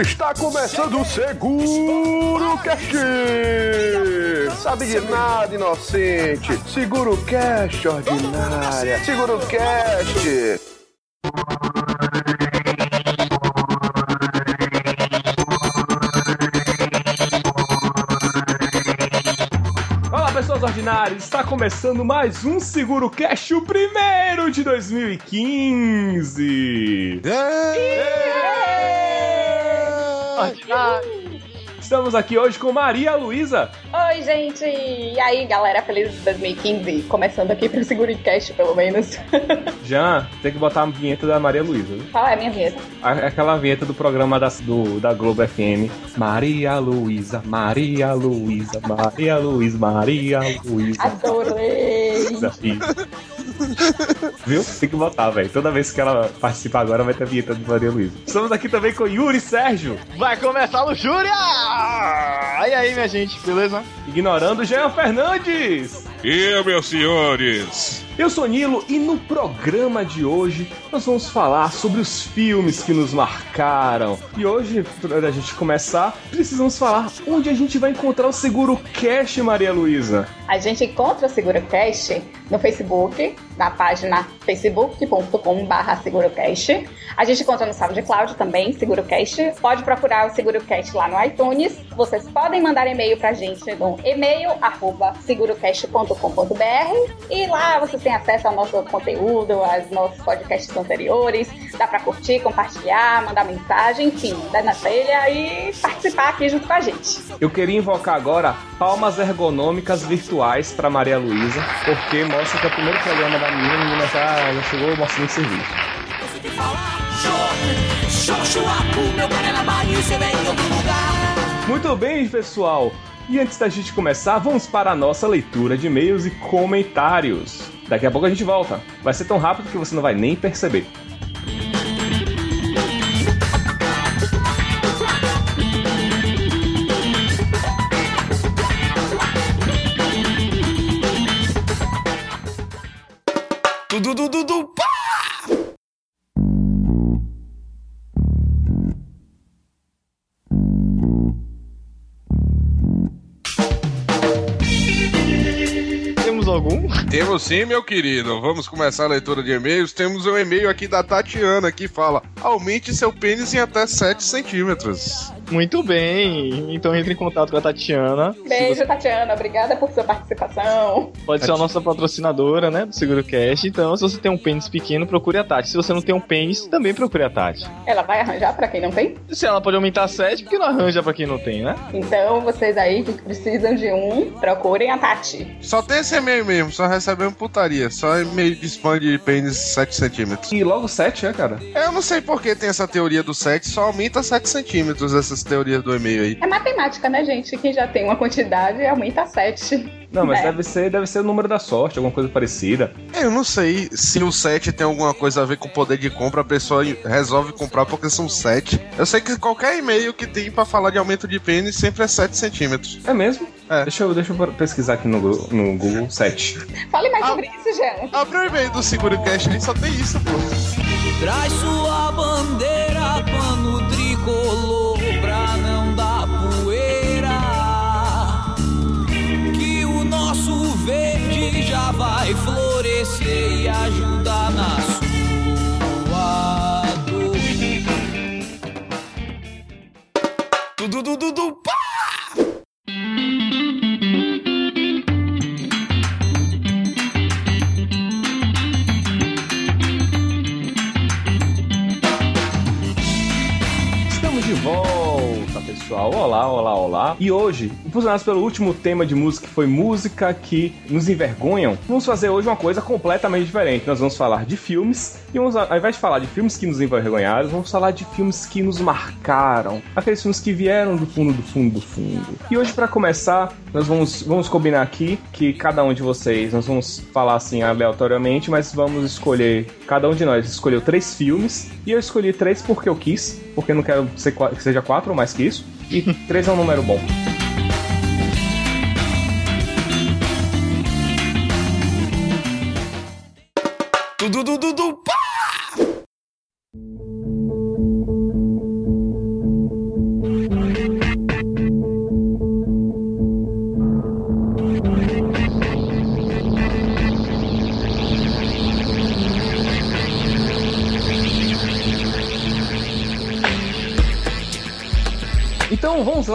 Está começando o Seguro Cast! Sabe de nada, inocente! Seguro Cast, ordinária! Seguro Cast! Olá, pessoas ordinárias! Está começando mais um Seguro Cast, o primeiro de 2015! Estamos aqui hoje com Maria Luísa. Oi, gente! E aí, galera, feliz 2015. Começando aqui pro Seguricast, pelo menos. Jean, tem que botar a vinheta da Maria Luísa. Qual é a minha vinheta? Aquela vinheta do programa da, do, da Globo FM. Maria Luísa, Maria Luísa, Maria Luísa, Maria Luísa. Adorei! Viu? Tem que botar, velho. Toda vez que ela participar agora vai ter a vinheta de Maria Luísa. Estamos aqui também com Yuri Sérgio, Vai começar a luxúria! E aí, minha gente, beleza? ignorando Jean Fernandes. E meus senhores? Eu sou Nilo e no programa de hoje nós vamos falar sobre os filmes que nos marcaram. E hoje, para a gente começar, precisamos falar onde a gente vai encontrar o Seguro Cash, Maria Luísa. A gente encontra o Segurocast no Facebook, na página facebook.com.br Segurocast. A gente encontra no SoundCloud também, Segurocast. Pode procurar o Segurocast lá no iTunes. Vocês podem mandar e-mail pra gente no e-mail arroba segurocast.com.br e lá vocês têm acesso ao nosso conteúdo, aos nossos podcasts anteriores. Dá pra curtir, compartilhar, mandar mensagem, enfim, dar na telha e participar aqui junto com a gente. Eu queria invocar agora palmas ergonômicas virtuais para Maria Luísa, porque mostra que é o primeiro programa da menina, a menina já, já chegou mostrando serviço. Muito bem, pessoal. E antes da gente começar, vamos para a nossa leitura de e-mails e comentários. Daqui a pouco a gente volta. Vai ser tão rápido que você não vai nem perceber. Dudu, dudu, pá! Algum? Temos sim, meu querido. Vamos começar a leitura de e-mails. Temos um e-mail aqui da Tatiana que fala: aumente seu pênis em até 7 centímetros. Muito bem. Então entre em contato com a Tatiana. Beijo, você- Tatiana. Obrigada por sua participação. Pode ser a nossa patrocinadora, né? Do Seguro Cash. Então, se você tem um pênis pequeno, procure a Tati. Se você não tem um pênis, também procure a Tati. Ela vai arranjar pra quem não tem? Se ela pode aumentar 7, porque não arranja pra quem não tem, né? Então, vocês aí que precisam de um, procurem a Tati. Só tem esse e-mail mesmo, só recebemos putaria. Só e-mail de spam de pênis 7 centímetros. E logo 7, é, cara? Eu não sei por que tem essa teoria do 7, só aumenta 7 centímetros essas teorias do e-mail aí. É matemática, né, gente? Quem já tem uma quantidade aumenta sete. Não, mas É. deve ser, deve ser o número da sorte, alguma coisa parecida. Eu não sei se o 7 tem alguma coisa a ver com o poder de compra, a pessoa resolve comprar porque são 7. Eu sei que qualquer e-mail que tem pra falar de aumento de pênis sempre é 7 centímetros. É mesmo? É. Deixa eu, deixa eu pesquisar aqui no, no Google 7. Fale mais Ah. sobre isso, Jean. Abre o e-mail do Seguro Cash, ele só tem isso, pô. Traz sua bandeira, pano tricolor, pra não dar poeira. Que o nosso verde já vai florescer e ajudar na sua dor. Dudu, dudu, dudu, pá! Pessoal. Olá, olá, olá. E hoje, impulsionados pelo último tema de música, que foi música que nos envergonham, vamos fazer hoje uma coisa completamente diferente. Nós vamos falar de filmes e vamos, ao invés de falar de filmes que nos envergonharam, vamos falar de filmes que nos marcaram. Aqueles filmes que vieram do fundo, do fundo, do fundo. E hoje, para começar, nós vamos, vamos combinar aqui que cada um de vocês, nós vamos falar assim aleatoriamente, mas vamos escolher, cada um de nós escolheu três filmes, e eu escolhi três porque eu quis, porque eu não quero ser, que seja quatro ou mais que isso, e três é um número bom. Dudu, dudu,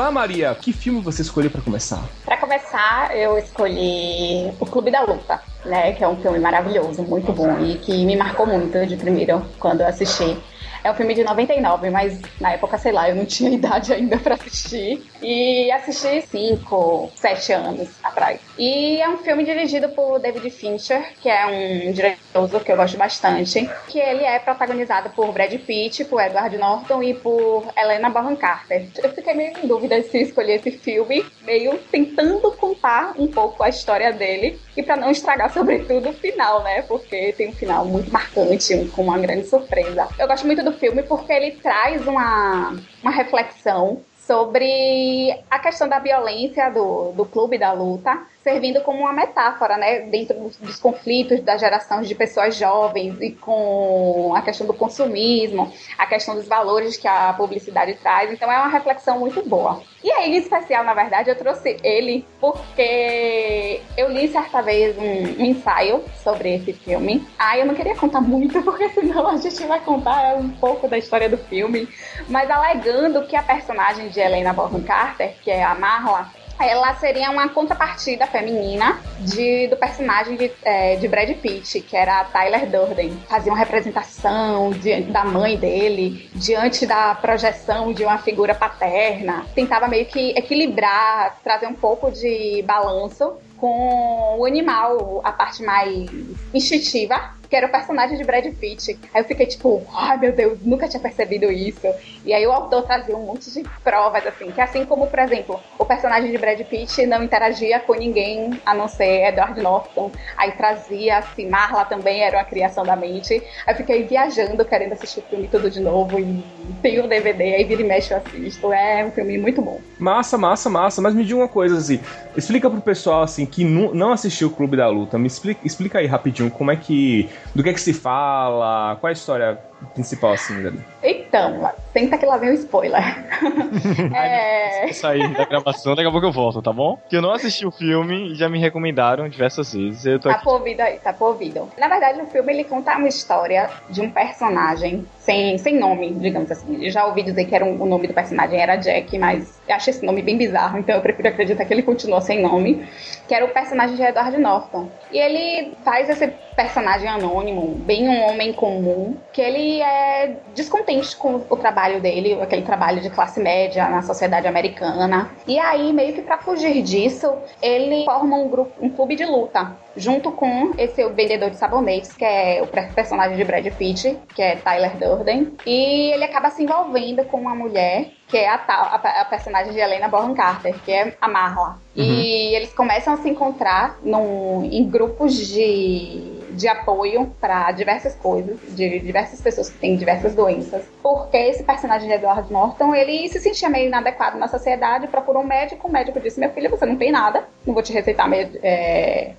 lá, Maria. Que filme você escolheu pra começar? Pra começar, eu escolhi O Clube da Luta, né? Que é um filme maravilhoso, muito bom e que me marcou muito de primeiro quando eu assisti. É um filme de 99, mas na época, sei lá, eu não tinha idade ainda pra assistir. E assisti 5, 7 anos atrás. E é um filme dirigido por David Fincher, que é um diretor que eu gosto bastante. Que ele é protagonizado por Brad Pitt, por Edward Norton e por Helena Bonham Carter. Eu fiquei meio em dúvida se escolher esse filme, meio tentando contar um pouco a história dele. E pra não estragar, sobretudo, o final, né? Porque tem um final muito marcante, com uma grande surpresa. Eu gosto muito do filme porque ele traz uma, uma reflexão sobre a questão da violência do, do clube da luta, servindo como uma metáfora, né, dentro dos, dos conflitos da geração de pessoas jovens e com a questão do consumismo, a questão dos valores que a publicidade traz. Então é uma reflexão muito boa. E aí, em especial, na verdade, eu trouxe ele porque eu li certa vez um, um ensaio sobre esse filme. Ah, eu não queria contar muito, porque senão a gente vai contar um pouco da história do filme, mas alegando que a personagem de Helena Bonham Carter, que é a Marla, ela seria uma contrapartida feminina de, do personagem de, é, de Brad Pitt, que era a Tyler Durden. Fazia uma representação de, da mãe dele diante da projeção de uma figura paterna. Tentava meio que equilibrar, trazer um pouco de balanço com o animal, a parte mais instintiva, que era o personagem de Brad Pitt. Aí eu fiquei tipo, ai meu Deus, nunca tinha percebido isso. E aí o autor trazia um monte de provas, assim, que assim como, por exemplo, o personagem de Brad Pitt não interagia com ninguém a não ser Edward Norton. Aí trazia, assim, Marla também era uma criação da mente. Aí eu fiquei viajando, querendo assistir o filme tudo de novo. E tem o DVD, aí vira e mexe eu assisto. É um filme muito bom. Massa, massa, massa. Mas me diga uma coisa, assim. Explica pro pessoal, assim, que não assistiu o Clube da Luta. Me explica, explica aí rapidinho como é que do que é que se fala? Qual é a história principal, assim, dali? Então, senta que lá vem o spoiler. é... sair da gravação, daqui a pouco eu volto, tá bom? Que eu não assisti o filme e já me recomendaram diversas vezes. Eu tô tá aqui... por ouvido aí, tá por ouvido. Na verdade, o filme ele conta uma história de um personagem sem, sem nome, digamos assim. Eu já ouvi dizer que era um, o nome do personagem era Jack, mas eu achei esse nome bem bizarro, então eu prefiro acreditar que ele continuou sem nome. Que era o personagem de Edward Norton. E ele faz esse personagem anônimo, bem um homem comum, que ele é descontente com o trabalho dele, aquele trabalho de classe média na sociedade americana. E aí, meio que para fugir disso, ele forma um grupo, um clube de luta junto com esse vendedor de sabonetes, que é o personagem de Brad Pitt, que é Tyler Durden. E ele acaba se envolvendo com uma mulher, que é a, a, a personagem de Helena Bonham Carter, que é a Marla. Uhum. E eles começam a se encontrar num, em grupos de de apoio para diversas coisas, de diversas pessoas que têm diversas doenças. Porque esse personagem de Edward Norton, ele se sentia meio inadequado na sociedade, procurou um médico, o médico disse, meu filho, você não tem nada, não vou te receitar é,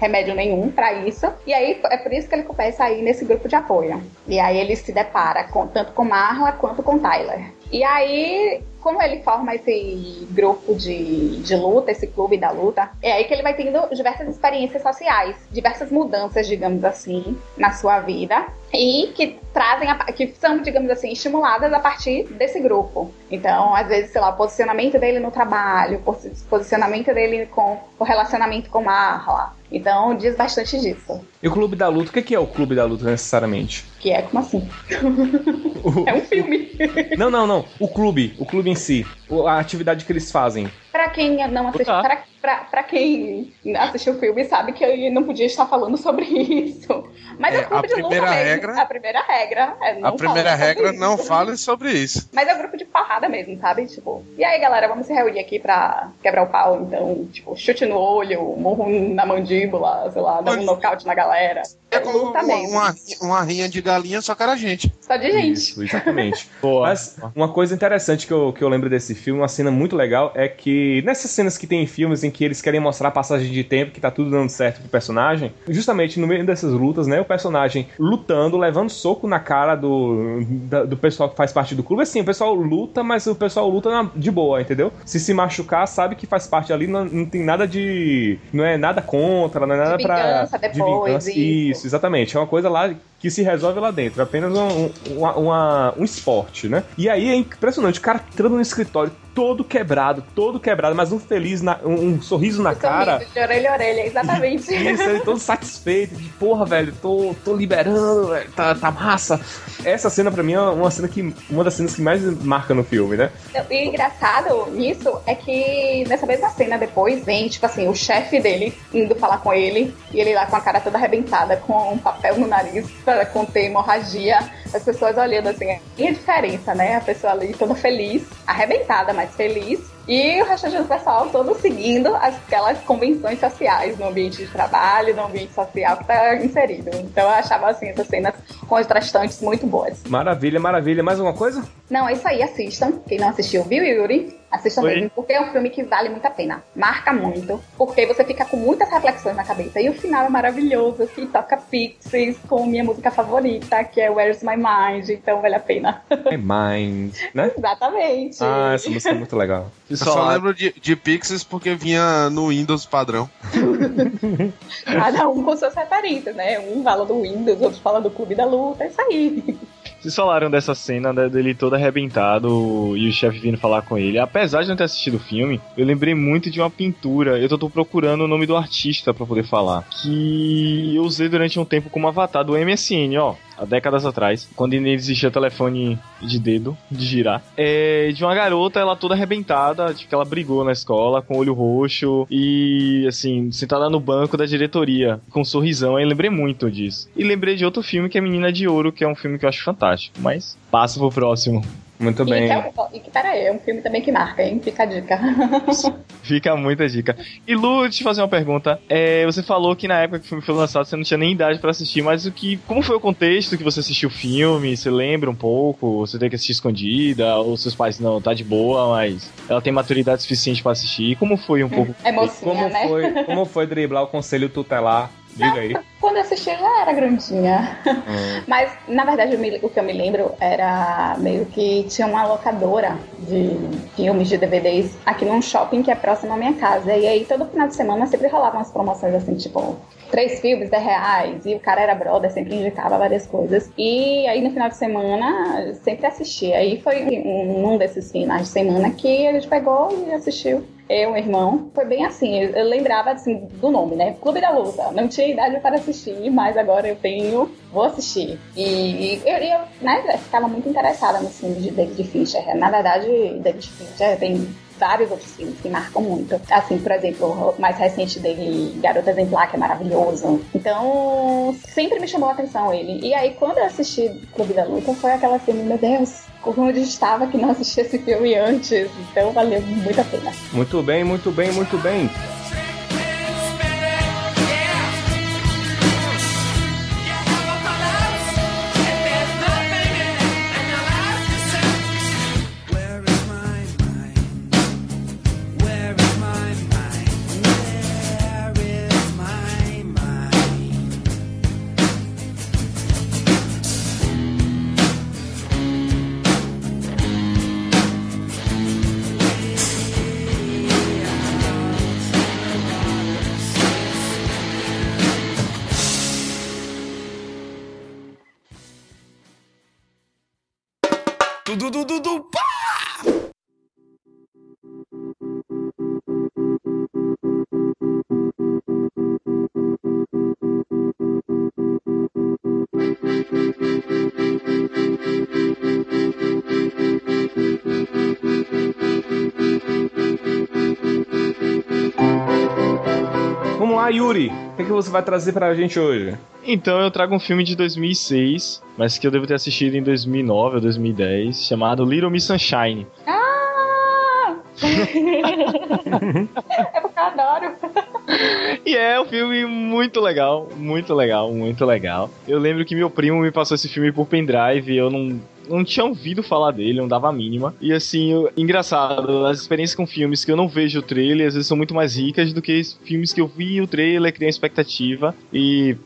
remédio nenhum para isso. E aí é por isso que ele começa a ir nesse grupo de apoio. E aí ele se depara com, tanto com Marla quanto com Tyler. E aí como ele forma esse grupo de, de luta, esse clube da luta, é aí que ele vai tendo diversas experiências sociais, diversas mudanças, digamos assim, na sua vida e que trazem, a, que são, digamos assim, estimuladas a partir desse grupo. Então, às vezes, sei lá, o posicionamento dele no trabalho, o posicionamento dele com o relacionamento com Marla. Então, diz bastante disso. E o Clube da Luta, o que é o Clube da Luta necessariamente? Que é como assim? O... É um filme. Não, não, não. O clube, o clube em si, a atividade que eles fazem. Pra quem não assistiu, pra, pra, pra, quem assistiu o filme sabe que eu não podia estar falando sobre isso. Mas é, é clube de luta mesmo. Regra, a primeira regra é não A primeira regra não fale sobre isso. Mas é um grupo de porrada mesmo, sabe? Tipo, e aí galera, vamos se reunir aqui pra quebrar o pau, então, tipo, chute no olho, morro na mandíbula, sei lá, dar um nocaute na galera. É como uma, uma, uma, rinha de galinha, só que era gente. Só de gente. Isso, exatamente. Mas uma coisa interessante que eu, que eu lembro desse filme, uma cena muito legal, é que nessas cenas que tem em filmes em que eles querem mostrar a passagem de tempo, que tá tudo dando certo pro personagem, justamente no meio dessas lutas, né, o personagem lutando, levando soco na cara do, da, do pessoal que faz parte do clube. Assim, o pessoal luta, mas o pessoal luta na, de boa, entendeu? Se se machucar, sabe que faz parte ali, não, não tem nada de. Não é nada contra, não é nada de pra. Depois, de vingança, isso. isso, exatamente. É uma coisa lá que se resolve lá dentro. É apenas um, um, uma, um esporte, né? E aí é impressionante. O cara entrando no escritório todo quebrado, todo quebrado, mas um feliz, na, um, um, sorriso na cara. Sorriso de orelha a orelha, exatamente. Isso, ele todo satisfeito, de porra, velho, tô, tô liberando, velho, tá, tá massa. Essa cena pra mim é uma cena que. uma das cenas que mais marca no filme, né? E engraçado nisso é que nessa mesma cena depois vem, tipo assim, o chefe dele indo falar com ele, e ele lá com a cara toda arrebentada, com um papel no nariz pra conter hemorragia, as pessoas olhando assim, e a diferença, né? A pessoa ali toda feliz, arrebentada, mas feliz, e o restante do pessoal todo seguindo aquelas convenções sociais no ambiente de trabalho, no ambiente social que está inserido. Então eu achava assim essas cenas contrastantes muito boas. Maravilha, maravilha. Mais alguma coisa? Não, é isso aí, assistam. Quem não assistiu, viu, Yuri? Assistam Oi? mesmo, porque é um filme que vale muito a pena. Marca muito, porque você fica com muitas reflexões na cabeça. E o final é maravilhoso, que toca Pixies com minha música favorita, que é Where's My Mind. Então vale a pena. My Mind, né? Exatamente. Ah, essa música é muito legal. Eu só lembro de, de Pixies porque vinha no Windows padrão. Cada um com suas referências, né? Um fala do Windows, outro fala do Clube da Luta, é isso aí. Vocês falaram dessa cena né, dele todo arrebentado e o chefe vindo falar com ele. Apesar de não ter assistido o filme, eu lembrei muito de uma pintura. Eu tô, procurando o nome do artista para poder falar. Que eu usei durante um tempo como avatar do MSN, ó há décadas atrás, quando ainda existia telefone de dedo, de girar, é de uma garota, ela toda arrebentada, de que ela brigou na escola, com olho roxo e, assim, sentada no banco da diretoria, com um sorrisão. Aí lembrei muito disso. E lembrei de outro filme que é Menina de Ouro, que é um filme que eu acho fantástico. Mas passa pro próximo. Muito bem. E que, é, e que, peraí, é um filme também que marca, hein? Fica a dica. Fica muita dica. E Lu, te fazer uma pergunta. É, você falou que na época que o filme foi lançado você não tinha nem idade para assistir, mas o que, como foi o contexto que você assistiu o filme? Você lembra um pouco? Você teve que assistir escondida? Ou seus pais, não, tá de boa, mas ela tem maturidade suficiente para assistir? Como foi um pouco? É mocinha, como né? Foi, como foi driblar o conselho tutelar Diga aí. Quando eu assisti já era grandinha. Hum. Mas, na verdade, o que eu me lembro era meio que tinha uma locadora de filmes, de DVDs aqui num shopping que é próximo à minha casa. E aí, todo final de semana sempre rolavam umas promoções assim, tipo, três filmes, 10 reais. E o cara era brother, sempre indicava várias coisas. E aí, no final de semana, sempre assistia. Aí foi um, um desses finais de semana que a gente pegou e assistiu eu, irmão, foi bem assim. Eu, eu, lembrava assim, do nome, né? Clube da Luta. Não tinha idade para assistir, mas agora eu tenho, vou assistir. E, e eu, eu né, ficava muito interessada no filme de David Fincher. Na verdade, David Fincher tem vários outros filmes que marcam muito. Assim, por exemplo, o mais recente dele, Garota Exemplar, que é maravilhoso. Então, sempre me chamou a atenção ele. E aí, quando eu assisti Clube da Luta, foi aquela filme, meu Deus, como eu estava que não assisti esse filme antes. Então, valeu muito a pena. Muito bem, muito bem, muito bem. Yuri, o que, que você vai trazer pra gente hoje? Então eu trago um filme de 2006, mas que eu devo ter assistido em 2009 ou 2010, chamado Little Miss Sunshine. Ah! é porque eu adoro. E é um filme muito legal, muito legal, muito legal. Eu lembro que meu primo me passou esse filme por pendrive e eu não não tinha ouvido falar dele, não dava a mínima. E assim, eu, engraçado, as experiências com filmes que eu não vejo o trailer, às vezes são muito mais ricas do que filmes que eu vi o trailer, criei expectativa e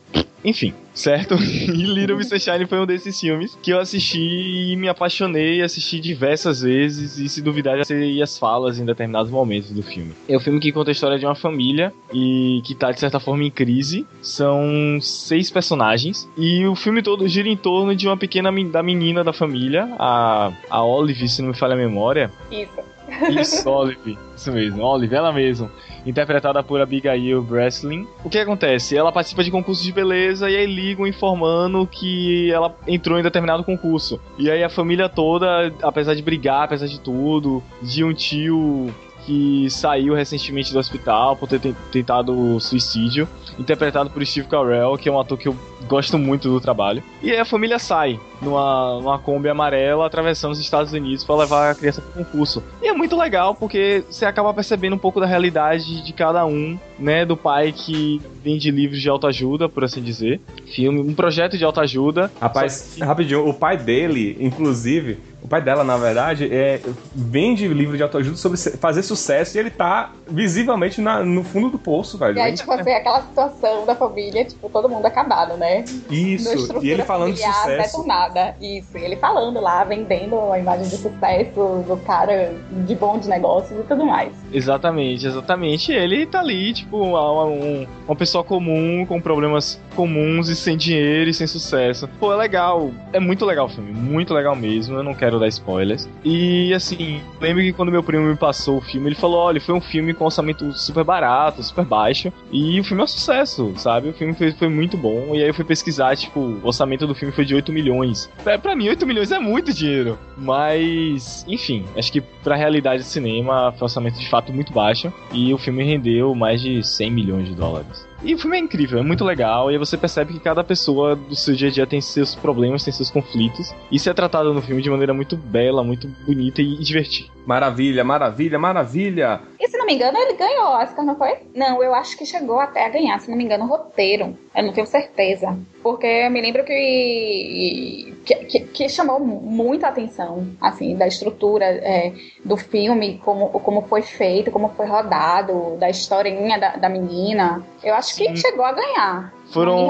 Enfim, certo? E Little Miss Sunshine foi um desses filmes que eu assisti e me apaixonei, assisti diversas vezes e se duvidar já sei as falas em determinados momentos do filme. É um filme que conta a história de uma família e que tá de certa forma em crise. São seis personagens e o filme todo gira em torno de uma pequena da menina da família, a, a Olive, se não me falha a memória. Isso. Isso, Olive. Isso mesmo, Olive, ela mesma. Interpretada por Abigail Breslin. O que acontece? Ela participa de concursos de beleza e aí ligam informando que ela entrou em determinado concurso. E aí a família toda, apesar de brigar, apesar de tudo, de um tio que saiu recentemente do hospital por ter ten- tentado suicídio, interpretado por Steve Carell, que é um ator que eu gosto muito do trabalho. E aí a família sai numa, numa Kombi amarela atravessando os Estados Unidos para levar a criança pro concurso. E é muito legal porque você acaba percebendo um pouco da realidade de cada um, né? Do pai que vende livros de autoajuda, por assim dizer. Filme, um projeto de autoajuda. Rapaz, Só rapidinho, o pai dele, inclusive, o pai dela, na verdade, é, vende livro de autoajuda sobre fazer sucesso e ele tá visivelmente na- no fundo do poço, velho. E aí, tipo assim, aquela situação da família, tipo, todo mundo acabado, né? Isso, e ele falando de familiar sucesso. detonada. Isso, e ele falando lá, vendendo a imagem de sucesso do cara de bom de negócios e tudo mais. Exatamente, exatamente. Ele tá ali, tipo, uma, um- uma pessoa comum, com problemas comuns e sem dinheiro e sem sucesso. Pô, é legal. É muito legal o filme, muito legal mesmo. Eu não quero dar spoilers. E assim, lembro que quando meu primo me passou o filme, ele falou: olha, foi um filme com orçamento super barato, super baixo. E o filme é um sucesso, sabe? O filme foi, foi muito bom. E aí eu fui pesquisar, tipo, o orçamento do filme foi de 8 milhões. Pra, pra mim, 8 milhões é muito dinheiro. Mas, enfim, acho que pra realidade do cinema foi um orçamento de fato muito baixo. E o filme rendeu mais de 100 milhões de dólares. E o filme é incrível, é muito legal, e aí você percebe que cada pessoa do seu dia a dia tem seus problemas, tem seus conflitos. Isso é tratado no filme de maneira muito bela, muito bonita e divertida. Maravilha, maravilha, maravilha. E se não me engano, ele ganhou Oscar, não foi? Não, eu acho que chegou até a ganhar, se não me engano, o roteiro. Eu não tenho certeza. Porque eu me lembro que, que, que- que chamou muita atenção, assim, da estrutura é, do filme, como, como foi feito, como foi rodado, da historinha da, da menina. Eu acho que Sim. chegou a ganhar. Foram-.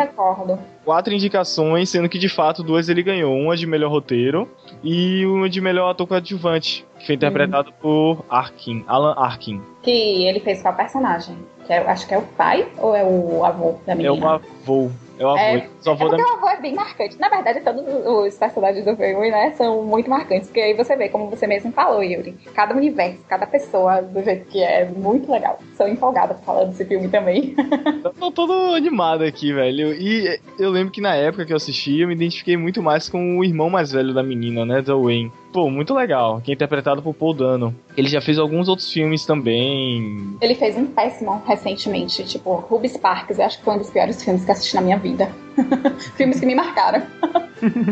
Quatro indicações, sendo que de fato duas ele ganhou. Uma de melhor roteiro e uma de melhor ator coadjuvante, que foi interpretado por Arkin, Alan Arkin. Que ele fez qual personagem? Que é, acho que é o pai ou é o avô da É menina? o avô. É o avô. É, o avô É porque o avô é bem marcante. Na verdade, todos os personagens do filme, né, são muito marcantes. Porque aí você vê, como você mesmo falou, Yuri, cada universo, cada pessoa, do jeito que é, muito legal. Sou empolgada por falar desse filme também. Eu tô todo animado aqui, velho. E eu lembro que na época que eu assisti, eu me identifiquei muito mais com o irmão mais velho da menina, né? Da Wayne. Pô, muito legal. Que é interpretado por Paul Dano. Ele já fez alguns outros filmes também. Ele fez um péssimo recentemente, tipo, Ruby Sparks. Eu acho que foi um dos piores filmes que assisti na minha vida. Filmes que me marcaram.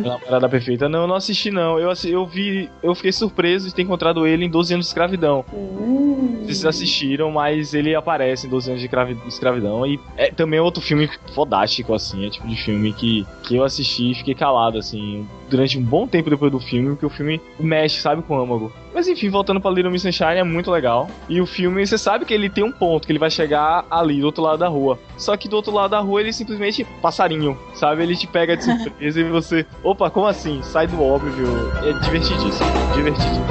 Namorada Perfeita. Não, eu não assisti, não. Eu, eu vi. Eu fiquei surpreso de ter encontrado ele em 12 anos de escravidão. Hum. Vocês assistiram, mas ele aparece em 12 anos de cravi- escravidão. E é também outro filme fodástico, assim. É tipo de filme que, que eu assisti e fiquei calado, assim, durante um bom tempo depois do filme, porque o filme mexe, sabe, com o âmago. Mas enfim, voltando pra Little Miss Sunshine, é muito legal. E o filme, você sabe que ele tem um ponto, que ele vai chegar ali, do outro lado da rua. Só que do outro lado da rua, ele simplesmente passarinho, sabe? Ele te pega de surpresa e você, opa, como assim? Sai do óbvio. É divertidíssimo, divertidíssimo.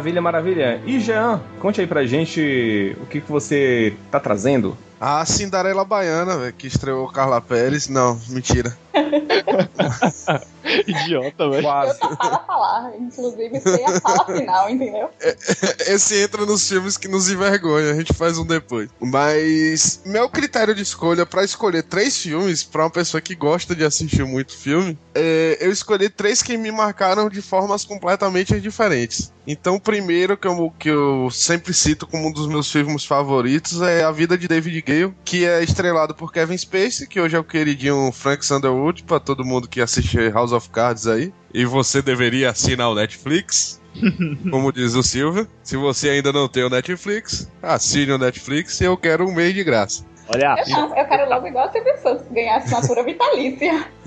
Maravilha, maravilha. E Jean, conte aí pra gente o que, que você tá trazendo. A Cinderela Baiana, velho, que estreou Carla Pérez. Não, mentira. Idiota, velho. Eu Quase. topava falar, inclusive sei a fala final, entendeu? Esse entra nos filmes que nos envergonha, a gente faz um depois. Mas meu critério de escolha pra escolher três filmes, pra uma pessoa que gosta de assistir muito filme, é, eu escolhi três que me marcaram de formas completamente diferentes. Então, o primeiro que eu, que eu sempre cito como um dos meus filmes favoritos é A Vida de David Gale, que é estrelado por Kevin Spacey, que hoje é o queridinho Frank Underwood, pra todo mundo que assiste House of Cards aí. E você deveria assinar o Netflix. Como diz o Silvio, se você ainda não tem o Netflix, assine o Netflix e eu quero um mês de graça. Olha, Eu, não, eu quero logo igual a Silvio Santos, ganhar assinatura vitalícia.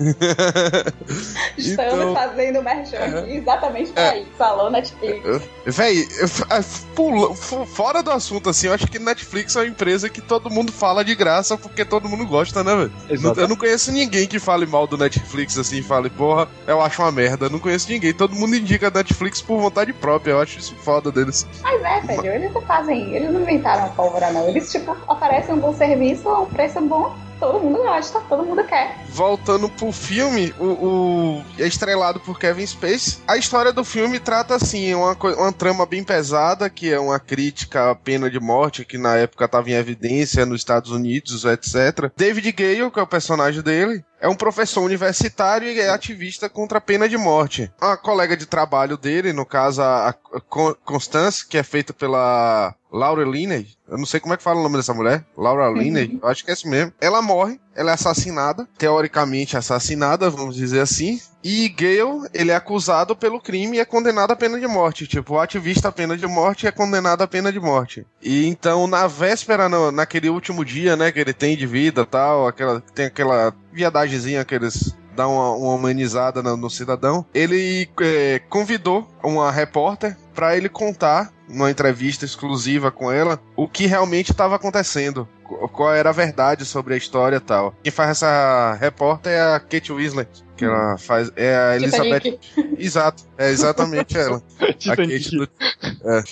Estamos Então- fazendo merchan aqui exatamente pra isso. Alô, Netflix. Véi, eu- a- pula- fo- fora do assunto, assim, eu acho que Netflix é uma empresa que todo mundo fala de graça porque todo mundo gosta, né, velho? Eu não conheço ninguém que fale mal do Netflix, assim, e fale, porra, eu acho uma merda. Eu não conheço ninguém. Todo mundo indica Netflix por vontade própria. Eu acho isso foda deles. Mas é, velho, eles não fazem, eles não inventaram a pólvora, não. Eles, tipo, oferecem um bom serviço a um preço bom, todo mundo gosta, todo mundo quer. Voltando pro filme, o, o- é estrelado por Kevin Spacey. A história do filme trata, assim, uma, uma trama bem pesada, que é uma crítica à pena de morte, que na época estava em evidência nos Estados Unidos, etc. David Gale, que é o personagem dele, é um professor universitário e é ativista contra a pena de morte. A colega de trabalho dele, no caso a, a Con- Constance, que é feita pela Laura Linney, eu não sei como é que fala o nome dessa mulher, Laura Linney, eu acho que é isso mesmo. Ela morre, ela é assassinada, teoricamente assassinada, vamos dizer assim. E Gale, ele é acusado pelo crime e é condenado à pena de morte. Tipo, o ativista à pena de morte é condenado à pena de morte. E então, na véspera, no- naquele último dia, né, que ele tem de vida tal, aquela, tem aquela viadagemzinha que eles dão uma, uma humanizada no, no cidadão, ele é, convidou uma repórter para ele contar, numa entrevista exclusiva com ela, o que realmente estava acontecendo. qu- Qual era a verdade sobre a história e tal. Quem faz essa repórter é a Kate Winslet, que ela faz. É a Elizabeth. Titanic. Exato, é exatamente ela. A Titanic. Kate do-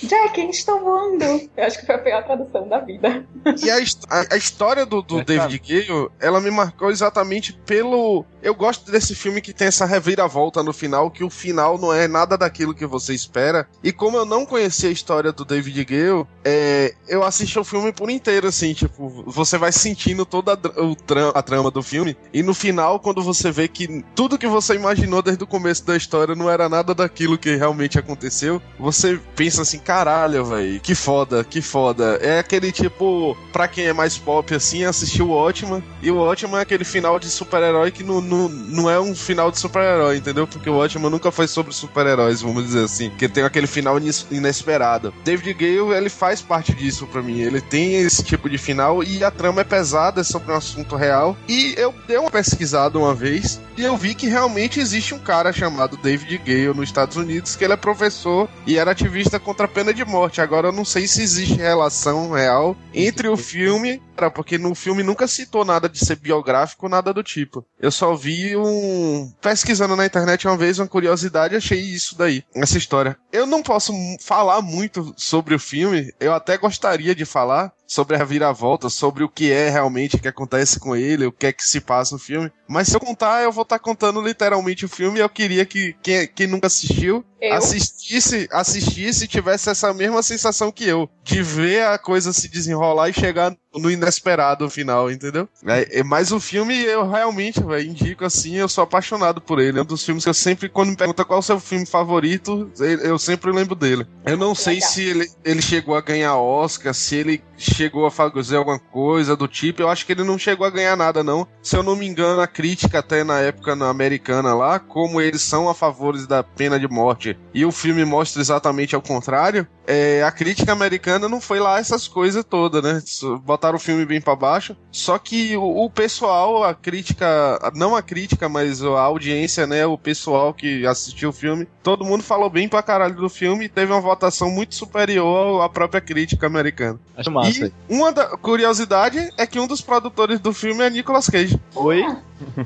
Jack, estou voando. Eu acho que foi a pior tradução da vida. E a, a- a história do, do É, David Gale, ela me marcou exatamente pelo. Eu gosto desse filme que tem essa reviravolta no final, que o final não é nada daquilo que você espera. E como eu não conhecia a história do David Gale, é, eu assisti o filme por inteiro, assim, tipo, você vai sentindo toda a, o tra- a trama do filme. E no final, quando você vê que tudo que você imaginou desde o começo da história não era nada daquilo que realmente aconteceu, você pensa assim, caralho, velho, que foda, que foda. É aquele tipo, pra quem é mais pop assim, assistiu o Ótima, e o Ótima é aquele final de super-herói que não, não, não é um final de super-herói, entendeu? Porque o Ótima nunca foi sobre super-heróis, vamos dizer assim, que tem aquele final inesperado. David Gale, ele faz parte disso pra mim, ele tem esse tipo de final e a trama é pesada, é sobre um assunto real, e eu dei uma pesquisada uma vez, e eu vi que realmente existe um cara chamado David Gale nos Estados Unidos, que ele é professor e era ativista contra a pena de morte. Agora eu não sei se existe relação real entre o filme, porque no filme nunca citou nada de ser biográfico, nada do tipo. Eu só vi um pesquisando na internet uma vez uma curiosidade, achei isso daí, essa história. Eu não posso falar muito sobre o filme, eu até gostaria de falar, sobre a viravolta, sobre o que é realmente que acontece com ele, o que é que se passa no filme. Mas se eu contar, eu vou estar contando literalmente o filme e eu queria que quem, quem nunca assistiu Eu? assistisse, assistisse e tivesse essa mesma sensação que eu, de ver a coisa se desenrolar e chegar no inesperado final, entendeu? É, é, mas o filme eu realmente, velho, indico assim, eu sou apaixonado por ele. É um dos filmes que eu sempre, quando me pergunta qual é o seu filme favorito, eu eu sempre lembro dele. Eu não sei Legal. se ele, ele chegou a ganhar Oscar, se ele chegou a fazer alguma coisa do tipo. Eu acho que ele não chegou a ganhar nada, não. Se eu não me engano, a crítica até na época na americana lá, como eles são a favor da pena de morte e o filme mostra exatamente ao contrário, é, a crítica americana não foi lá essas coisas todas, né? Botaram o filme bem pra baixo. Só que o, o pessoal, a crítica, não a crítica, mas a audiência, né? O pessoal que assistiu o filme, todo mundo falou bem pra caralho do filme e teve uma votação muito superior à própria crítica americana. Acho massa. E uma da, curiosidade é que um dos produtores do filme é Nicolas Cage. Oi?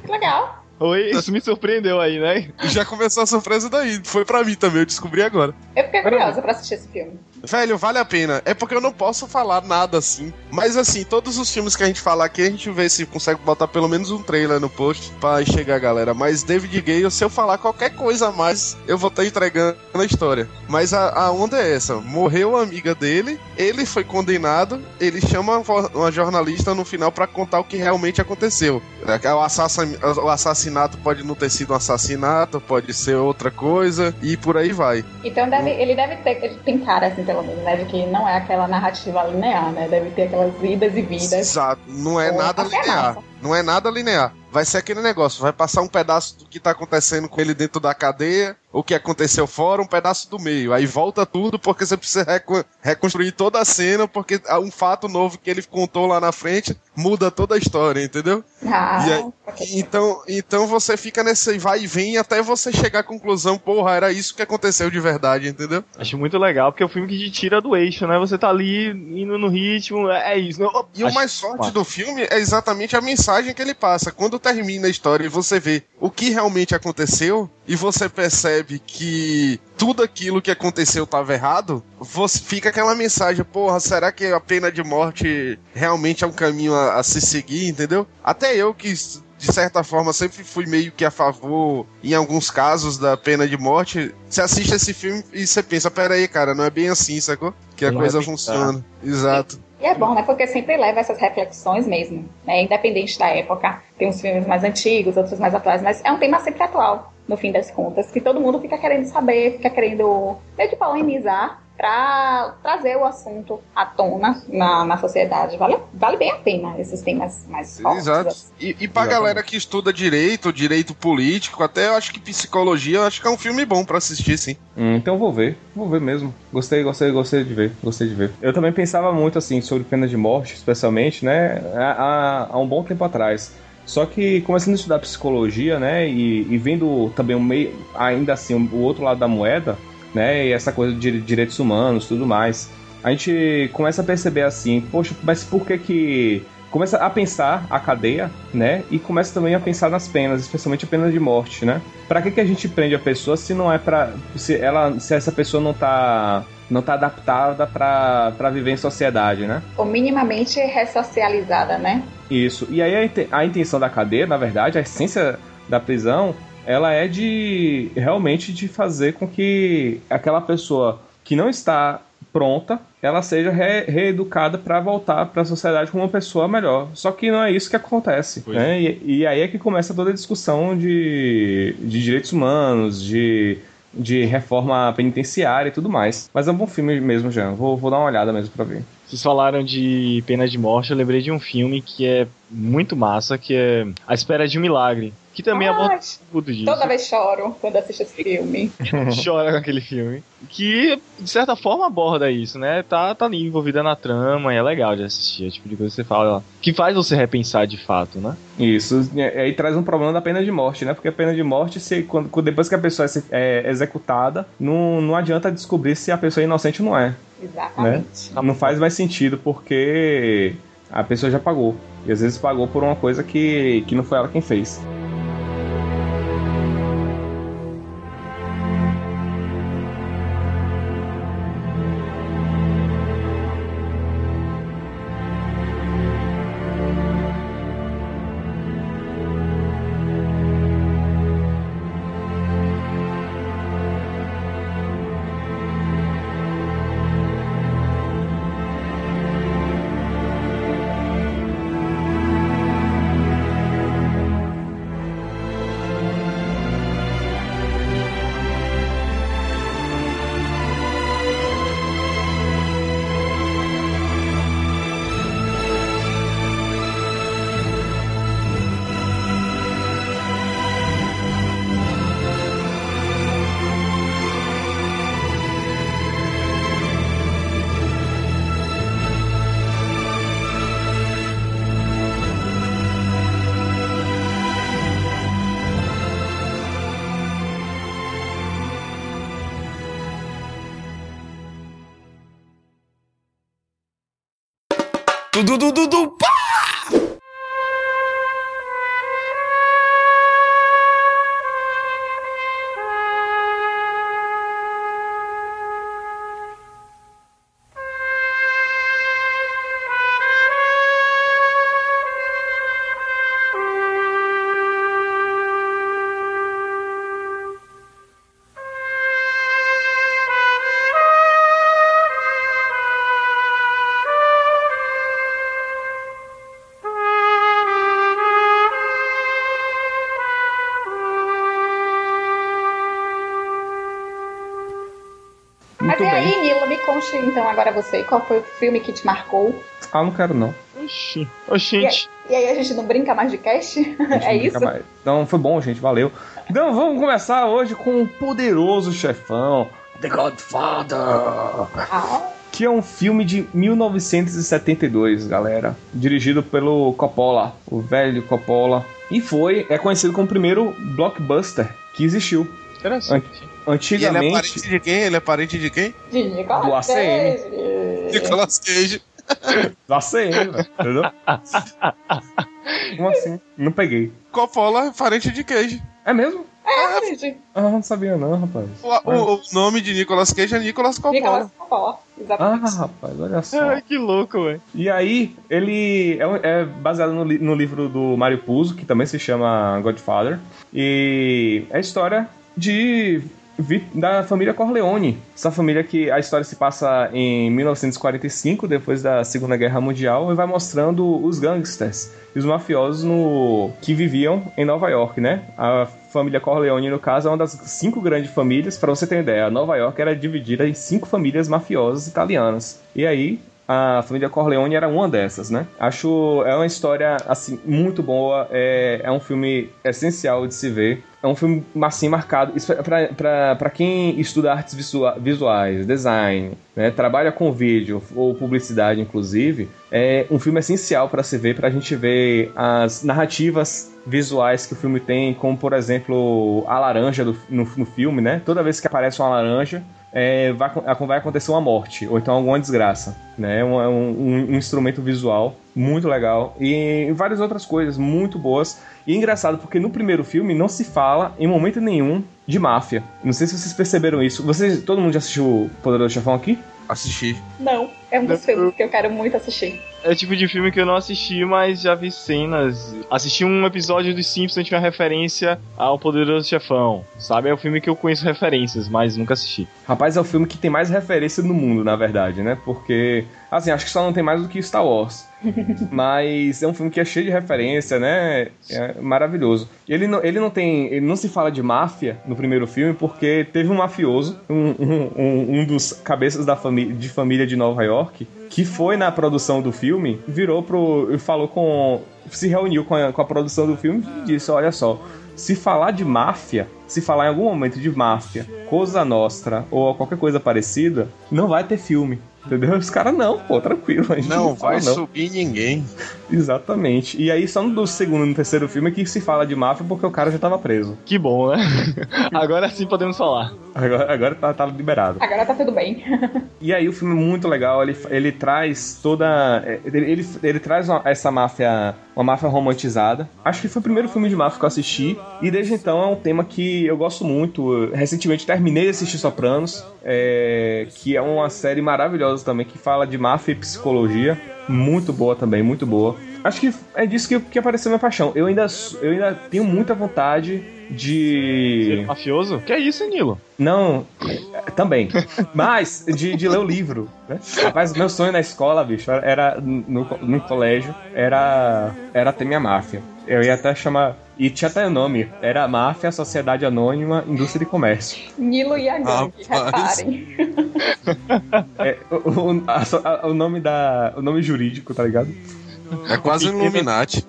Que legal. Oi? Isso me surpreendeu aí, né? Já começou a surpresa daí. Foi pra mim também, eu descobri agora. Eu fiquei curiosa pra assistir esse filme. Velho, vale a pena. É porque eu não posso falar nada assim. Mas assim, todos os filmes que a gente fala aqui, a gente vê se consegue botar pelo menos um trailer no post pra chegar a galera. Mas David Gale, se eu falar qualquer coisa a mais, eu vou estar tá entregando a história. Mas a, a onda é essa: morreu a amiga dele, ele foi condenado, ele chama uma jornalista no final para contar o que realmente aconteceu. É, o, assassin, o assassinato pode não ter sido um assassinato, pode ser outra coisa, e por aí vai. Então deve, ele deve ter, ele tem cara assim, pelo menos, né? De que não é aquela narrativa linear, né? Deve ter aquelas vidas e vidas. Exato, não é nada linear. Não é nada linear. Vai ser aquele negócio, vai passar um pedaço do que tá acontecendo com ele dentro da cadeia, o que aconteceu fora, um pedaço do meio. Aí volta tudo porque você precisa reco reconstruir toda a cena, porque um fato novo que ele contou lá na frente muda toda a história, entendeu? Ah, aí, então, então você fica nesse vai e vem até você chegar à conclusão, porra, era isso que aconteceu de verdade, entendeu? Acho muito legal, porque é o filme que te tira do eixo, né? Você tá ali indo no ritmo, é, é isso. E Acho... o mais forte do filme é exatamente a mensagem que ele passa. Quando termina a história e você vê o que realmente aconteceu, e você percebe que tudo aquilo que aconteceu estava errado, você fica aquela mensagem, porra, será que a pena de morte realmente é um caminho a, a se seguir, entendeu? Até eu que de certa forma, sempre fui meio que a favor, em alguns casos, da pena de morte. Você assiste esse filme e você pensa, pera aí, cara, não é bem assim, sacou? Que a não coisa é funciona. Exato. E é bom, né? Porque sempre leva essas reflexões mesmo, né? Independente da época. Tem uns filmes mais antigos, outros mais atuais, mas é um tema sempre atual, no fim das contas, que todo mundo fica querendo saber, fica querendo meio que polemizar para trazer o assunto à tona na, na sociedade. Vale, vale bem a pena esses temas mais fortes. Exato. Assim. E, e pra Exatamente. galera que estuda direito, direito político, até eu acho que psicologia, eu acho que é um filme bom para assistir, sim. Hum, então vou ver, vou ver mesmo. Gostei, gostei, gostei de ver, gostei de ver. Eu também pensava muito assim sobre pena de morte, especialmente, né, há, há um bom tempo atrás. Só que começando a estudar psicologia, né, e, e vendo também o meio, ainda assim, o outro lado da moeda, né? E essa coisa de direitos humanos, tudo mais. A gente começa a perceber assim, poxa, mas por que que começa a pensar a cadeia, né? E começa também a pensar nas penas, especialmente a pena de morte, né? Para que que a gente prende a pessoa se não é para se ela se essa pessoa não tá não tá adaptada para viver em sociedade, né? Ou minimamente ressocializada, né? Isso. E aí a, intenção da cadeia, na verdade, a essência da prisão ela é de realmente de fazer com que aquela pessoa que não está pronta, ela seja re reeducada para voltar para a sociedade como uma pessoa melhor. Só que não é isso que acontece. Né? E, e, aí é que começa toda a discussão de, de direitos humanos, de, de reforma penitenciária e tudo mais. Mas é um bom filme mesmo, Jean. Vou, vou dar uma olhada mesmo para ver. Vocês falaram de pena de morte, eu lembrei de um filme que é muito massa, que é A Espera de um Milagre. Que também Ai, aborda tudo disso. Toda vez choro quando assisto esse filme. Chora com aquele filme. Que, de certa forma, aborda isso, né? Tá, tá ali envolvida na trama e é legal de assistir. É tipo de coisa que você fala, que faz você repensar de fato, né? Isso. E aí traz um problema da pena de morte, né? Porque a pena de morte, se, quando, depois que a pessoa é, é executada, não, não adianta descobrir se a pessoa é inocente ou não é. Exatamente. Né? Não faz mais sentido porque a pessoa já pagou. E às vezes pagou por uma coisa que, que não foi ela quem fez. Então agora você, qual foi o filme que te marcou? Ah, não quero não. Oxi. Oxente. E aí a gente não brinca mais de cast? é isso? Mais. Então foi bom, gente. Valeu. Então vamos começar hoje com o poderoso chefão, The Godfather. Ah, Que é um filme de 1972, galera. Dirigido pelo Coppola, o velho Coppola. E foi, é conhecido como o primeiro blockbuster que existiu. Interessante. E ele é Antigamente. parente de quem? Ele é parente de quem? de Nicolas Do ACM. Cage. Nicolas Cage. Do ACM, velho, entendeu? Como assim? Não peguei. Coppola é parente de Cage. É mesmo? É, gente. Ah, não sabia não, rapaz. O, o- o nome de Nicolas Cage é Nicolas Coppola. Nicolas Coppola. Ah, Exatamente. rapaz, olha só. Ai, que louco, velho. E aí, ele é, é baseado no, no livro do Mario Puzo, que também se chama Godfather. E é a história de da família Corleone. Essa família que a história se passa em 1945, depois da Segunda Guerra Mundial, e vai mostrando os gangsters e os mafiosos no que viviam em Nova York, né? A família Corleone, no caso, é uma das cinco grandes famílias. Para você ter ideia, Nova York era dividida em cinco famílias mafiosas italianas. E aí, a família Corleone era uma dessas, né? Acho é uma história assim muito boa, é, é um filme essencial de se ver. É um filme assim marcado é pra pra quem estuda artes visua- visuais, design, né, trabalha com vídeo ou publicidade inclusive, é um filme essencial para se ver, pra gente ver as narrativas visuais que o filme tem, como por exemplo a laranja do- no, no filme, né? Toda vez que aparece uma laranja, é, vai, vai acontecer uma morte, ou então alguma desgraça. Né? É um, é um- um- um instrumento visual muito legal. E várias outras coisas muito boas. E é engraçado porque no primeiro filme não se fala em momento nenhum de máfia. Não sei se vocês perceberam isso. Vocês, todo mundo já assistiu Poderoso Chefão aqui? Assisti. Não, é um dos filmes que eu quero muito assistir. É o tipo de filme que eu não assisti, mas já vi cenas. Assisti um episódio dos Simpsons que tinha referência ao Poderoso Chefão. Sabe? É o filme que eu conheço referências, mas nunca assisti. Rapaz, é o filme que tem mais referência no mundo, na verdade, né? Porque, assim, acho que só não tem mais do que Star Wars. Mas é um filme que é cheio de referência, né? É maravilhoso. Ele não, ele não tem. Ele não se fala de máfia no primeiro filme porque teve um mafioso, um, um, um- dos cabeças da família, de família de Nova York, que foi na produção do filme, virou pro. falou com. se reuniu com a, com a produção do filme e disse: olha só. Se falar de máfia, se falar em algum momento de máfia, Cosa Nostra ou qualquer coisa parecida, não vai ter filme. Entendeu? Os caras, não, pô, tranquilo. A gente Não fala vai não. subir ninguém. Exatamente. E aí, só no segundo e no terceiro filme é que se fala de máfia porque o cara já tava preso. Que bom, né? Agora sim podemos falar. Agora, agora tá, tá liberado. Agora tá tudo bem. E aí o filme é muito legal, ele, ele traz toda. Ele, ele, ele traz uma- essa máfia, uma máfia romantizada. Acho que foi o primeiro filme de máfia que eu assisti. E desde então é um tema que eu gosto muito. Recentemente terminei de assistir Sopranos, é, que é uma série maravilhosa também, que fala de máfia e psicologia. Muito boa também, muito boa. Acho que é disso que, que apareceu minha paixão. Eu ainda, eu ainda tenho muita vontade de. Mafioso? Que é isso, Nilo? Não, é, também. Mas de, de ler o livro, né? Rapaz, meu sonho na escola, bicho, era no, no colégio, era era ter minha máfia. Eu ia até chamar e tinha até o nome, era Máfia Sociedade Anônima Indústria de Comércio. Nilo e a gangue, Rapaz. reparem. É, o, o- a o nome da o nome jurídico, tá ligado? É quase um Illuminati.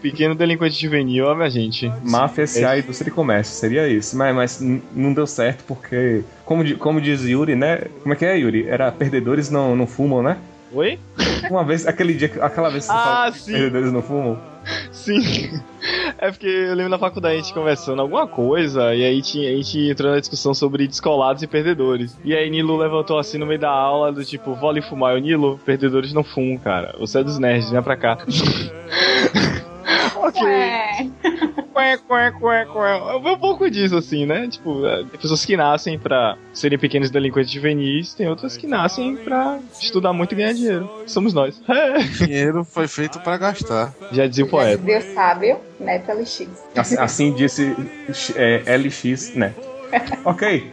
Pequeno delinquente juvenil, ó, minha gente. Máfia SA Indústria de Comércio, seria isso. Mas, mas não deu certo porque, como, como diz Yuri, né? Como é que é, Yuri? Era perdedores não, não fumam, né? Oi? Uma vez, aquele dia, aquela vez que você Ah, falou sim. perdedores não fumam. Sim. É porque eu lembro na faculdade a gente conversando alguma coisa e aí tinha, a gente entrou na discussão sobre descolados e perdedores. E aí Nilo levantou assim no meio da aula do tipo, vou ali fumar. Eu, Nilo, perdedores não fumam, cara. Você é dos nerds, vem pra cá. ok. Ué. Qué, qué, qué, qué. Um pouco disso, assim, né? Tipo, é, tem pessoas que nascem pra serem pequenos delinquentes juvenis, tem outras que nascem pra estudar muito e ganhar dinheiro. Somos nós. Dinheiro foi feito pra gastar. Já dizia o poeta. Deus sábio, Neto LX. Assim, assim disse é, LX, né? Ok.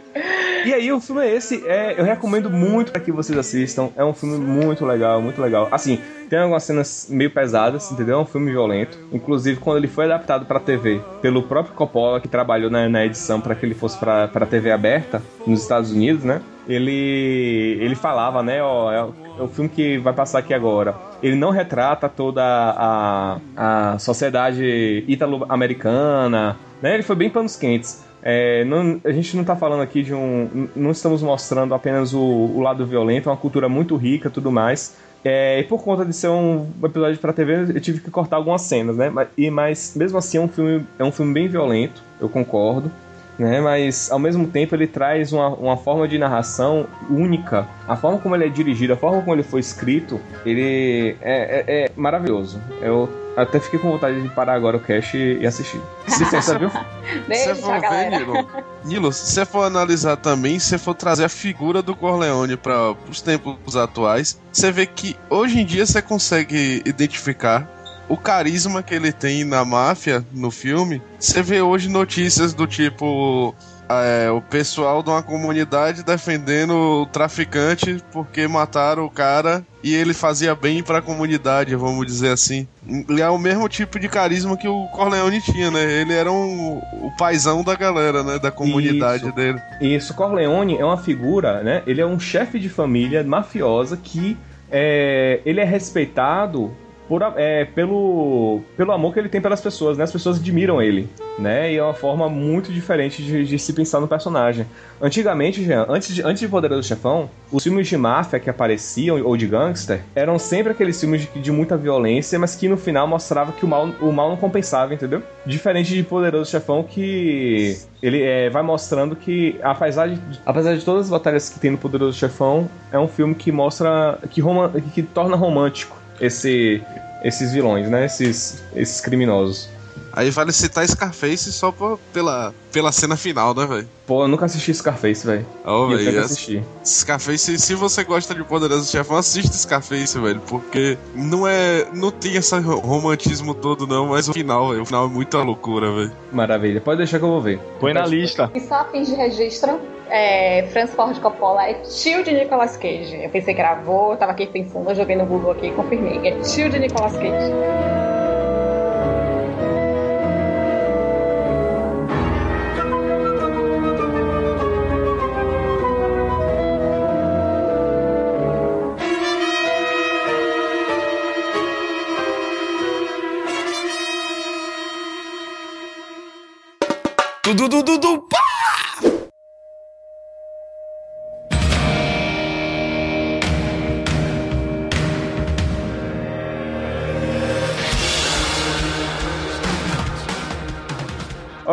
E aí, o filme é esse. É, eu recomendo muito para que vocês assistam. É um filme muito legal, muito legal. Assim, tem algumas cenas meio pesadas, entendeu? É um filme violento. Inclusive, quando ele foi adaptado pra TV pelo próprio Coppola, que trabalhou na, na edição para que ele fosse pra, pra TV aberta nos Estados Unidos, né? ele ele falava, né, ó, é, é o filme que vai passar aqui agora. Ele não retrata toda a, a sociedade ítalo-americana, né? Ele foi bem panos quentes. É, não, a gente não está falando aqui de um. Não estamos mostrando apenas o, o lado violento, é uma cultura muito rica tudo mais. É, e por conta de ser um episódio para TV, eu tive que cortar algumas cenas, né? Mas, e, mas mesmo assim é um filme, é um filme bem violento, eu concordo. Né, mas ao mesmo tempo ele traz uma, uma forma de narração única. A forma como ele é dirigido, a forma como ele foi escrito, ele é, é, é maravilhoso. Eu até fiquei com vontade de parar agora o cast e assistir. Licença, viu? Beijo, Se for ver, Nilo, Nilo, se você for analisar também, se você for trazer a figura do Corleone para os tempos atuais, você vê que hoje em dia você consegue identificar o carisma que ele tem na máfia no filme. Você vê hoje notícias do tipo é, o pessoal de uma comunidade defendendo o traficante porque mataram o cara e ele fazia bem para a comunidade, vamos dizer assim. Ele é o mesmo tipo de carisma que o Corleone tinha, né? Ele era um, o paizão da galera, né? Da comunidade Isso. dele. Isso, Corleone é uma figura, né? Ele é um chefe de família mafiosa que é, ele é respeitado por, é, pelo, pelo amor que ele tem pelas pessoas, né? As pessoas admiram ele, né? E é uma forma muito diferente de, de se pensar no personagem. Antigamente, Jean, antes de, antes de Poderoso Chefão, os filmes de máfia que apareciam, ou de gangster, eram sempre aqueles filmes de, de muita violência, mas que no final mostrava que o mal, o mal não compensava, entendeu? Diferente de Poderoso Chefão, que ele é, vai mostrando que, apesar de, apesar de todas as batalhas que tem no Poderoso Chefão, é um filme que mostra, que, que torna romântico esse, esses vilões, né? Esses, esses criminosos. Aí vale citar Scarface só por- pela, pela cena final, né, velho? Pô, eu nunca assisti Scarface, velho. Eu velho, essa- assistir. Scarface, se você gosta de Poderoso Chefão, assiste Scarface, velho, porque não é, não tem esse ro- romantismo todo não, mas o final, velho, o final é muita loucura, velho. Maravilha. Pode deixar que eu vou ver. Põe na lista. E só a fins de registro, é, Francis Ford Coppola é tio de Nicolas Cage. Eu pensei que era avô, eu tava aqui pensando, eu joguei no Google aqui e confirmei. É tio de Nicolas Cage. Dudu, dudu, dudu, pá!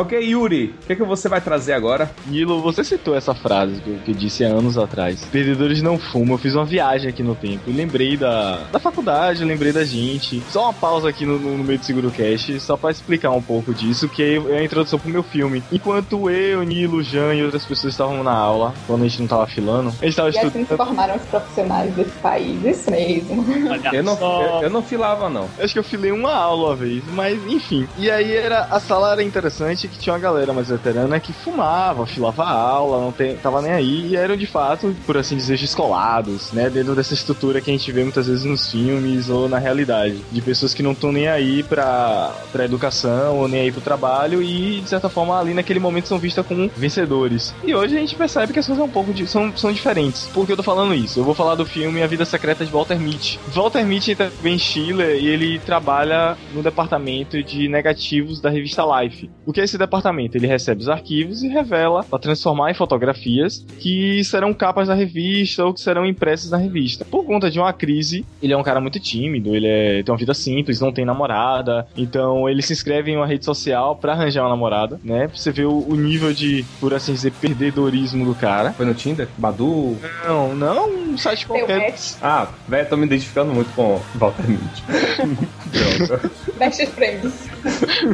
Ok, Yuri, o que, que você vai trazer agora? Nilo, você citou essa frase que eu, que eu disse há anos atrás. Perdedores não fumam. Eu fiz uma viagem aqui no tempo. e lembrei da, da faculdade, lembrei da gente. Só uma pausa aqui no, no meio do Seguro Cast, só pra explicar um pouco disso, que é a introdução pro meu filme. Enquanto eu, Nilo, Jan e outras pessoas estavam na aula, quando a gente não tava filando, a gente tava E assim se estudando. formaram os profissionais desse país, isso mesmo. Eu não, eu, eu não filava, não. Acho que eu filei uma aula uma vez, mas enfim. E aí era a sala era interessante que tinha uma galera mais veterana que fumava, filava aula, não tem, tava nem aí, e eram de fato, por assim dizer, descolados, né? Dentro dessa estrutura que a gente vê muitas vezes nos filmes ou na realidade. De pessoas que não estão nem aí pra, pra educação ou nem aí pro trabalho e, de certa forma, ali naquele momento são vistas como vencedores. E hoje a gente percebe que as coisas são um pouco de, são, são diferentes. Por que eu tô falando isso? Eu vou falar do filme A Vida Secreta de Walter Mitty. Walter Mitty entra em Chile e ele trabalha no departamento de negativos da revista Life. O que é esse departamento? Ele recebe os arquivos e revela para transformar em fotografias que serão capas da revista ou que serão impressas na revista. Por conta de uma crise, ele é um cara muito tímido, ele é- tem uma vida simples, não tem namorada, então ele se inscreve em uma rede social para arranjar uma namorada, né? Pra você ver o, o nível de, por assim dizer, perdedorismo do cara. Foi no Tinder? Badu? Não, não um site qualquer. Ah, velho, tô me identificando muito com o Walter Mitty. Best friends.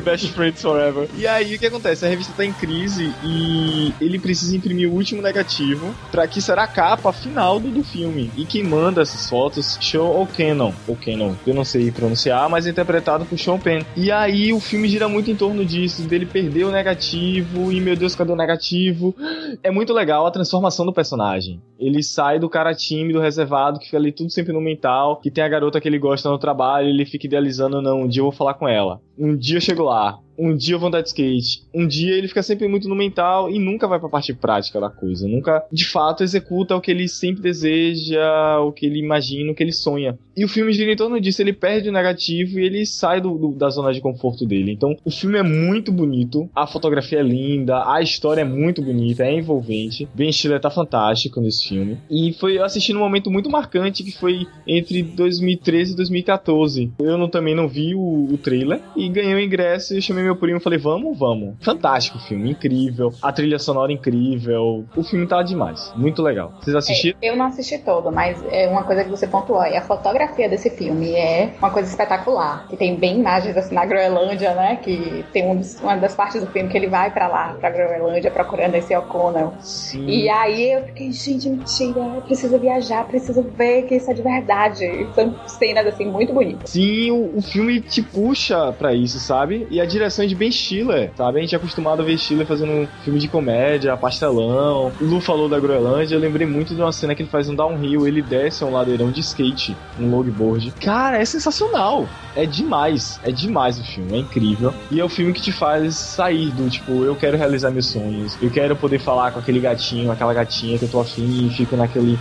Best Friends Forever. E aí o que acontece? A revista tá em crise e ele precisa imprimir o último negativo para que será a capa final do, do filme. E quem manda essas fotos, Sean O'Cannon. O'Cannon, eu não sei pronunciar, mas é interpretado por Sean Penn. E aí o filme gira muito em torno disso, dele perder o negativo e meu Deus, cadê o negativo? É muito legal a transformação do personagem. Ele sai do cara tímido, reservado, que fica ali tudo sempre no mental, que tem a garota que ele gosta no trabalho, ele fica idealizando, não, um dia eu vou falar com ela. Um dia eu chego lá. Um dia eu vou andar de skate, um dia ele fica sempre muito no mental e nunca vai pra parte prática da coisa, nunca de fato executa o que ele sempre deseja, o que ele imagina, o que ele sonha. E o filme gira em torno disso, ele perde o negativo e ele sai do, do, da zona de conforto dele. Então, o filme é muito bonito, a fotografia é linda, a história é muito bonita, é envolvente. Ben Stiller tá fantástico nesse filme. E foi eu num momento muito marcante que foi entre 2013 e 2014. Eu não, também não vi o, o trailer e ganhei o ingresso e chamei meu primo e falei: "Vamos, vamos". Fantástico o filme, incrível. A trilha sonora incrível. O filme tá demais, muito legal. Vocês assistiram? É, eu não assisti todo, mas é uma coisa que você pontuou aí, a fotografia desse filme é uma coisa espetacular. Que tem bem imagens assim na Groenlândia, né? Que tem um uma das partes do filme que ele vai para lá, pra Groenlândia, procurando esse O'Connell. Sim. E aí eu fiquei, gente, mentira, preciso viajar, preciso ver que isso é de verdade. São cenas assim muito bonitas. Sim, o, o filme te puxa pra isso, sabe? E a direção é de Ben Stiller, sabe? A gente é acostumado a ver Stiller fazendo filme de comédia, pastelão. O Lu falou da Groenlândia, eu lembrei muito de uma cena que ele faz um downhill, ele desce um ladeirão de skate, um longboard. Cara, é sensacional. É demais, é demais o filme, é incrível. E é o filme que te faz sair do tipo, eu quero realizar meus sonhos, eu quero poder falar com aquele gatinho, aquela gatinha que eu tô afim e fico naquele.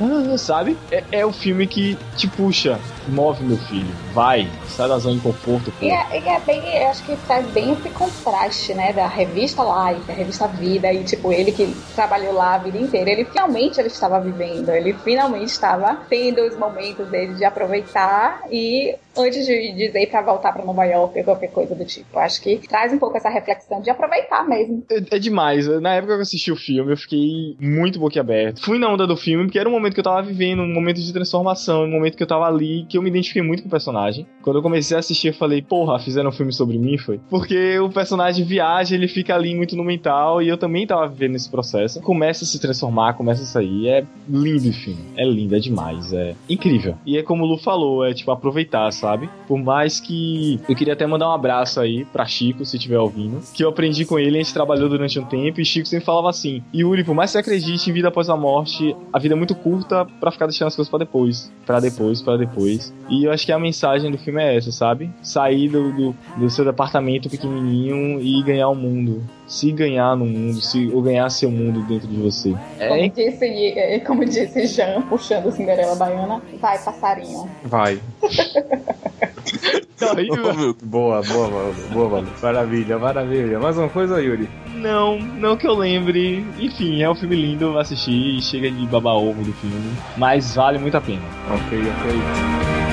Ah, sabe? É, é o filme que te puxa, move meu filho, vai, sai da zona de conforto. E é, e é bem, acho que faz bem esse contraste, né, da revista Life, da revista Vida, e tipo, ele que trabalhou lá a vida inteira, ele finalmente ele estava vivendo, ele finalmente estava tendo os momentos dele de aproveitar e antes de dizer pra voltar pra Nova York ou qualquer coisa do tipo. Acho que traz um pouco essa reflexão de aproveitar mesmo. É, é demais. Na época que eu assisti o filme, eu fiquei muito boquiaberto. Fui na onda do filme, porque era um momento que eu tava vivendo, um momento de transformação, um momento que eu tava ali, que eu me identifiquei muito com o personagem. Quando eu comecei a assistir, eu falei, porra, fizeram um filme sobre mim, foi? Porque o personagem viaja, ele fica ali muito no mental, e eu também tava vivendo esse processo. Começa a se transformar, começa a sair. É lindo o filme. É lindo, é demais. É incrível. E é como o Lu falou, é tipo aproveitar, sabe? Por mais que eu queria até mandar um abraço aí pra Chico, se estiver ouvindo, que eu aprendi com ele, a gente trabalhou durante um tempo e Chico sempre falava assim: Yuri, por mais que você acredite em vida após a morte, a vida é muito curta pra ficar deixando as coisas pra depois, Pra depois, pra depois. E eu acho que a mensagem do filme é essa, sabe? Sair do, do, do seu departamento pequenininho e ganhar o mundo se ganhar no mundo, se ou ganhar seu mundo dentro de você. Como É disse, como disse Jean, puxando Cinderela Baiana, vai passarinho. Vai. horrível. Boa, boa, mano. Boa, mano. Maravilha, maravilha. Mais uma coisa, Yuri? Não, não que eu lembre. Enfim, é um filme lindo, assistir, chega de babar ovo do filme, mas vale muito a pena. Ok, ok.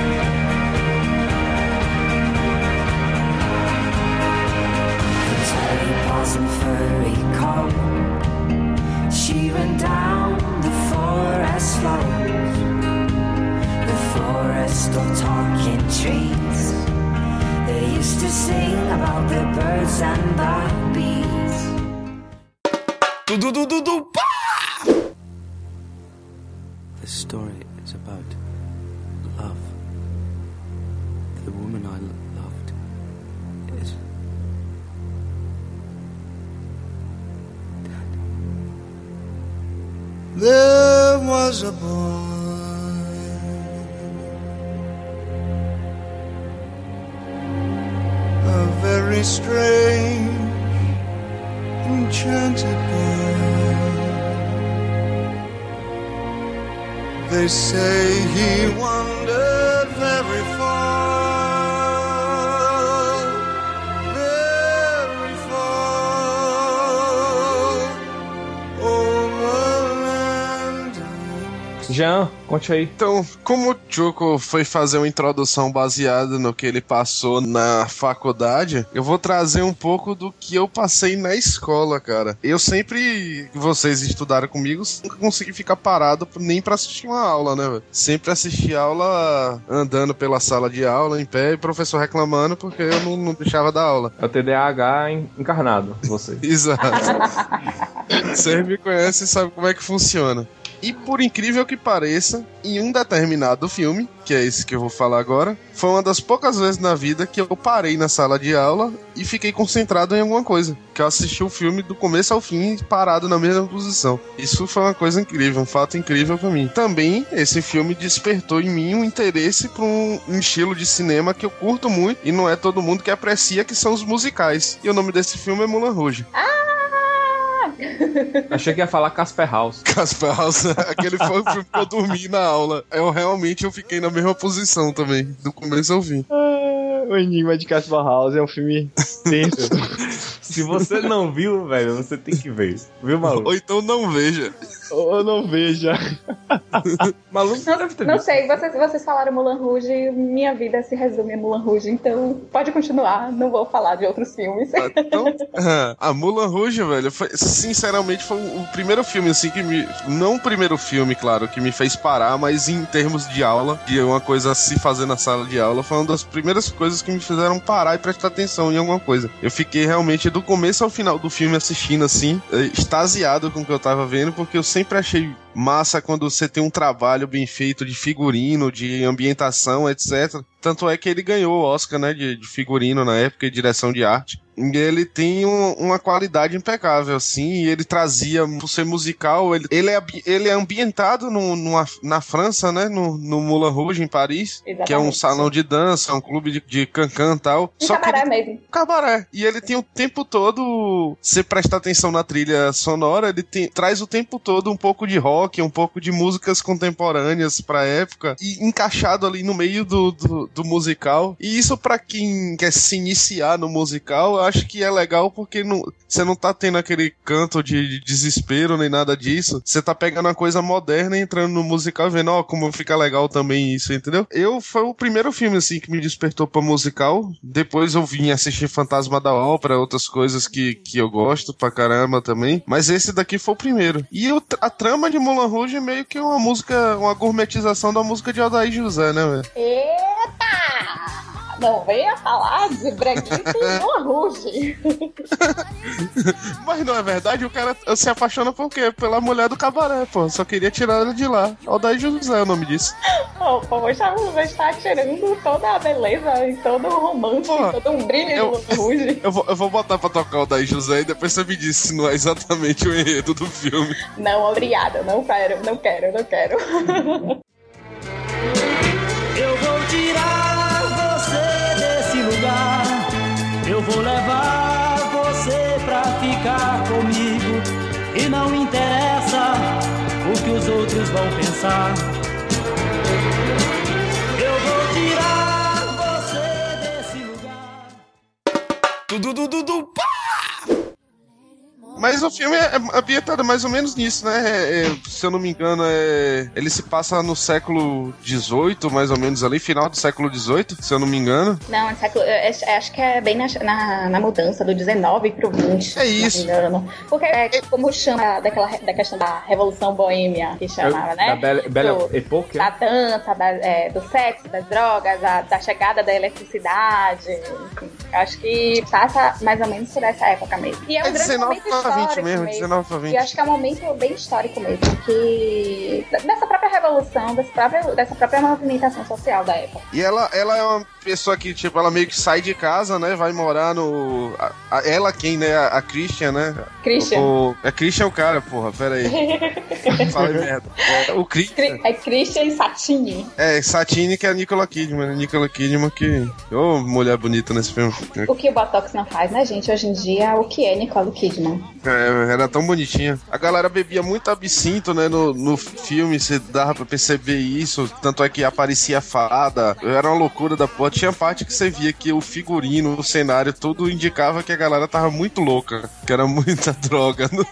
Very strange Enchanted boy They say he wandered very far Jean, conte aí. Então, como o Choco foi fazer uma introdução baseada no que ele passou na faculdade, eu vou trazer um pouco do que eu passei na escola, cara. Eu sempre, vocês estudaram comigo, nunca consegui ficar parado nem pra assistir uma aula, né, velho? Sempre assisti aula andando pela sala de aula, em pé, e o professor reclamando porque eu não, não deixava da aula. É o TDAH en- encarnado, você. Exato. Vocês me conhecem e sabem como é que funciona. E por incrível que pareça, em um determinado filme, que é esse que eu vou falar agora, foi uma das poucas vezes na vida que eu parei na sala de aula e fiquei concentrado em alguma coisa. Que eu assisti o filme do começo ao fim, parado na mesma posição. Isso foi uma coisa incrível, um fato incrível pra mim. Também, esse filme despertou em mim um interesse por um, estilo de cinema que eu curto muito e não é todo mundo que aprecia, que são os musicais. E o nome desse filme é Mulan Rouge. Achei que ia falar Casper House. Casper House, aquele foi o filme que eu dormi na aula. Eu realmente eu fiquei na mesma posição também, do começo ao fim. Ah, o Enigma de Casper House é um filme tenso. Se você não viu, velho, você tem que ver. Viu, maluco? Ou então não veja. Ou não veja. maluco Não, deve ter não visto. sei, vocês, vocês falaram Mulan Rouge, minha vida se resume a Mulan Rouge, então pode continuar, não vou falar de outros filmes. Então, a Mulan Rouge, velho, foi, sinceramente foi o primeiro filme, assim, que me. Não o primeiro filme, claro, que me fez parar, mas em termos de aula, de uma coisa a se fazer na sala de aula, foi uma das primeiras coisas que me fizeram parar e prestar atenção em alguma coisa. Eu fiquei realmente do começo ao final do filme assistindo, assim, eh, extasiado com o que eu tava vendo, porque eu sempre achei massa quando você tem um trabalho bem feito de figurino, de ambientação, etc. Tanto é que ele ganhou o Oscar, né, de, de figurino na época e direção de arte. E ele tem um- uma qualidade impecável, assim, e ele trazia, por ser musical, ele, ele, é, ele é ambientado no, numa- na França, né, no, no Moulin Rouge, em Paris, que é um Exatamente. salão de dança, um clube de, de cancan e tal. Um Só cabaré ele mesmo. cabaré. E ele tem o tempo todo. Se prestar atenção na trilha sonora, ele tem- traz o tempo todo um pouco de rock, um pouco de músicas contemporâneas pra época, e encaixado ali no meio do, do, do musical. E isso, pra quem quer se iniciar no musical, eu acho que é legal porque não, você não tá tendo aquele canto de, de desespero nem nada disso. Você tá pegando uma coisa moderna e entrando no musical e vendo, ó, como fica legal também isso, entendeu? Eu foi o primeiro filme assim que me despertou pra musical. Depois eu vim assistir Fantasma da Ópera, outras coisas que, que eu gosto pra caramba também. Mas esse daqui foi o primeiro. E a trama de Moulin Rouge é meio que uma música, uma gourmetização da música de Aldair José, né, velho? Eita! Não venha falar de Breguice e Mulan Rouge. Mas não é verdade, o cara se apaixona por quê? Pela mulher do cabaré, pô. Só queria tirar ela de lá. Aldair José é o nome disso. O povo já já está tirando toda a beleza e todo o romance, Pô, todo um brilho eu- de Rouge. Eu vou, eu vou botar pra tocar o Aldair José e depois você me diz se não é exatamente o enredo do filme. Não, obrigada, não quero, não quero, não quero. Eu vou levar você pra ficar comigo. E não interessa o que os outros vão pensar. Eu vou tirar você desse lugar. Du, du, du, du, pá! Mas o filme é é ambientado mais ou menos nisso, né? É- é, se eu não me engano, é, ele se passa no século XVIII, mais ou menos ali, final do século XVIII, se eu não me engano. Não, século, eu acho- acho que é bem na, na, na mudança do 19 pro 20. É se isso. Não me engano. Porque é como chama daquela, da questão da Revolução Boêmia, que chamava, né? Da Belle, Belle Do- Époque, da dança, da- é, do sexo, das drogas, da, da chegada da eletricidade, enfim. Acho que passa mais ou menos por essa época mesmo. E é um É grande 19 momento pra 20 histórico mesmo, mesmo. 19 pra 20. E acho que é um momento bem histórico mesmo, que dessa própria revolução, dessa própria, dessa própria movimentação social da época. E ela, ela é uma pessoa que, tipo, ela meio que sai de casa, né? Vai morar no. a- a- ela quem, né? A, a Christian, né? Christian. O, é Christian o cara, porra, pera aí. Falei merda. É, o Christian. É Christian Satini. É, Satine que é a Nicola Kidman. A Nicola Kidman que. Ô, mulher bonita nesse filme. O que o Botox não faz, né, gente? Hoje em dia, o que é Nicole Kidman? É, era tão bonitinha. A galera bebia muito absinto, né? No, no filme, você dava pra perceber isso. Tanto é que aparecia fada. Era uma loucura da porra. Tinha parte que você via que o figurino, o cenário, tudo indicava que a galera tava muito louca. Que era muita droga no,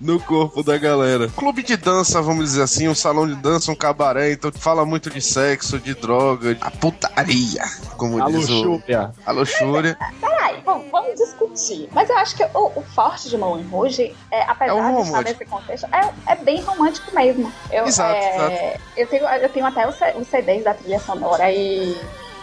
no corpo da galera. Clube de dança, vamos dizer assim, um salão de dança, um cabaré. Então fala muito de sexo, de droga, de a putaria. Como A diz o. luxúria. A luxúria. Peraí, vamos, vamos discutir. Mas eu acho que o, o forte de Moulin Rouge, é, apesar É o de estar nesse contexto, é, é bem romântico mesmo. Eu, Exato, é, Eu, tenho, eu tenho até os CDs da trilha sonora e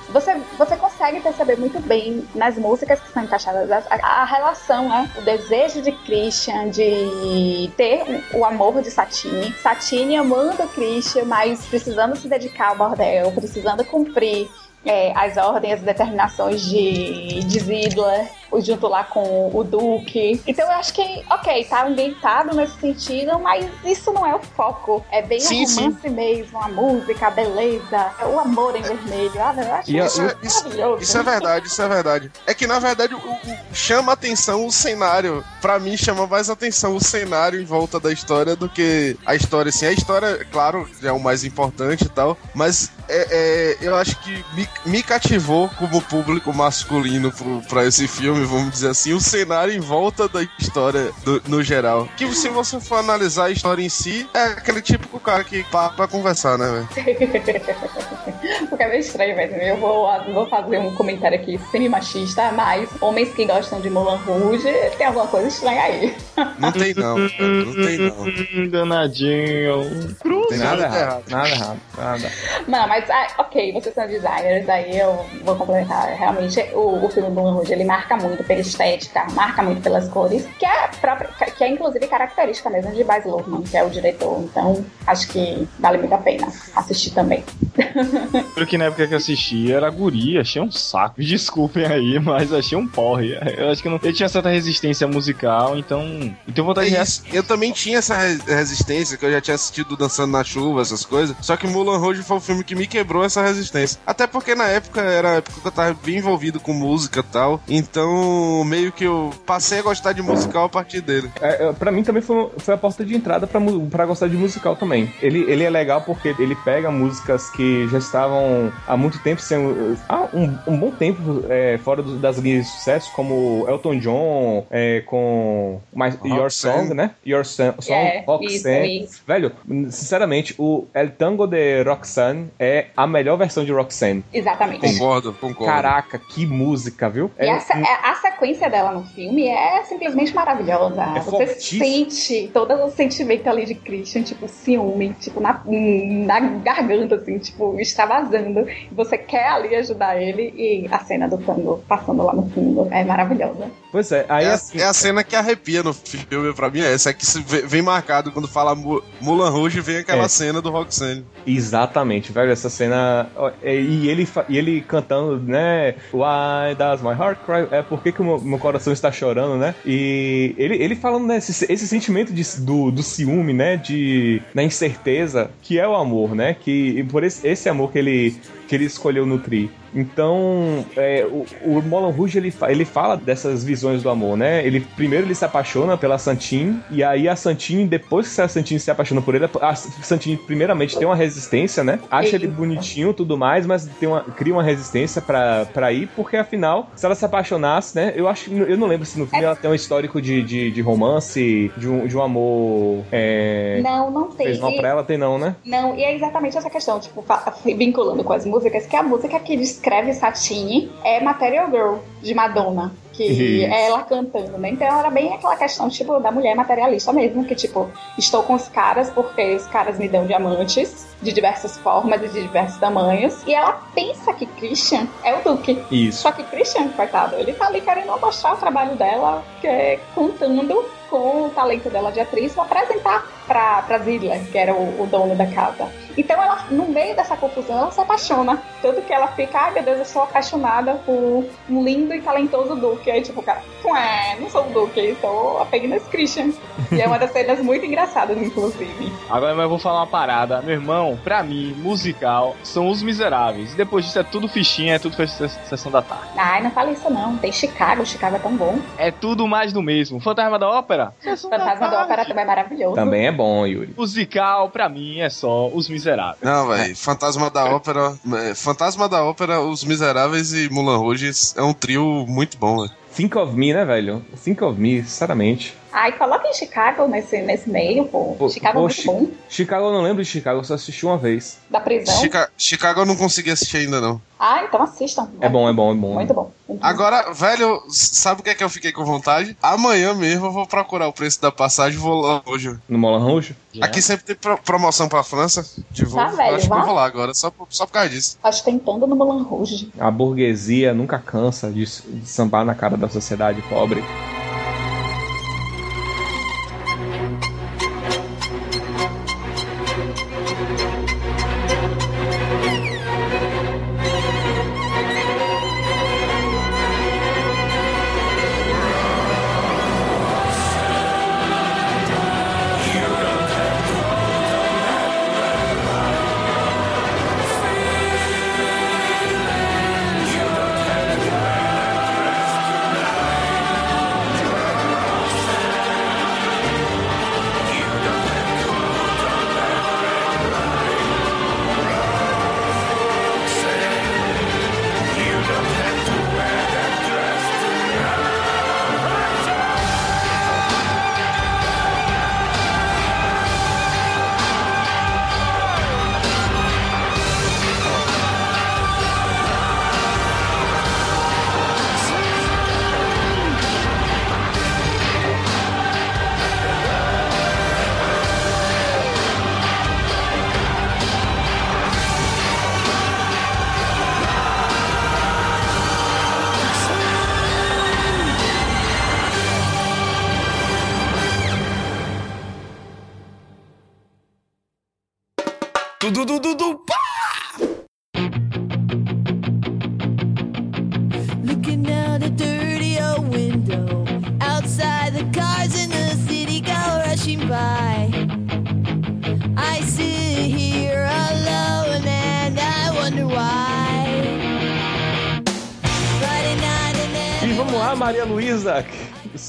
você, você consegue perceber muito bem nas músicas que são encaixadas a, a relação, né? O desejo de Christian de ter o amor de Satine. Satine amando Christian, mas precisando se dedicar ao bordel, precisando cumprir é, as ordens, as determinações de, de Zidler, junto lá com o Duque. Então eu acho que, ok, tá ambientado nesse sentido, mas isso não é o foco. É bem Sim, o romance mesmo, a música, a beleza, o amor em vermelho. Ah, eu acho isso Isso é, isso, maravilhoso. isso é verdade, isso é verdade. É que na verdade o, o- chama atenção o cenário. Pra mim chama mais atenção o cenário em volta da história do que a história. Assim, a história, claro, é o mais importante e tal, mas é, é, eu acho que me, me cativou como público masculino pro, pra esse filme, vamos dizer assim, o cenário em volta da história do- no geral. Que se você for analisar a história em si, é aquele típico cara que para pra conversar, né, velho? Porque é meio estranho mesmo. Eu vou, vou fazer um comentário aqui semi-machista, mas homens que gostam de Mulan Rouge, tem alguma coisa estranha aí. Não tem não, cara, não tem não. Danadinho. Não tem Nada nada errado, nada errado, nada. Não, mas ah, ok, vocês são designers, aí eu vou complementar. Realmente, o, o filme do Mulan Rouge, ele marca muito pela estética, marca muito pelas cores, que é, própria, que é inclusive característica mesmo de Baz Luhrmann, que é o diretor. Então, acho que vale muito a pena assistir também. Porque na época que eu assisti era guria, achei um saco. Me Desculpem aí, mas achei um porre. Eu acho que eu não. Eu tinha certa resistência musical, então. Então vontade de É isso. Eu também tinha essa re- resistência, que eu já tinha assistido Dançando na Chuva, essas coisas. Só que Mulan Rouge foi o filme que me quebrou essa resistência. Até porque na época era a época que eu tava bem envolvido com música e tal. Então, meio que eu passei a gostar de musical a partir dele. É, é, pra mim também foi, foi a porta de entrada pra gostar de musical também. Ele, ele é legal porque ele pega músicas que já estavam há muito tempo sendo. há um, um bom tempo é, fora do- das linhas de sucesso, como Elton John, é, com mais, Your. Song, né? Your Son- Song, É, Roxanne. Velho, sinceramente, o El Tango de Roxanne é a melhor versão de Roxanne. Exatamente. Concordo, concordo. Caraca, que música, viu? E a, se- é- a sequência dela no filme é simplesmente maravilhosa. É Você fortíssimo. sente todo o sentimento ali de Christian, tipo, ciúme, tipo, na, na garganta, assim, tipo, extravasando. E Você quer ali ajudar ele e a cena do tango passando lá no fundo é maravilhosa. Pois é, aí É, a- assim. é a cena que arrepia no filme, pra mim é essa. É que vem marcado quando fala Mu- Mulan Rouge, vem aquela É. cena do Roxanne. Exatamente, velho, essa cena. é, E ele, fa- e ele cantando, né? Why does my heart cry? É por que, o meu, meu coração está chorando, né? E ele, ele falando, né? Esse, esse sentimento de- do, do ciúme, né? De, da incerteza, que é o amor, né? Que por esse, esse amor que ele, que ele escolheu nutrir. Então, é, o, o Moulin Rouge ele, ele fala dessas visões do amor, né? Ele primeiro ele se apaixona pela Santine e aí a Santine depois que a Santine se apaixona por ele, a Santine primeiramente tem uma resistência, né? Acha ele bonitinho e tudo mais, mas tem uma, cria uma resistência pra, pra ir porque afinal, se ela se apaixonasse, né? Eu acho, eu não lembro se no filme ela tem um histórico de, de, de romance, de um, de um amor é, Não, não tem. fez mal pra ela, tem não, né? Não, e é exatamente essa questão, tipo, vinculando com as músicas, que a música que descreve Satine é Material Girl, de Madonna. Que Isso. é ela cantando, né? Então era bem aquela questão, tipo, da mulher materialista mesmo, que, tipo, estou com os caras porque os caras me dão diamantes de diversas formas e de diversos tamanhos. E ela pensa que Christian é o Duque. Isso. Só que Christian, coitado, ele tá ali querendo mostrar o trabalho dela, que é contando com o talento dela de atriz pra apresentar pra, pra Zidler, que era o, o dono da casa. Então ela, no meio dessa confusão, ela se apaixona. Tanto que ela fica, ai meu Deus, eu sou apaixonada por um lindo e talentoso Duque. Aí tipo, o cara, ué, não sou o Duque, sou apenas Christian. E é uma das cenas muito engraçadas, inclusive. Agora mas eu vou falar uma parada. Meu irmão, pra mim, musical são os miseráveis. Depois disso é tudo fichinha, é tudo sessão da tarde. Ai, não fala isso não. Tem Chicago, Chicago é tão bom. É tudo mais do mesmo. Fantasma da Ópera? Da Fantasma da tarde. Ópera também é maravilhoso. Também é bom, Yuri. Musical, pra mim, é só os miseráveis. Não, velho. Fantasma da Ópera. é, Fantasma da Ópera, Os Miseráveis e Mulan Rouge é um trio muito bom, velho. Think of Me, né, velho? Think of Me, sinceramente. Ai, coloca em Chicago nesse, nesse meio, pô. Pô, Chicago é pô, muito Chi- bom. Chicago eu não lembro de Chicago, eu só assisti uma vez. Da prisão. Chica- Chicago eu não consegui assistir ainda, não. Ah, então assistam. É bom, é bom, é bom. Muito bom. Agora, velho, sabe o que é que eu fiquei com vontade? Amanhã mesmo eu vou procurar o preço da passagem e vou lá hoje. No Moulin Rouge? Aqui sempre tem pro- promoção pra França de voo. Tá, velho, eu acho que vá. eu vou lá agora, só, por- só por causa disso. Acho tentando no Moulin Rouge. A burguesia nunca cansa de, de sambar na cara da sociedade pobre.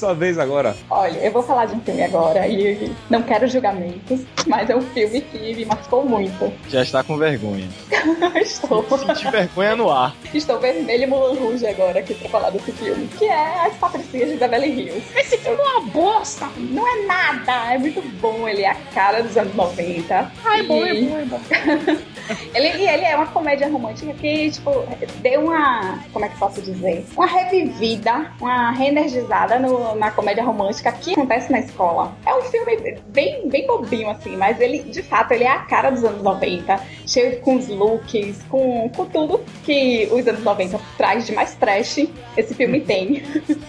Sua vez agora. Olha, eu vou falar de um filme agora e não quero julgamentos, mas é um filme que me marcou muito. Já está com vergonha. Estou. Senti vergonha no ar. Estou vermelho e Mulan Rouge agora aqui pra falar desse filme, que é As Patricinhas de Beverly Hills. Esse filme é uma bosta, não é nada, é muito bom, ele é a cara dos anos 90. Ah, é bom, é bom, é bom. Ele, e ele é uma comédia romântica que, tipo, deu uma, como é que posso dizer? Uma revivida, uma reenergizada no- na comédia romântica que acontece na escola. É um filme bem, bem bobinho, assim, mas ele, de fato, ele é a cara dos anos 90, cheio com os looks, com, com tudo que os anos 90 traz de mais trash, esse filme tem.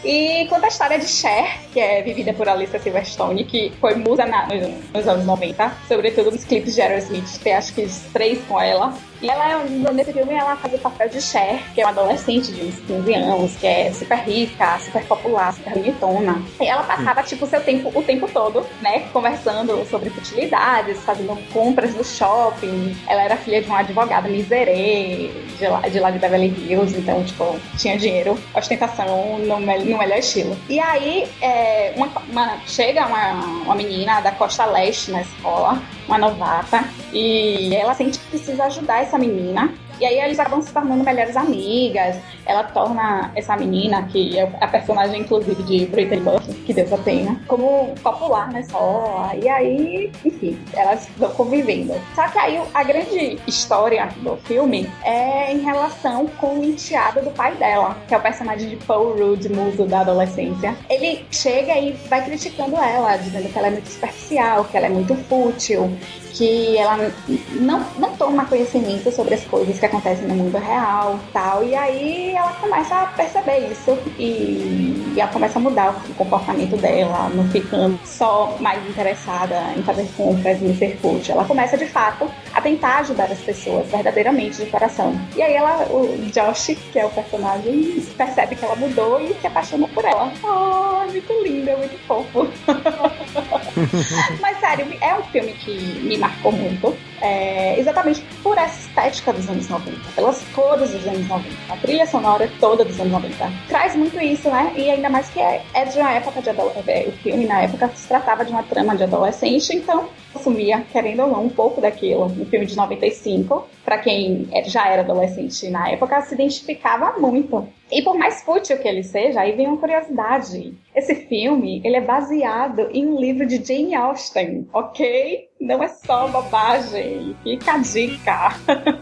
E conta a história de Cher, que é vivida por Alicia Silverstone, que foi musa na- nos, nos anos 90, sobretudo nos clipes de Aerosmith, tem acho que os três com ela. E ela, é- nesse filme, ela faz o papel de Cher, que é uma adolescente de uns 15 anos, que é super rica, super popular, super bonitona. E ela passava, tipo, o seu tempo, o tempo todo, né, conversando sobre futilidades, fazendo compras no shopping. Ela era filha de um advogado miserê, de lá, de lá de Beverly Hills, então, tipo, tinha dinheiro, ostentação no, no melhor estilo. E aí, é, uma, uma- chega uma, uma menina da costa leste na escola, uma novata, e ela sente que precisa ajudar essa menina. E aí eles acabam se tornando melhores amigas. Ela torna essa menina, que é a personagem, inclusive, de Britney Buff, que Deus a tenha, como popular na escola. E aí, enfim, elas vão convivendo. Só que aí a grande história do filme é em relação com o enteado do pai dela, que é o personagem de Paul Rudd, muso da adolescência. Ele chega e vai criticando ela, dizendo que ela é muito superficial, que ela é muito fútil, que ela não, não toma conhecimento sobre as coisas que acontecem no mundo real tal. E aí ela começa a perceber isso e, e ela começa a mudar o comportamento dela, não ficando só mais interessada em fazer compras e ser fútil. Ela começa de fato a tentar ajudar as pessoas verdadeiramente de coração. E aí ela, o Josh, que é o personagem, percebe que ela mudou e se apaixona por ela. Oh, muito lindo, é muito fofo. Mas sério, é um filme que me marcou muito. É, exatamente por essa estética dos anos 90, pelas cores dos anos 90, a trilha sonora toda dos anos 90. Traz muito isso, né? E ainda mais que é, é de uma época de adolescente. O filme na época se tratava de uma trama de adolescente, então assumia, querendo ou não, um pouco daquilo. Um filme de 95, pra quem é- já era adolescente na época, se identificava muito. E por mais fútil que ele seja, aí vem uma curiosidade. Esse filme, ele é baseado em um livro de Jane Austen, ok? Não é só bobagem. Fica a dica.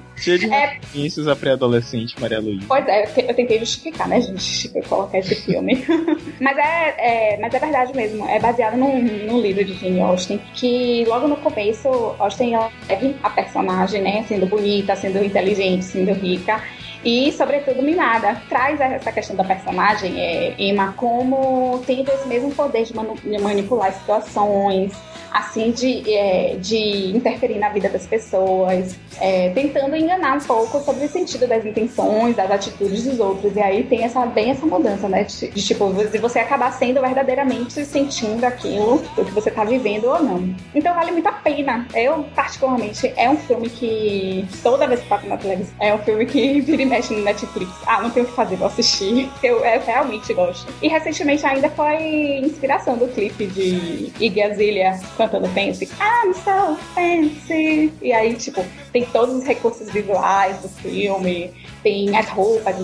Cheio de É. referências a pré-adolescente Maria Luísa. Pois é, eu te- eu tentei justificar, né, gente, pra colocar esse filme. mas, é, é- mas é verdade mesmo. É baseado num, num livro de Jane Austen, que logo no começo, Austen leve a personagem, né, sendo bonita, sendo inteligente, sendo rica. E, sobretudo, mimada. Traz essa questão da personagem, é, Emma, como tendo esse mesmo poder de, manu- de manipular situações, assim, de, é, de interferir na vida das pessoas, é, tentando enganar um pouco sobre o sentido das intenções, das atitudes dos outros. E aí tem essa, bem essa mudança, né? De, de, tipo, de você acabar sendo verdadeiramente sentindo aquilo, o que você tá vivendo ou não. Então vale muito a pena. Eu, particularmente, é um filme que toda vez que passa na televisão, é um filme que vira e mexe no Netflix. Ah, não tenho o que fazer, vou assistir. Eu, eu realmente gosto. E recentemente ainda foi inspiração do clipe de Iggy Azalea cantando Fancy. I'm so fancy. E aí, tipo, tem todos os recursos visuais do filme, tem as roupas,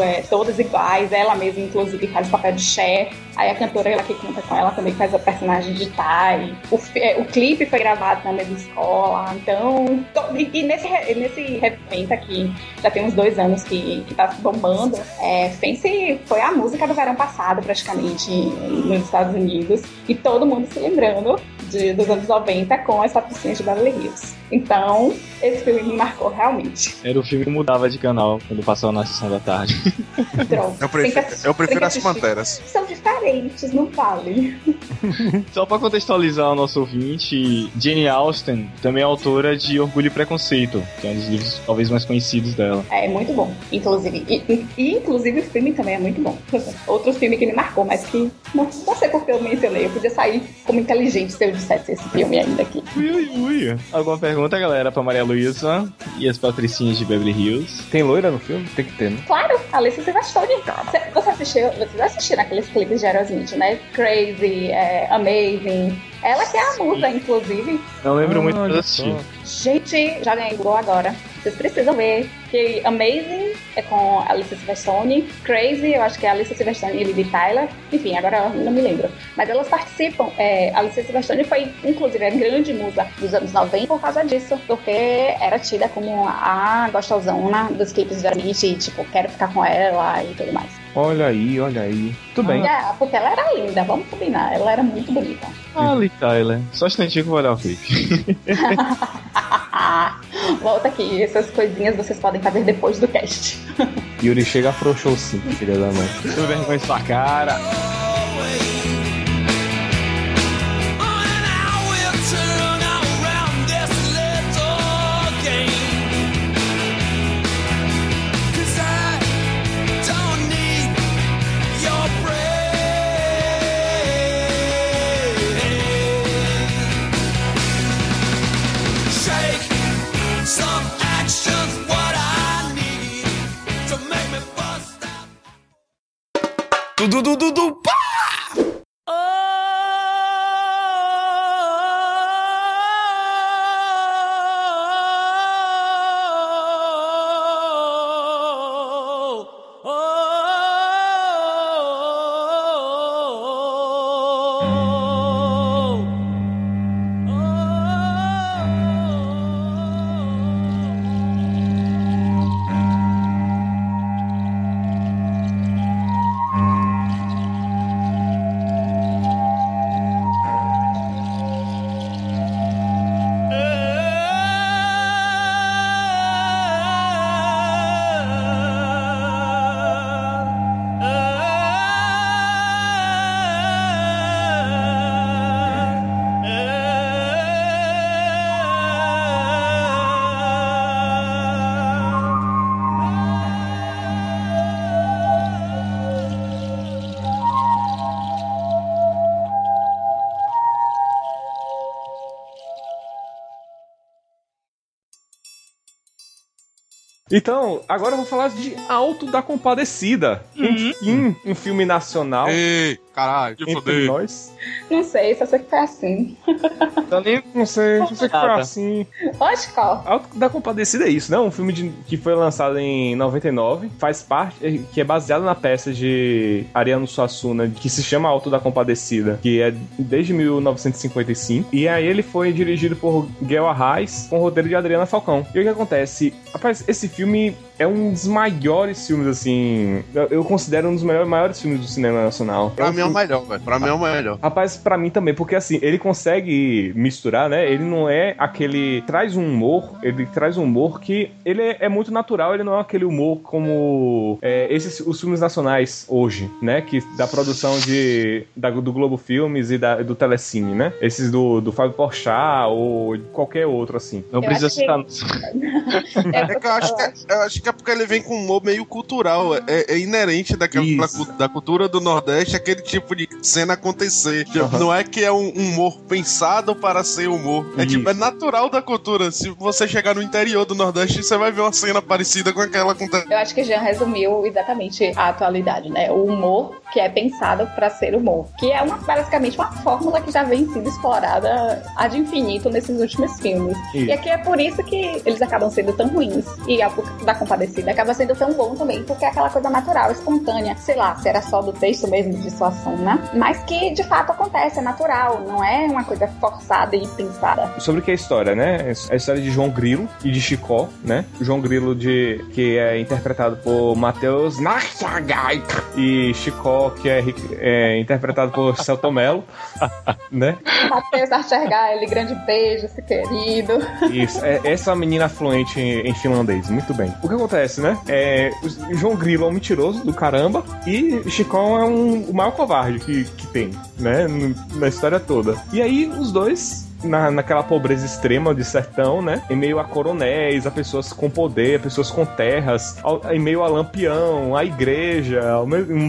é, todas iguais. Ela mesma, inclusive, faz o papel de Cher. Aí a cantora ela que canta com ela também faz a personagem de Tai. O, é, o clipe foi gravado na mesma escola. Então, e, e nesse, nesse evento aqui, já tem uns dois anos que, que tá bombando. É, Fancy foi a música do verão passado, praticamente, nos Estados Unidos. E todo mundo se lembrando de- dos anos 90 com as patricinhas de Beverly Hills. Então, esse filme me marcou realmente. Era o filme que mudava de canal quando passava na sessão da tarde. Droga. Eu prefiro, eu prefiro as. Panteras. São diferentes, não vale. Só pra contextualizar o nosso ouvinte, Jane Austen também é autora de Orgulho e Preconceito, que é um dos livros talvez mais conhecidos dela. É muito bom, inclusive. E, e- e, inclusive o filme também é muito bom. Outro filme que me marcou, mas que não, não sei porque eu mencionei. Eu podia sair como inteligente se eu dissesse esse filme ainda aqui. Ui, ui, ui. Alguma pergunta, galera, pra Maria Luísa e as patricinhas de Beverly Hills? Tem loira no filme? Tem que ter, né? Claro, Alice Silverstone. Você, você assistiu, vocês assistiram aqueles clipes de Aerosmith, né? Crazy, é, Amazing. Ela que é a musa, inclusive. Não lembro Ah, muito, mas olha assisti. só. Gente, já ganhei Google agora. Vocês precisam ver. Que Amazing é com Alice Silverstone. Crazy, eu acho que é Alice Silverstone e Lily Tyler. Enfim, agora eu não me lembro. Mas elas participam. É, Alice Silverstone foi, inclusive, a grande musa dos anos 90 por causa disso. Porque era tida como a gostosona dos clipes de Aerosmith. E, tipo, quero ficar com ela e tudo mais. Olha aí, olha aí. Tudo bem. É, porque ela era linda, vamos combinar. Ela era muito bonita. Ah, Lee Tyler. Só um instantinho que eu vou olhar o clipe. Volta aqui, essas coisinhas vocês podem fazer depois do cast. Yuri chega afrouxou sim, filha da mãe. Tudo vergonha em sua cara. Du du pá! Então, agora eu vou falar de Alto da Compadecida. Enfim, um filme nacional. Ei, caralho. Que Entre nós. Não sei, só sei que foi assim. Então nem Não sei, não sei que foi assim. Pode, qual? Auto da Compadecida é isso, né? Um filme de- que foi lançado em 99, faz parte, eh, que é baseado na peça de Ariano Suassuna, que se chama Auto da Compadecida, que é desde 1955. E aí ele foi dirigido por Gail Arraes, com o roteiro de Adriana Falcão. E o que acontece? Rapaz, esse filme é um dos maiores filmes, assim. Eu, eu considero um dos maiores, maiores filmes do cinema nacional. Pra um mim é o melhor, velho. Pra mim é o melhor. Rapaz, pra mim também, porque assim, ele consegue misturar, né? Ele não é aquele. Traz um humor, ele traz um humor que ele é, é muito natural, ele não é aquele humor como é, esses os filmes nacionais hoje, né? Que da produção de, da- do Globo Filmes e da- do Telecine, né? Esses do, do Fábio Porchat ou qualquer outro, assim. não Eu precisa citar. É que eu acho que é, eu acho que é porque ele vem com um humor meio cultural. É, é inerente daquela, da cultura do Nordeste aquele tipo de cena acontecer. Tipo, Não é que é um humor pensado para ser humor. É tipo, é natural da cultura. Se você chegar no interior do Nordeste, você vai ver uma cena parecida com aquela acontecendo. Eu acho que Jean resumiu exatamente a atualidade, né? O humor que é pensado para ser humor, que é uma, basicamente uma fórmula que já vem sendo explorada ad infinito nesses últimos filmes. Isso. E aqui é por isso que eles acabam sendo tão ruins. E a da Acaba sendo tão bom também, porque é aquela coisa natural, espontânea. Sei lá, se era só do texto mesmo de situação, né? Mas que de fato acontece, é natural, não é uma coisa forçada e pensada. Sobre o que é a história, né? É a história de João Grilo e de Chicó, né? João Grilo de que é interpretado por Matheus Nachagay e Chicó que é, é interpretado por Celto Mello, né? Matheus Archergar, ele grande beijo, esse querido. Isso, é, essa menina fluente em, em finlandês, muito bem. O que acontece, né? É, o João Grilo é um mentiroso do caramba e Chicó é um, o maior covarde que, que tem, né? Na história toda. E aí os dois. Na, naquela pobreza extrema de sertão, né? Em meio a coronéis, a pessoas com poder, a pessoas com terras, ao- em meio a lampião, a igreja,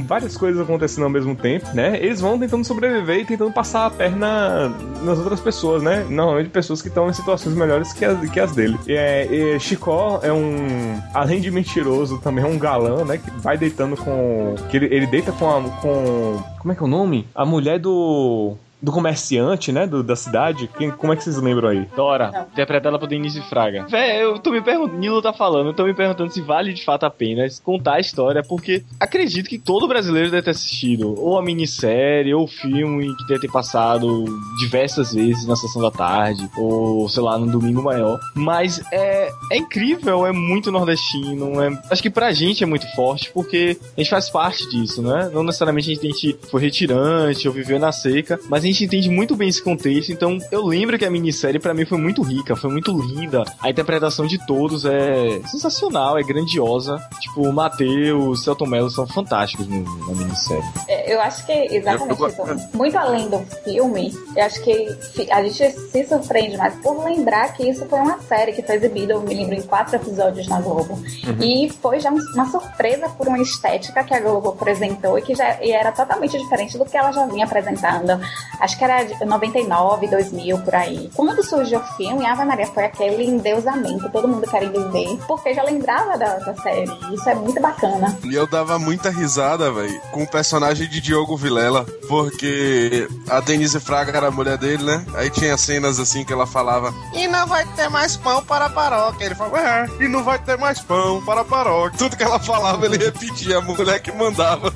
várias coisas acontecendo ao mesmo tempo, né? Eles vão tentando sobreviver e tentando passar a perna nas outras pessoas, né? Normalmente pessoas que estão em situações melhores que as, que as dele. E, é, e Chicó é um. Além de mentiroso, também é um galã, né? Que vai deitando com. Que ele, ele deita com a. com. Como é que é o nome? A mulher do. Do comerciante, né? Do, da cidade. Quem, como é que vocês lembram aí? Dora, Não. interpretada por Denise Fraga. Véi, eu tô me perguntando, Nilo tá falando, eu tô me perguntando se vale de fato a pena contar a história, porque acredito que todo brasileiro deve ter assistido ou a minissérie, ou o filme que deve ter passado diversas vezes na sessão da tarde, ou sei lá, no domingo maior. Mas é, é incrível, é muito nordestino, é, acho que pra gente é muito forte, porque a gente faz parte disso, né? Não necessariamente a gente foi retirante ou viveu na seca, mas a gente entende muito bem esse contexto, então eu lembro que a minissérie pra mim foi muito rica, foi muito linda. A interpretação de todos é sensacional, é grandiosa. Tipo, o Matheus, o Celton Mello são fantásticos no- na minissérie. É, Eu acho que exatamente Eu- eu- isso. Muito além do filme, eu acho que a gente se surpreende mais por lembrar que isso foi uma série que foi exibida, eu me lembro, em quatro episódios na Globo. E foi já um- uma surpresa por uma estética que a Globo apresentou e que já e era totalmente diferente do que ela já vinha apresentando. Acho que era de 99, 2000, por aí. Quando surgiu o filme, Ave Maria foi aquele endeusamento, todo mundo querendo ver, porque já lembrava da, da série. Isso é muito bacana. E eu dava muita risada, velho, com o personagem de Diogo Vilela, porque a Denise Fraga era a mulher dele, né? Aí tinha cenas assim que ela falava: E não vai ter mais pão para a paróquia. Ele falava: É, e não vai ter mais pão para a paróquia. Tudo que ela falava, ele repetia, a mulher que mandava.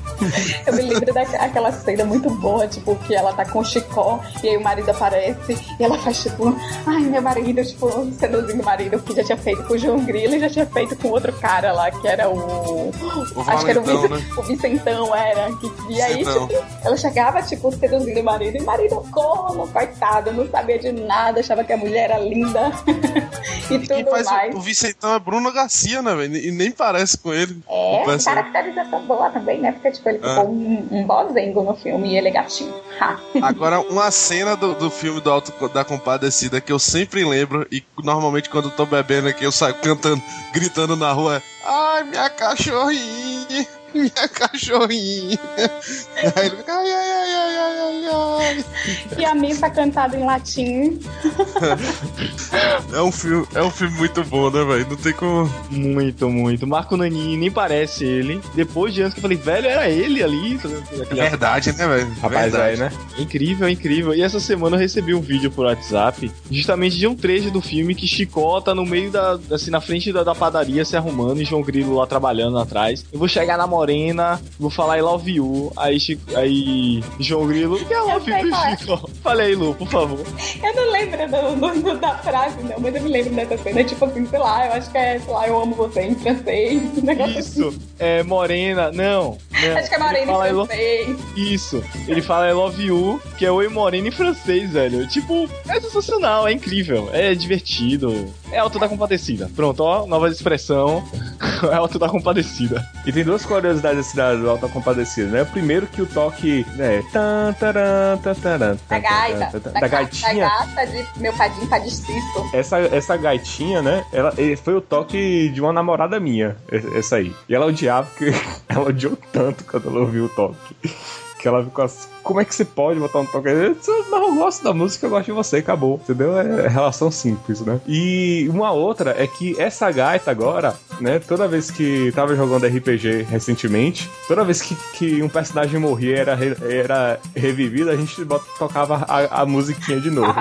Eu me lembro daquela cena muito boa, tipo, que ela tá com o Chicó e aí o marido aparece e ela faz tipo, ai, meu marido, tipo, seduzindo o marido que já tinha feito com o João Grilo e já tinha feito com outro cara lá, que era o. O acho que era o, Vic- né? o Vicentão, era. Que, e aí, Vicentão. tipo, ela chegava, tipo, seduzindo o marido, e o marido, como, coitado, não sabia de nada, achava que a mulher era linda e tudo mais. o, o Vicentão é Bruno Garcia, né, velho? E nem parece com ele. É, caracterização boa também, né? Porque, tipo, ele Ah. ficou um, um bozengo no filme e ele é gatinho. Ha. Agora, uma cena do, do filme do Alto da Compadecida que eu sempre lembro, e normalmente quando eu tô bebendo aqui eu saio cantando, gritando na rua: Ai, minha cachorrinha, minha cachorrinha. Aí ele fica: Ai, ai, ai, ai, ai, ai, E a missa cantada em latim. É um filme, é um filme muito bom, né, velho? Não tem como. Muito, muito. Marco Nanini nem parece ele. Depois de anos que eu falei, velho, era ele ali. É verdade, né, velho? Rapaz, Verdade. aí, né? Incrível, incrível. E essa semana eu recebi um vídeo por WhatsApp, justamente de um trecho do filme que Chicó tá no meio da, assim, na frente da, da padaria se arrumando e João Grilo lá trabalhando atrás. Eu vou chegar na morena, vou falar I love you. Aí, Chico, aí João Grilo, que é love you, é. Chicó. Falei aí, Lu, por favor. Eu não lembro do, do- da frase, não, mas eu me lembro dessa cena. Tipo assim, sei lá, eu acho que é, sei lá, eu amo você em francês. um assim. Isso, é morena, não. não. Acho que é Morena em lo- francês. Isso. Ele fala I love you, que é oi morena em francês, velho. Tipo, é sensacional, é incrível, é divertido. É alto da compadecida. Pronto, ó, nova expressão. É alto da compadecida. E tem duas curiosidades assim, da do Alta Compadecida, né? O primeiro que o toque, né? Tan, taran, tan, taran, Da gaita. Da, Da ga- gaitinha. Da gata de meu padinho padicisto. Essa, essa gaitinha, né? Ela foi o toque de uma namorada minha, essa aí. E ela odiava, porque ela odiou tanto quando ela ouviu o toque. Que ela ficou assim, como é que você pode botar um toque? Eu disse, Não, eu gosto da música, eu gosto de você, acabou. Entendeu? É relação simples, né? E uma outra é que essa gaita agora, né? Toda vez que tava jogando RPG recentemente, toda vez que, que um personagem morria e era, era revivido, a gente tocava a, a musiquinha de novo.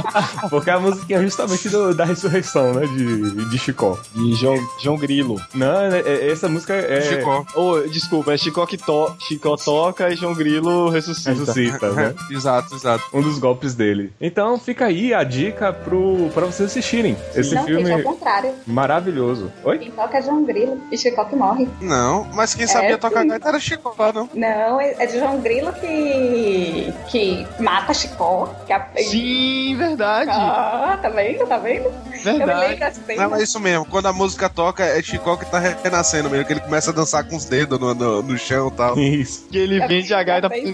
Porque a musiquinha é justamente do- da ressurreição, né? De, de Chicó. De João, João Grilo. Não, é- é- essa música é. Chicó. Oh, desculpa, é Chicó que to Chicó toca e João Grilo ressuscita. Ressuscita, né? exato, exato. Um dos golpes dele. Então fica aí a dica pro, pra vocês assistirem. Esse não, filme gente, é o contrário. maravilhoso. Oi? Quem toca é João Grilo e Chicó que morre. Não, mas quem sabia É, tocar gaita era Chico, não. Não, é é de João Grilo que, que mata Chicó. Que a... Sim, verdade. Ah, tá vendo? Tá vendo? Verdade. assim. Não, é isso mesmo. Quando a música toca, é Chico que tá renascendo mesmo, que ele começa a dançar com os dedos no, no, no chão e tal. Isso. Que ele vende a gaita pro bem-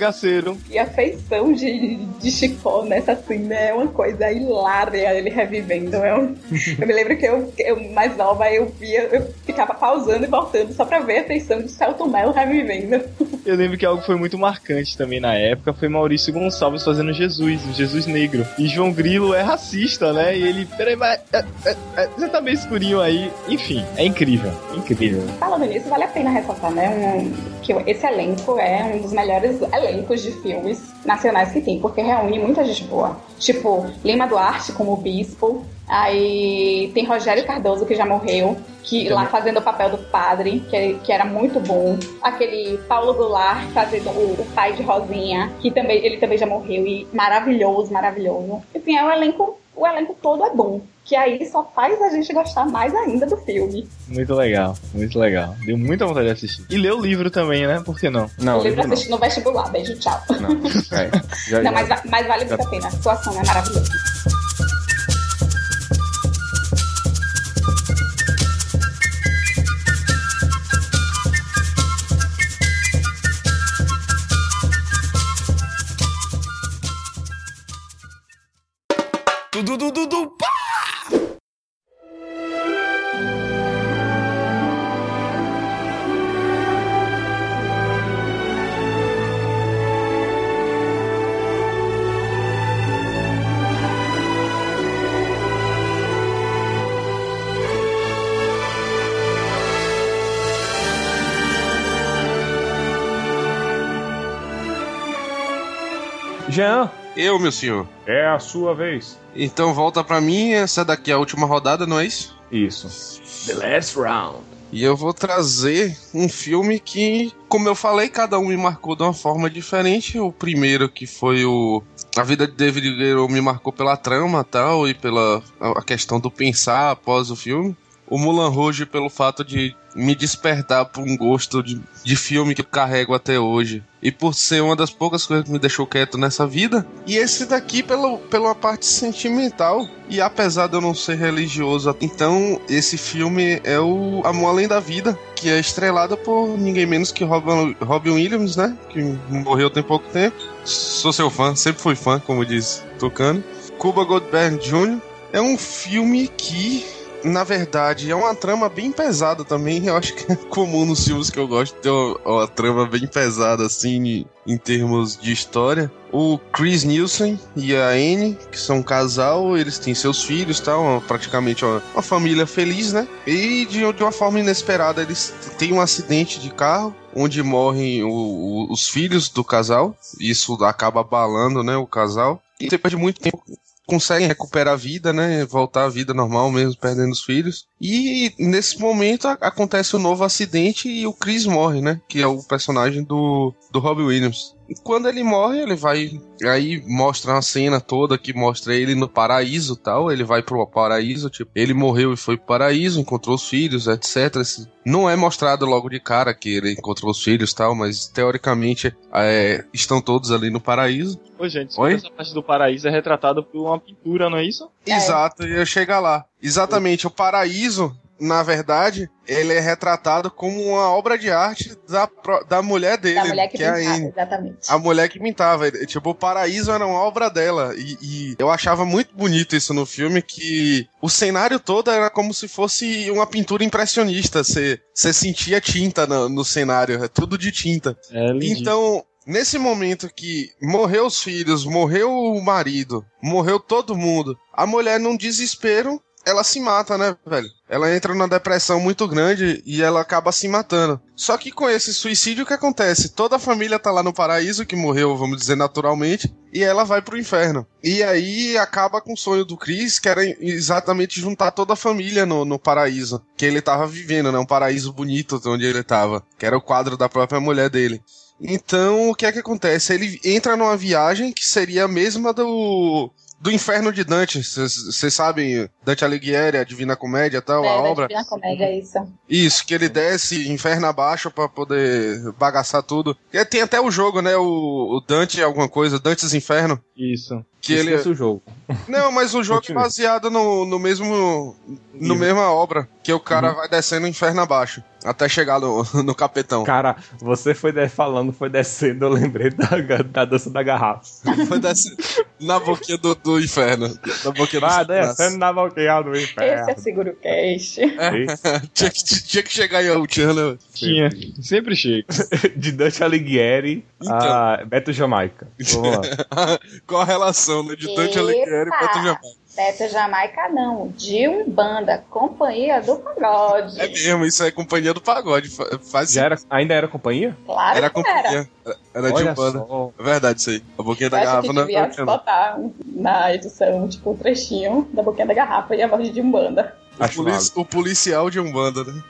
cangaceiro. E a feição de, de Chicó nessa cena é uma coisa hilária, ele revivendo. É um- Eu me lembro que eu, eu mais nova, eu via, eu ficava pausando e voltando só pra ver a feição de Celton Mello revivendo. Eu lembro que algo foi muito marcante também na época foi Maurício Gonçalves fazendo Jesus, o Jesus negro. E João Grilo é racista, né? E ele, peraí, mas é, é, é, você tá meio escurinho aí. Enfim, é incrível, incrível. Falando nisso, vale a pena ressaltar, né? um- que esse elenco é um dos melhores elencos de filmes nacionais que tem, porque reúne muita gente boa. Tipo, Lima Duarte como o Bispo. Aí tem Rogério Cardoso, que já morreu, que lá fazendo o papel do padre, que, que era muito bom. Aquele Paulo Goulart fazendo o, o pai de Rosinha, que também ele também já morreu, e maravilhoso, maravilhoso. Enfim, é o elenco, o elenco todo é bom. Que aí só faz a gente gostar mais ainda do filme. Muito legal, muito legal. Deu muita vontade de assistir. E ler o livro também, né? Por que não? Não, o livro assiste no vestibular. Beijo, tchau. Não, é. Já, Não, já- mas, mas vale muito a pena. A situação é maravilhosa. Eu, meu senhor. é a sua vez. Então volta pra mim, essa daqui é a última rodada, não é isso? Isso. The last round. E eu vou trazer um filme que, como eu falei, cada um me marcou de uma forma diferente. O primeiro que foi o A Vida de David Guerrero me marcou pela trama tal e pela a questão do pensar após o filme. O Mulan Rouge pelo fato de me despertar por um gosto de, de filme que eu carrego até hoje. E por ser uma das poucas coisas que me deixou quieto nessa vida. E esse daqui pelo, pela parte sentimental. E apesar de eu não ser religioso, então esse filme é o Amor Além da Vida, que é estrelado por ninguém menos que Robin, Robin Williams, né? Que morreu tem pouco tempo. Sou seu fã, sempre fui fã, como diz Tocano. Cuba Goldberg Jr. É um filme que na verdade, é uma trama bem pesada também. Eu acho que é comum nos filmes que eu gosto ter uma, uma trama bem pesada, assim, em termos de história. O Chris Nielsen e a Anne, que são um casal, eles têm seus filhos, tá? Uma- praticamente uma, uma família feliz, né? E de, de uma forma inesperada, eles têm um acidente de carro. Onde morrem o- o- os filhos do casal. Isso acaba abalando, né, o casal. E depois de muito tempo conseguem recuperar a vida, né? Voltar à vida normal mesmo, perdendo os filhos. E nesse momento a- acontece um novo acidente e o Chris morre, né? Que é o personagem do, do Robbie Williams. E quando ele morre, ele vai. Aí mostra uma cena toda que mostra ele no paraíso e tal. Ele vai pro paraíso, tipo, ele morreu e foi pro paraíso, encontrou os filhos, etc. Não é mostrado logo de cara que ele encontrou os filhos e tal, mas teoricamente é, estão todos ali no paraíso. Ô, gente, Oi? essa parte do paraíso é retratada por uma pintura, não é isso? Exato, eu ia chegar lá. Exatamente, o paraíso, na verdade, ele é retratado como uma obra de arte da, da mulher dele, Da mulher que é a pintava, Anne. exatamente. A mulher que pintava. Ele- Tipo, o paraíso era uma obra dela. E, e eu achava muito bonito isso no filme, que o cenário todo era como se fosse uma pintura impressionista. Você sentia tinta no, no cenário, é tudo de tinta. É. Então, nesse momento que morreu os filhos, morreu o marido, morreu todo mundo, a mulher num desespero, ela se mata, né, velho? Ela entra numa depressão muito grande e ela acaba se matando. Só que com esse suicídio, o que acontece? Toda a família tá lá no paraíso, que morreu, vamos dizer, naturalmente, e ela vai pro inferno. E aí acaba com o sonho do Chris, que era exatamente juntar toda a família no, no paraíso, que ele tava vivendo, né? Um paraíso bonito onde ele tava, que era o quadro da própria mulher dele. Então, o que é que acontece? Ele entra numa viagem que seria a mesma do do Inferno de Dante. Vocês sabem, Dante Alighieri, a Divina Comédia e tal, É, a obra. Divina Comédia, isso. Isso, que ele desce inferno abaixo pra poder bagaçar tudo. E tem até o jogo, né? O, o Dante alguma coisa, Dante's Inferno. Isso. Que ele... O jogo. Não, mas o jogo é baseado no, no mesmo. No Livro. mesma obra. Que o cara Uhum. vai descendo o inferno abaixo. Até chegar no, no capetão. Cara, você foi falando, foi descendo, eu lembrei da, da dança da garrafa. Foi descendo na boquinha do, do inferno. Na boquinha do Vai Satanás. descendo na boquinha do Esse inferno. é Seguro Cast. tinha, que, tinha que chegar em Altian, né? Tinha. Sempre chega. De Dante Alighieri a Beto Jamaica. Vamos lá. Qual a relação, né? De Dante Alighieri e! Beto Jamaica. Beto Jamaica não, de Umbanda, Companhia do Pagode. É mesmo, isso é companhia do pagode. fa- Faz Já era, ainda era companhia? Claro Era que era. companhia. Era, era de Umbanda. só. É verdade isso aí. A boquinha da Eu acho garrafa que não é botar na edição, tipo, um trechinho da boquinha da garrafa e a voz de Umbanda. o, polici- o policial de Umbanda, né?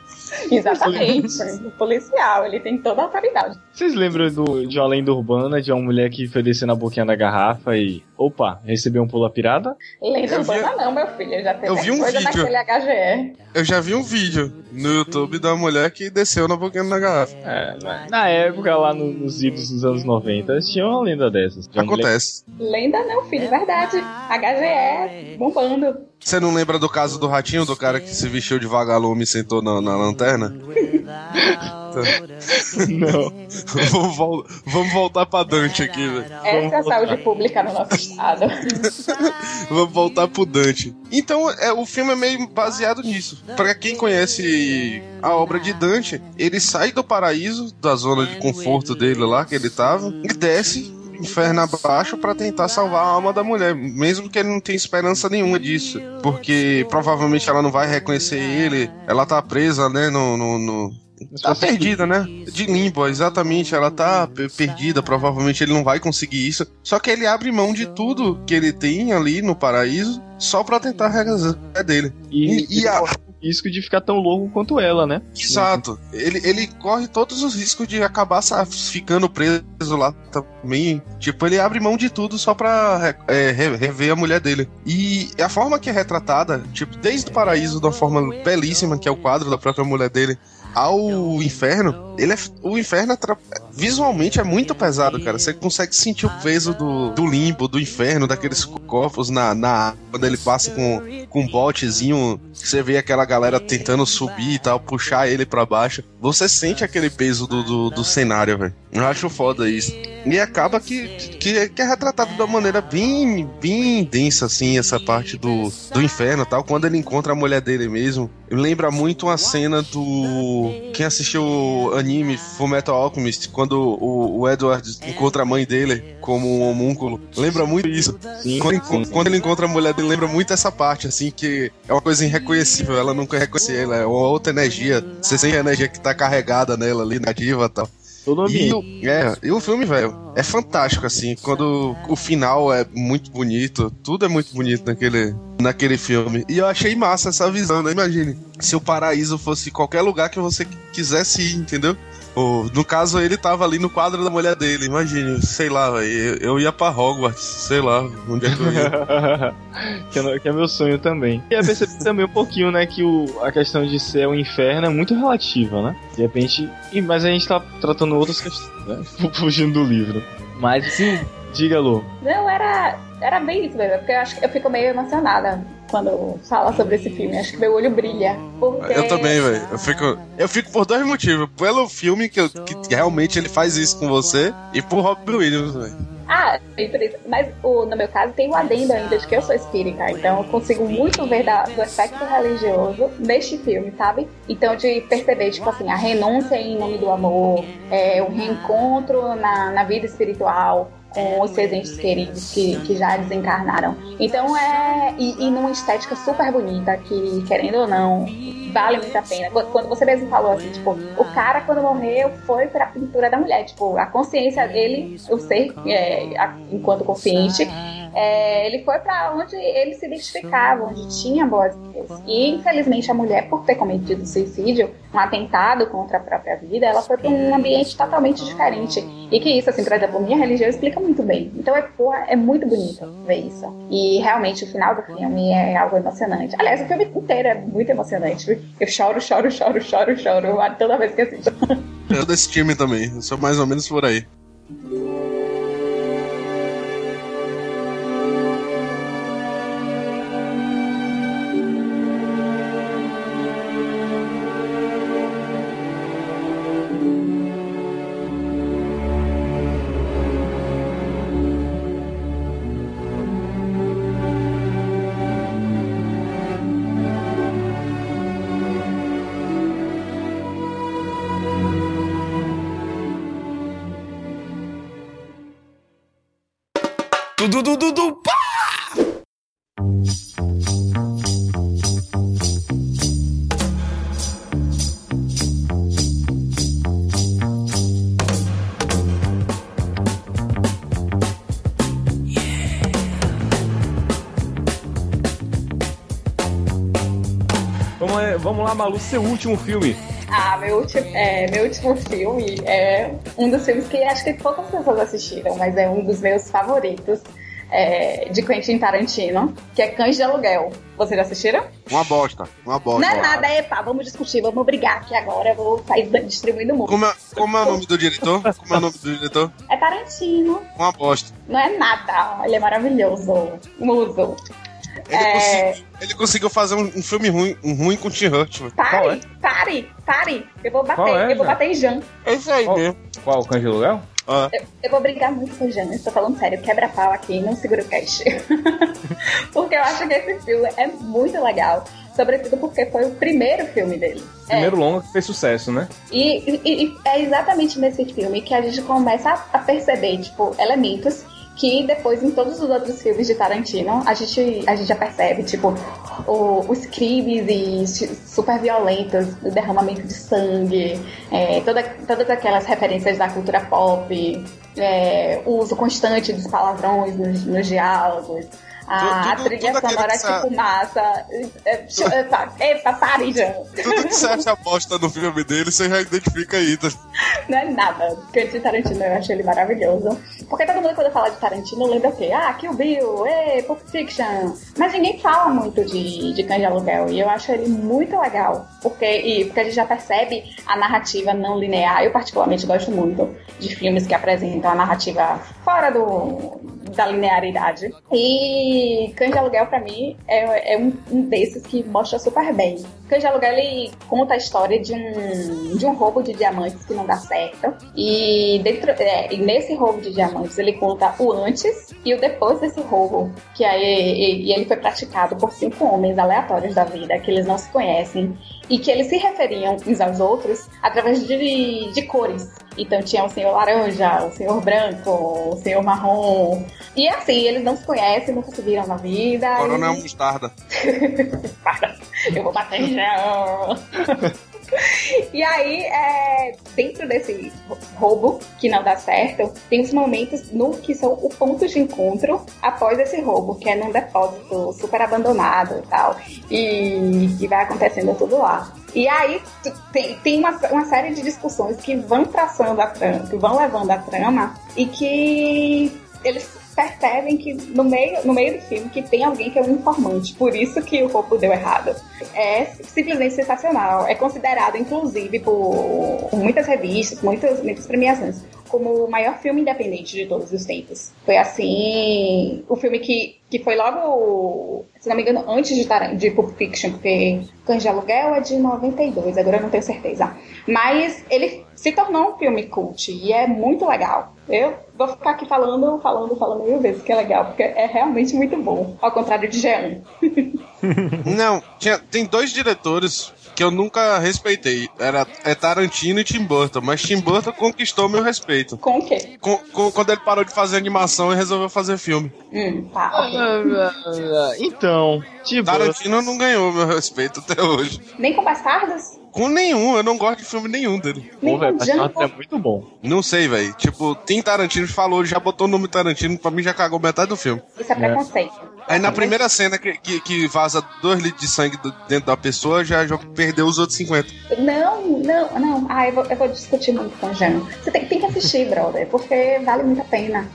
Exatamente. o policial, ele tem toda a autoridade. Vocês lembram do, de uma lenda urbana de uma mulher que foi descer na boquinha da garrafa e. Opa, recebeu um pula pirada? Lenda Eu vi- urbana não, meu filho. Já teve eu vi um coisa vídeo. naquele HGE. Eu já vi um vídeo no YouTube da mulher que desceu na boquinha da garrafa. É, na época, lá no- nos idos dos anos 90, tinha uma lenda dessas. De uma mulher- Acontece. Lenda não, filho, verdade. HGE, bombando. Você não lembra do caso do ratinho, do cara que se vestiu de vagalume e sentou na, na lanterna? Não. vamos, vol- vamos voltar pra Dante aqui, velho. Essa é a saúde pública no nosso estado. Vamos voltar pro Dante. Então, é, o filme é meio baseado nisso. Pra quem conhece a obra de Dante, ele sai do paraíso, da zona de conforto dele lá que ele tava, e desce inferno abaixo pra tentar salvar a alma da mulher, mesmo que ele não tenha esperança nenhuma disso, porque provavelmente ela não vai reconhecer ele, ela tá presa, né, no, no- no- Tá perdida, né? De limbo, exatamente. Ela tá pe- perdida, provavelmente ele não vai conseguir isso. Só que ele abre mão de tudo que ele tem ali no paraíso só pra tentar realizar a dele. E, E- e a- corre o risco de ficar tão louco quanto ela, né? Exato. Ele, ele corre todos os riscos de acabar ficando preso lá também. Tipo, ele abre mão de tudo só pra é, re- rever a mulher dele. E a forma que é retratada, tipo, desde o paraíso, de uma forma belíssima, que é o quadro da própria mulher dele, ao inferno, ele é, o inferno visualmente é muito pesado, cara. Você consegue sentir o peso do, do limbo, do inferno, daqueles corpos na, na quando ele passa com, com um botezinho, você vê aquela galera tentando subir e tal, puxar ele pra baixo. Você sente aquele peso do, do, do cenário, velho. Eu acho foda isso. E acaba que, que, que é retratado de uma maneira bem, bem densa, assim, essa parte do, do inferno tal. Quando ele encontra a mulher dele mesmo. Lembra muito uma cena do. Quem assistiu o anime Fullmetal Alchemist, quando o, o Edward encontra a mãe dele como um homúnculo. Lembra muito isso. Sim, Quando, sim, sim. quando ele encontra a mulher dele, lembra muito essa parte, assim, que é uma coisa irreconhecível. Ela nunca reconhece ela, é uma outra energia. Você sente a energia que tá carregada nela ali, na diva e tal. Todo o E ambiente. o, é, e o filme, velho, é fantástico, assim. Quando o final é muito bonito, tudo é muito bonito naquele, naquele filme. E eu achei massa essa visão, né? Imagine se o paraíso fosse qualquer lugar que você quisesse ir, entendeu? Ou, no caso, ele tava ali no quadro da mulher dele. Imagine, sei lá, velho. Eu, eu ia pra Hogwarts, sei lá, onde é que eu ia. que, é, que é meu sonho também. E é perceber também um pouquinho, né, que o, a questão de céu e inferno é muito relativa, né? De repente. e- mas a gente tá tratando outras questões, né? Fugindo do livro. Mas sim, diga, Lu. Não, era, era bem isso mesmo, porque eu acho que eu fico meio emocionada quando fala sobre esse filme. Acho que meu olho brilha. Porque... Eu também, velho. Eu fico, eu fico por dois motivos. Pelo filme que, eu- que realmente ele faz isso com você e por Robin Williams, velho. Ah, é. Mas o, no meu caso tem o adendo ainda de que eu sou espírita, então eu consigo muito ver da- do aspecto religioso neste filme, sabe? Então de perceber, tipo assim, a renúncia em nome do amor, é, o reencontro na, na vida espiritual com os seus entes queridos que, que já desencarnaram. Então é. E, e numa estética super bonita, que, querendo ou não, vale muito a pena. Quando você mesmo falou assim, tipo, o cara quando morreu foi pra pintura da mulher. Tipo, a consciência dele, o ser, é, a- enquanto consciente, é, ele foi pra onde ele se identificava, onde tinha boas ideias. E infelizmente a mulher, por ter cometido suicídio, um atentado contra a própria vida, ela foi pra um ambiente totalmente diferente. E que isso, assim, por exemplo, minha religião explica muito bem. Então é, porra, é muito bonito ver isso. E realmente o final do filme é algo emocionante. Aliás, o filme inteiro é muito emocionante. Eu choro, choro, choro, choro, choro toda vez que assisto. Eu desse time também. Eu sou mais ou menos por aí. Lá- Malu, seu último filme. Ah, meu último, é, meu último filme é um dos filmes que acho que poucas pessoas assistiram, mas é um dos meus favoritos é, de Quentin Tarantino, que é Cães de Aluguel. Vocês já assistiram? Uma bosta, uma bosta. Não é nada, epa, vamos discutir, vamos brigar aqui agora, eu vou sair distribuindo muito. Como é, como é o nome do diretor? Como é o nome do diretor? É Tarantino, Uma bosta. não é nada, ele é maravilhoso, muso. Ele, É. conseguiu, ele conseguiu fazer um, um filme ruim, um ruim com Tim Hurt. Pare, pare, pare, eu vou bater, é, eu vou bater em Jean. É isso aí Qual, mesmo. qual o de Aluguel? Ah, Eu, eu vou brigar muito com o Jean, estou falando sério, quebra-pau aqui, não segura o cash. porque eu acho que esse filme é muito legal. Sobretudo porque foi o primeiro filme dele. É, Primeiro longa que fez sucesso, né? E, e- e é exatamente nesse filme que a gente começa a, a perceber, tipo, elementos que depois em todos os outros filmes de Tarantino a gente, a gente já percebe, tipo, o- os crimes e su- super violentos, o derramamento de sangue, é, toda, todas aquelas referências da cultura pop, é, o uso constante dos palavrões nos, nos diálogos. A, Tudo- a trilha tudo sonora sa- tipo massa. É, é, epa, epa, pare, já. tudo que você acha bosta no filme dele, você já identifica aí. Tá? Não é nada. Quentin Tarantino, eu acho ele maravilhoso. Porque todo mundo, quando fala de Tarantino, lembra o quê? Ah, Kill Bill, ei, Pulp Fiction. Mas ninguém fala muito de, de Cães de Aluguel. E eu acho ele muito legal. Porque, e, porque a gente já percebe a narrativa não linear. Eu, particularmente, gosto muito de filmes que apresentam a narrativa fora do, da linearidade. E Cães de Aluguel, pra mim, é, é um, um desses que mostra super bem. Cães de Aluguel, ele conta a história de um, de um roubo de diamantes que não dá certo. E, dentro, é, e nesse roubo de diamantes, ele conta o antes e o depois desse roubo. Que aí e, e ele foi praticado por cinco homens aleatórios da vida, que eles não se conhecem. E que eles se referiam uns aos outros através de, de cores. Então tinha o senhor laranja, o senhor branco, o senhor marrom. E assim, eles não se conhecem, nunca se viram na vida. Coronel e... Mostarda. Para, eu vou bater em Jean. E aí, é, dentro desse roubo que não dá certo, tem os momentos no que são o ponto de encontro após esse roubo, que é num depósito super abandonado e tal. E, e vai acontecendo tudo lá. E aí tem, tem uma, uma série de discussões que vão traçando a trama, que vão levando a trama e que eles percebem que no meio, no meio do filme que tem alguém que é um informante. Por isso que o roubo deu errado. É simplesmente sensacional. É considerado, inclusive, por, muitas revistas, muitas, muitas premiações, como o maior filme independente de todos os tempos. Foi assim. O filme que, que foi logo, se não me engano, antes de, de Pulp Fiction, porque Cães de Aluguel é de 92, agora eu não tenho certeza. Mas ele se tornou um filme cult e é muito legal. Eu vou ficar aqui falando, falando, falando mil vezes que é legal, porque é realmente muito bom. Ao contrário de Jean. Não, tinha- tem dois diretores que eu nunca respeitei. Era é Tarantino e Tim Burton, mas Tim Burton conquistou meu respeito. Com o quê? Com- com- quando ele parou de fazer animação e resolveu fazer filme. Hum, tá, ok. Então, tipo. Tarantino não ganhou meu respeito até hoje. Nem com Bastardos? Com nenhum, eu não gosto de filme nenhum dele. Com Django? é muito bom. Não sei, velho. Tipo, tem Tarantino falou, já botou o nome Tarantino, pra mim já cagou metade do filme. Isso é preconceito. Aí na primeira cena que, que, que vaza dois litros de sangue do- dentro da pessoa, já, já perdeu os outros 50. Não, não, não. Ah, eu vou, eu vou discutir muito com o Jean. Você tem, tem que assistir, brother, porque vale muito a pena.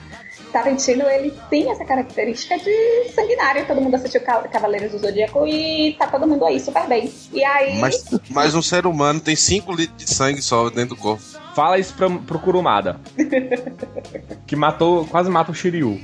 Tarantino, ele tem essa característica de sanguinário. Todo mundo assistiu Ca- Cavaleiros do Zodíaco e tá todo mundo aí super bem. E aí. Mas, mas um ser humano tem 5 litros de sangue só dentro do corpo. Fala isso pra, pro Kurumada. que matou, quase mata o Shiryu.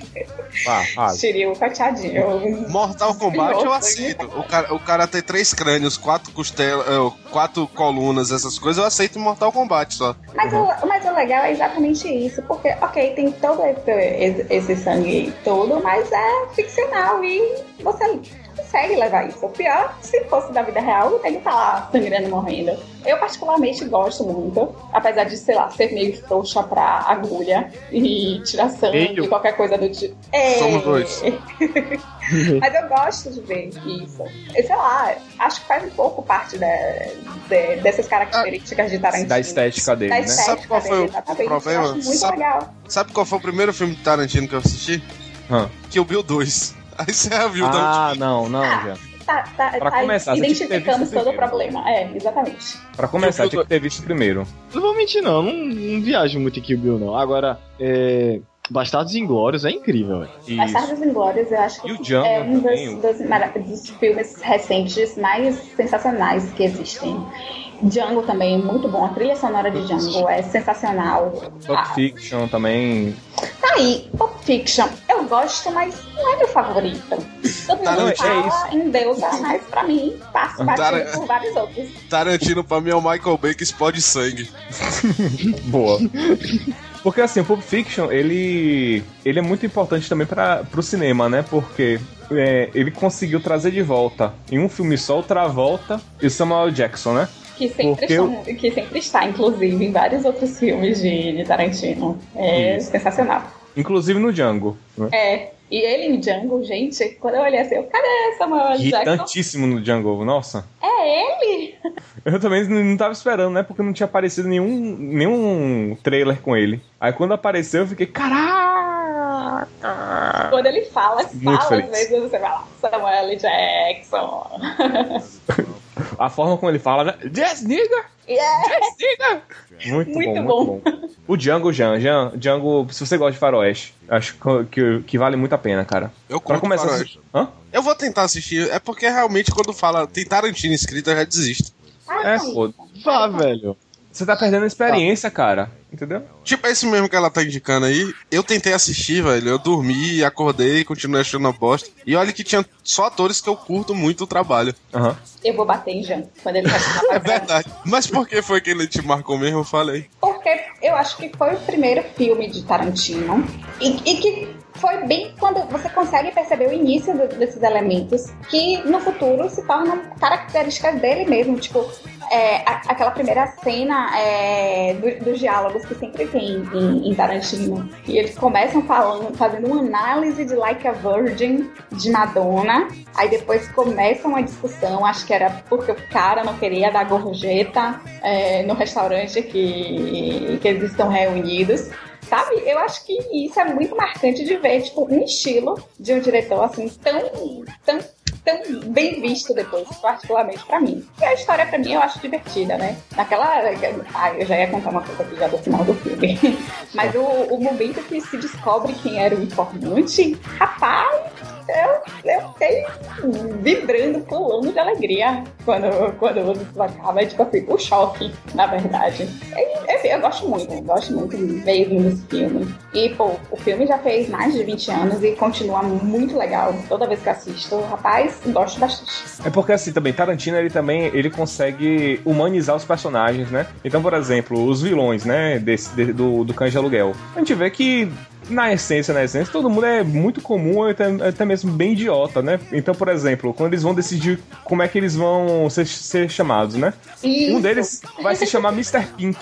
Vá, fala. Shiryu, coitadinho. Mortal Kombat eu Nossa, aceito. O cara, o cara tem três crânios, quatro costelas, eh, quatro colunas, essas coisas, eu aceito Mortal Kombat só. Mas, o, mas o legal é exatamente isso, porque, ok, tem todo esse, esse sangue todo, mas é ficcional e você consegue levar isso. O pior, se fosse da vida real, ele tá lá sangrando, morrendo. Eu particularmente gosto muito, apesar de, sei lá, ser meio frouxa pra agulha e tirar sangue, Meio? qualquer coisa do tipo. É... Somos dois. Mas eu gosto de ver isso. Eu, sei lá, acho que faz um pouco parte da- de- dessas características de Tarantino. Da estética dele, Da né? estética Sabe qual foi dele, o- o problema? Eu muito Sabe- legal. Sabe qual foi o primeiro filme de Tarantino que eu assisti? Hã. Que o Bill 2. Aí você já viu, Ah, não, não, já. Tá, tá, Pra tá começar, você tinha que ter identificando visto todo o primeiro. problema. É, exatamente. Pra começar, tinha que ter visto primeiro. Não vou mentir, não. Não, não viajo muito em Kill Bill, não. Agora, é. Bastardos Inglórios é incrível, velho. Bastardos Inglórios, eu acho que E o é um dos, dos, dos filmes recentes mais sensacionais que existem. Django também é muito bom. A trilha sonora de Django é sensacional. Pulp Fiction também. Tá aí, Pulp Fiction. Eu gosto, mas não é meu favorito. Todo mundo Tarantino. fala em Deus, mas pra mim passa por vários outros. Tarantino pra mim é o Michael Bay que explode sangue. Boa. Porque assim, o Pulp Fiction, ele, ele é muito importante também para pro cinema, né? Porque é, ele conseguiu trazer de volta em um filme só o Travolta e o Samuel Jackson, né? Que sempre, Porque estão- que sempre está, inclusive, em vários outros filmes de, de Tarantino. É Isso. sensacional. Inclusive no Django. Né? É. E ele em Django, gente, quando eu olhei assim, eu, cadê Samuel L. Jackson? Irritantíssimo no Django, nossa. É ele? Eu também não tava esperando, né? Porque não tinha aparecido nenhum, nenhum trailer com ele. Aí quando apareceu, eu fiquei, caraca! Quando ele fala, Muito fala, às feliz. vezes você vai lá, Samuel L. Jackson. A forma como ele fala, né? Yes, nigga! Yeah. Yes, nigga! Muito, Muito bom, muito bom. O Django, Jean, Jean, Django, se você gosta de faroeste, acho que, que, vale muito a pena, cara. Eu Pra começar, faroeste. Hã? Eu vou tentar assistir, é porque realmente quando fala tem Tarantino escrito, eu já desisto. É, pô. Vá, velho. Você tá perdendo a experiência, cara. entendeu? Tipo, esse mesmo que ela tá indicando aí, eu tentei assistir, velho. Eu dormi, acordei, continuei achando uma bosta. E olha que tinha só atores que eu curto muito o trabalho. Aham. Eu vou bater em Jean quando ele vai chamar É verdade. Mas por que foi que ele te marcou mesmo? Eu falei. Porque eu acho que foi o primeiro filme de Tarantino e, e que foi bem quando você consegue perceber o início do- desses elementos que no futuro se tornam características dele mesmo. Tipo, é, a- aquela primeira cena é, do- dos diálogos que sempre tem em, em Tarantino. E eles começam falando, fazendo uma análise de Like a Virgin de Madonna. Aí depois começa uma discussão, acho que era porque o cara não queria dar gorjeta é, no restaurante que, que eles estão reunidos. Sabe? Eu acho que isso é muito marcante de ver, tipo, um estilo de um diretor assim tão, tão, tão bem visto depois, particularmente pra mim. E a história pra mim eu acho divertida, né? Naquela. Ah, eu já ia contar uma coisa aqui já do final do filme. Mas o, o momento que se descobre quem era o informante, rapaz, eu, eu fiquei vibrando, pulando de alegria quando, quando isso acaba. Tipo assim, o choque, na verdade. E, eu gosto muito, eu gosto muito mesmo desse filme. E, pô, o filme já fez mais de 20 anos e continua muito legal. Toda vez que assisto, rapaz, gosto bastante. É porque assim também, Tarantino ele também ele consegue humanizar os personagens, né? Então, por exemplo, os vilões, né, desse, de- do, do Cães de Aluguel. A gente vê que na essência, na essência, todo mundo é muito comum, até, até mesmo bem idiota, né? Então, por exemplo, quando eles vão decidir como é que eles vão ser, ser chamados, né? Um Isso. deles vai se chamar Mr. Pink,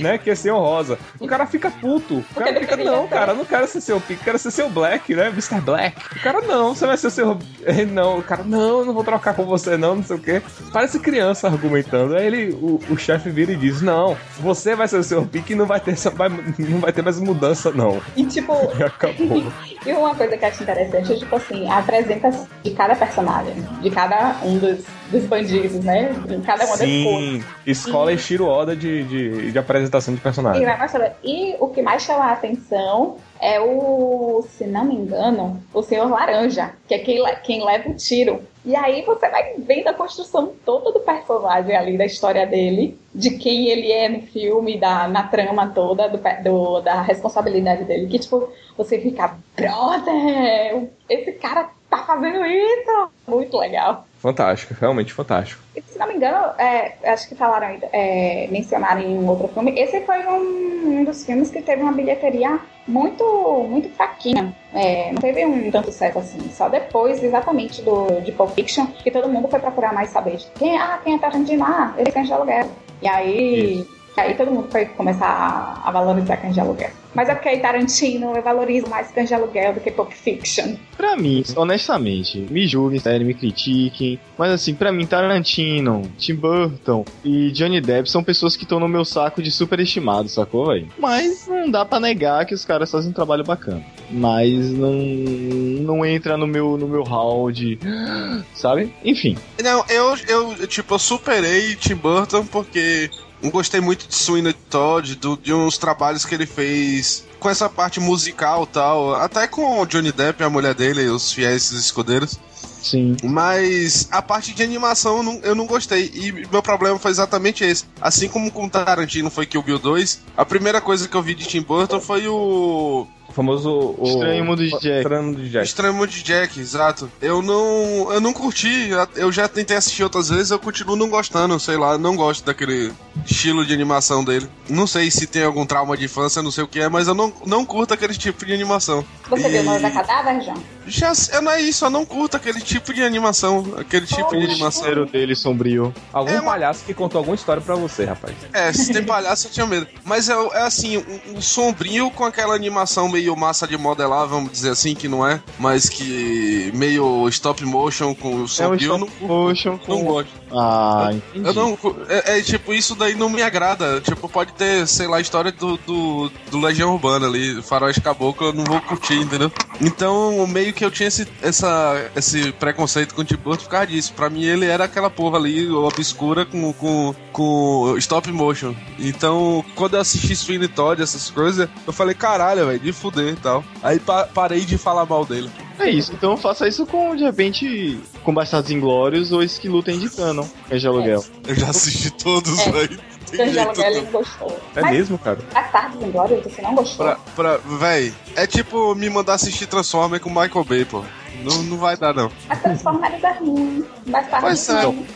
né? Que é seu rosa. O cara fica puto. O cara fica, ele não, cara, não quero ser seu Pink, quero ser seu Black, né? Mr. Black. O cara, não, você vai ser seu. Não, o cara, não, eu não vou trocar com você, não, não sei o quê. Parece criança argumentando. Aí ele, o, o chefe vira e diz: Não, você vai ser o seu Pink e não vai ter, vai- não vai ter mais mudança, não. E tipo, E acabou. E uma coisa que eu acho interessante é, tipo assim, a apresentação de cada personagem, de cada um dos, dos bandidos, né? Em cada uma das cores. Sim, escola Estilo Oda de, de, de apresentação de E, personagem. vai mostrando. e o que mais chama a atenção é o, se não me engano, o Senhor Laranja, que é quem, quem leva o tiro. E aí você vai vendo a construção toda do personagem ali, da história dele, de quem ele é no filme, da, na trama toda, do, do- da responsabilidade dele. Que, tipo, você fica, brother, esse cara tá fazendo isso! Muito legal. Fantástico, realmente fantástico. E, se não me engano, é, acho que falaram, é, mencionaram em um outro filme. Esse foi um, um dos filmes que teve uma bilheteria muito, muito fraquinha. É, não teve um tanto sucesso assim. Só depois, exatamente, do, de Pulp Fiction, que todo mundo foi procurar mais saber. de Quem, ah, quem é Tarantino? Ah, ele de aluguel. E aí, e aí todo mundo foi começar a, a valorizar cães de aluguel. Mas é porque aí Tarantino eu valorizo mais cães de aluguel do que Pulp Fiction. Pra mim, honestamente, me julguem, sério, me critiquem, mas assim, pra mim, Tarantino, Tim Burton e Johnny Depp são pessoas que estão no meu saco de superestimado, sacou, velho? Mas não dá pra negar que os caras fazem um trabalho bacana. Mas não, não entra no meu, no meu hall de. Sabe? Enfim. Não, eu, eu, tipo, eu superei Tim Burton porque gostei muito de Sweeney Todd, do, de uns trabalhos que ele fez com essa parte musical e tal, até com o Johnny Depp, a mulher dele, os fiéis escudeiros. Sim. Mas a parte de animação eu não, eu não gostei. E meu problema foi exatamente esse. Assim como com Tarantino foi Kill Bill 2, a primeira coisa que eu vi de Tim Burton foi o. O famoso. O... Estranho Mundo de Jack. Estranho Mundo de Jack. Estranho Mundo de Jack, exato. Eu não. Eu não curti. Eu já tentei assistir outras vezes, eu continuo não gostando, sei lá, não gosto daquele estilo de animação dele. Não sei se tem algum trauma de infância, não sei o que é, mas eu não, não curto aquele tipo de animação. Você viu E- Noiva Cadáver, João? Já, eu não é isso, eu não curto aquele tipo de animação. Aquele tipo de animação. dele sombrio. Algum É palhaço que contou alguma história pra você, rapaz. É, se tem palhaço, eu tinha medo. Mas é, é assim, um, um sombrio com aquela animação meio massa de modelar, vamos dizer assim, que não é, mas que meio stop motion com o É um sombrio, eu não, stop motion com... não gosto. Ah, entendi. Eu não. É, é, tipo, isso daí não me agrada. Tipo, pode ter, sei lá, a história do, do, do Legião Urbana ali, Faroeste Caboclo, eu não vou curtir, entendeu? Então, meio que eu tinha esse, essa, esse preconceito com o Tim Burton por causa disso. Pra mim, ele era aquela porra ali, obscura, com, com, com stop motion. Então, quando eu assisti Sweeney Todd, essas coisas, eu falei, caralho, velho, de fuder e tal. Aí pa- parei de falar mal dele. É isso, então faça isso com, de repente, com Bastardos Inglórios ou esse que lutem de cano, que é de aluguel. Eu já assisti todos, É. velho. Ele não gostou. É Mas mesmo, cara? Bastardos Inglórios, você não gostou? Pra, pra, véi, é tipo me mandar assistir Transformer com Michael Bay, pô. Não, não vai dar, não. Mas Transformers é ruim. Bastardos Pois é. não.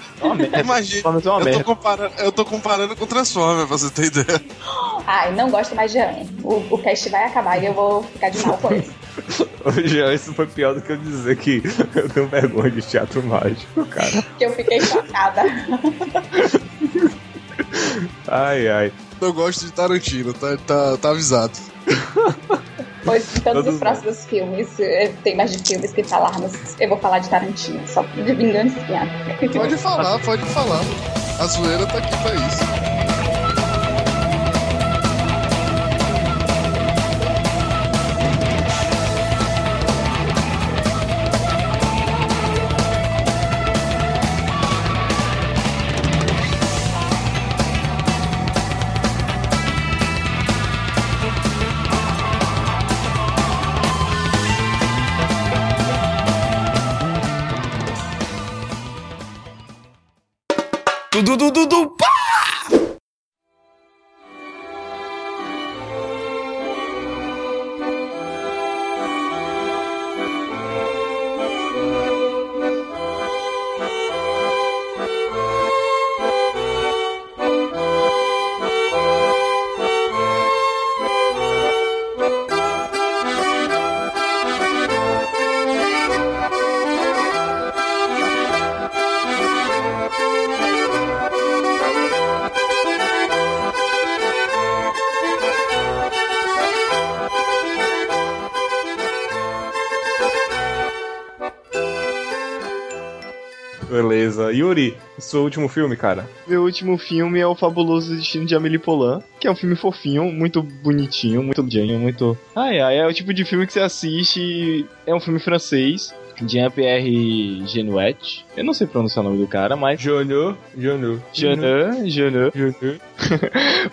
Imagina, Transformers é eu tô, comparando, eu tô comparando com Transformer, pra você ter ideia. Ai, não gosto mais de Anne. O, o cast vai acabar e eu vou ficar de mal com isso. Hoje, isso foi pior do que eu dizer que eu tenho vergonha de teatro mágico, cara. Porque eu fiquei chocada. Ai, ai. Eu gosto de Tarantino, tá, tá, tá avisado. Pois em todos Todos os próximos filmes, eh, tem mais de filmes que falarmos, eu vou falar de Tarantino, só de vingança. Pode falar, pode falar. A zoeira tá aqui pra isso. Dudu, dudu, dudu, pá! Seu último filme, cara? Meu último filme é o Fabuloso Destino de Amélie Poulain, que é um filme fofinho, muito bonitinho, muito bonitinho, muito... Ai, ai, é o tipo de filme que você assiste, é um filme francês, Jean-Pierre Genuet. Eu não sei pronunciar o nome do cara, mas... Jonu. Jeanne, Jeanne. Jonu.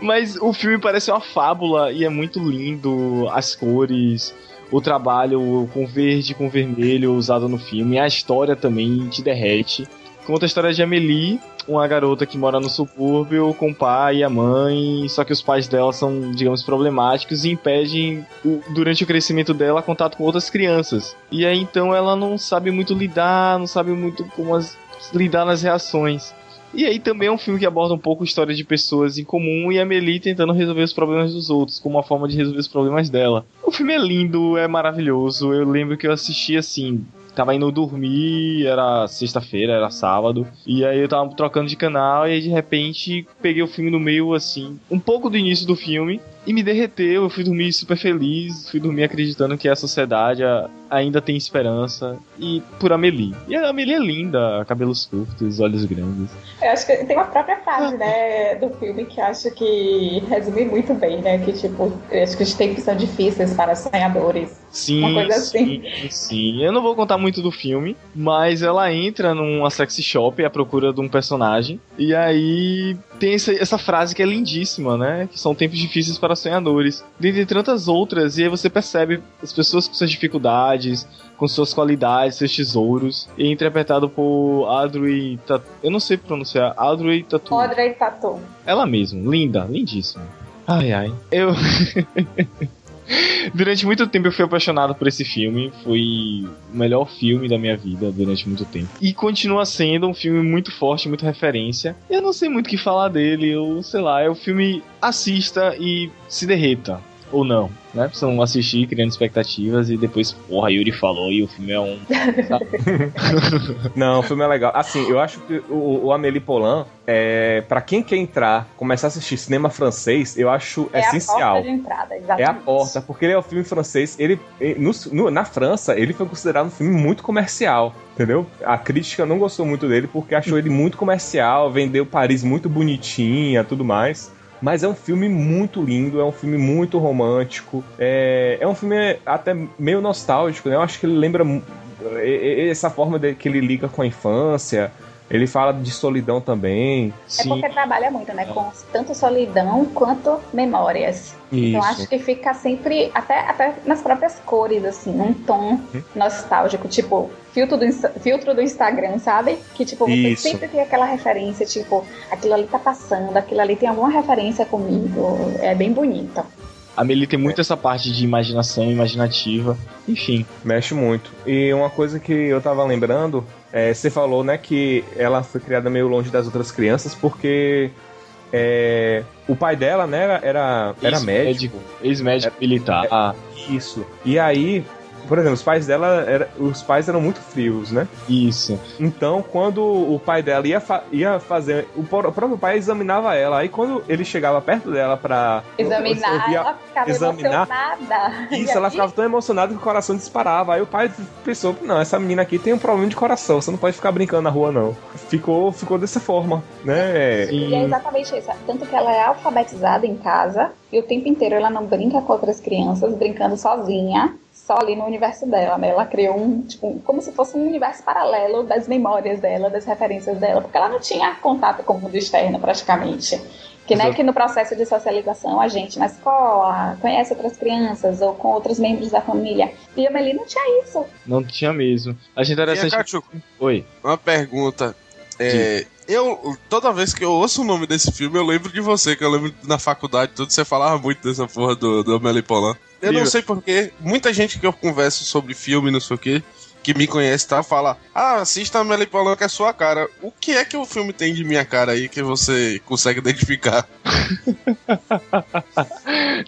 Mas o filme parece uma fábula e é muito lindo, as cores, o trabalho com verde, com vermelho usado no filme, a história também te derrete. Conta a história de Amelie, uma garota que mora no subúrbio com o pai e a mãe, só que os pais dela são, digamos, problemáticos e impedem, durante o crescimento dela, contato com outras crianças. E aí então ela não sabe muito lidar, não sabe muito como as- lidar nas reações. E aí também é um filme que aborda um pouco a história de pessoas em comum e a Amelie tentando resolver os problemas dos outros, como uma forma de resolver os problemas dela. O filme é lindo, é maravilhoso. Eu lembro que eu assisti assim. Tava indo dormir, era sexta-feira, era sábado. E aí eu tava trocando de canal e aí de repente peguei o filme no meio, assim, um pouco do início do filme. E me derreteu, eu fui dormir super feliz, fui dormir acreditando que a sociedade ainda tem esperança. E por Amelie. E a Amelie é linda, cabelos curtos, olhos grandes. Eu acho que tem uma própria frase, né, do filme que eu acho que resume muito bem, né? Que tipo, eu acho que os tempos são difíceis para sonhadores. Sim, Uma coisa assim. sim, sim. Eu não vou contar muito do filme, mas ela entra numa sexy shop à procura de um personagem. E aí tem essa, essa frase que é lindíssima, né? Que são tempos difíceis para sonhadores. Dentre tantas outras, e aí você percebe as pessoas com suas dificuldades, com suas qualidades, seus tesouros. E é interpretado por Audrey Tatu. Eu não sei pronunciar. Audrey Tatu. Audrey Tatu. Ela mesmo, linda, lindíssima. Ai, ai. Eu. Durante muito tempo eu fui apaixonado por esse filme. Foi o melhor filme da minha vida durante muito tempo. E continua sendo um filme muito forte, muito referência. Eu não sei muito o que falar dele. Eu sei lá, é o filme assista e se derreta. Ou não, né? Precisam assistir criando expectativas e depois, porra, Yuri falou e o filme é um. Não, o filme é legal. Assim, eu acho que o, o Amélie Poulain, é, para quem quer entrar, começar a assistir cinema francês, eu acho É essencial. a porta de entrada, exatamente. É a porta, porque ele é um filme francês. Ele, ele- no- no- na França, ele foi considerado um filme muito comercial, entendeu? A crítica não gostou muito dele porque achou ele muito comercial, vendeu Paris muito bonitinha, tudo mais. Mas é um filme muito lindo, é um filme muito romântico, é, é um filme até meio nostálgico, né? Eu acho que ele lembra e- e- essa forma de, que ele liga com a infância, Ele fala de solidão também. É porque trabalha muito, né? Com tanto solidão quanto memórias. Então Isso. acho que fica sempre, até, até nas próprias cores, assim, num tom Uhum. nostálgico, tipo, filtro do, filtro do Instagram, sabe? Que tipo, você Isso. sempre tem aquela referência, tipo, aquilo ali tá passando, aquilo ali tem alguma referência comigo. É bem bonito. A Meili tem muito essa parte de imaginação, imaginativa. Enfim. Mexe muito. E uma coisa que eu tava lembrando, é, você falou, né, que ela foi criada meio longe das outras crianças porque é, o pai dela, né, era, era, era médico. Ex-médico militar. Isso. E aí, por exemplo, os pais dela, era, os pais eram muito frios, né? Isso. Então, quando o pai dela ia, fa- ia fazer. O próprio pai examinava ela. Aí, quando ele chegava perto dela pra. Examinar, ouvir a- ela ficava examinar. emocionada. Isso, ela ficava tão emocionada que o coração disparava. Aí o pai pensou: não, essa menina aqui tem um problema de coração, você não pode ficar brincando na rua, não. Ficou, ficou dessa forma, né? E é exatamente isso. Tanto que ela é alfabetizada em casa e o tempo inteiro ela não brinca com outras crianças, brincando sozinha, só ali no universo dela, né? Ela criou um, tipo, como se fosse um universo paralelo das memórias dela, das referências dela, porque ela não tinha contato com o mundo externo praticamente. Que, né, que no processo de socialização, a gente na escola conhece outras crianças ou com outros membros da família. E a Meli não tinha isso. Não tinha mesmo. A interessante. Cachuco, Oi. uma pergunta. É, eu, toda vez que eu ouço o nome desse filme, eu lembro de você, que eu lembro na faculdade, tudo, você falava muito dessa porra do, do Amélie Poulain. Eu não sei porquê, muita gente que eu converso sobre filme, não sei o quê, que me conhece, tá, fala, ah, assista a Amélie Poulain que é sua cara. O que é que o filme tem de minha cara aí que você consegue identificar?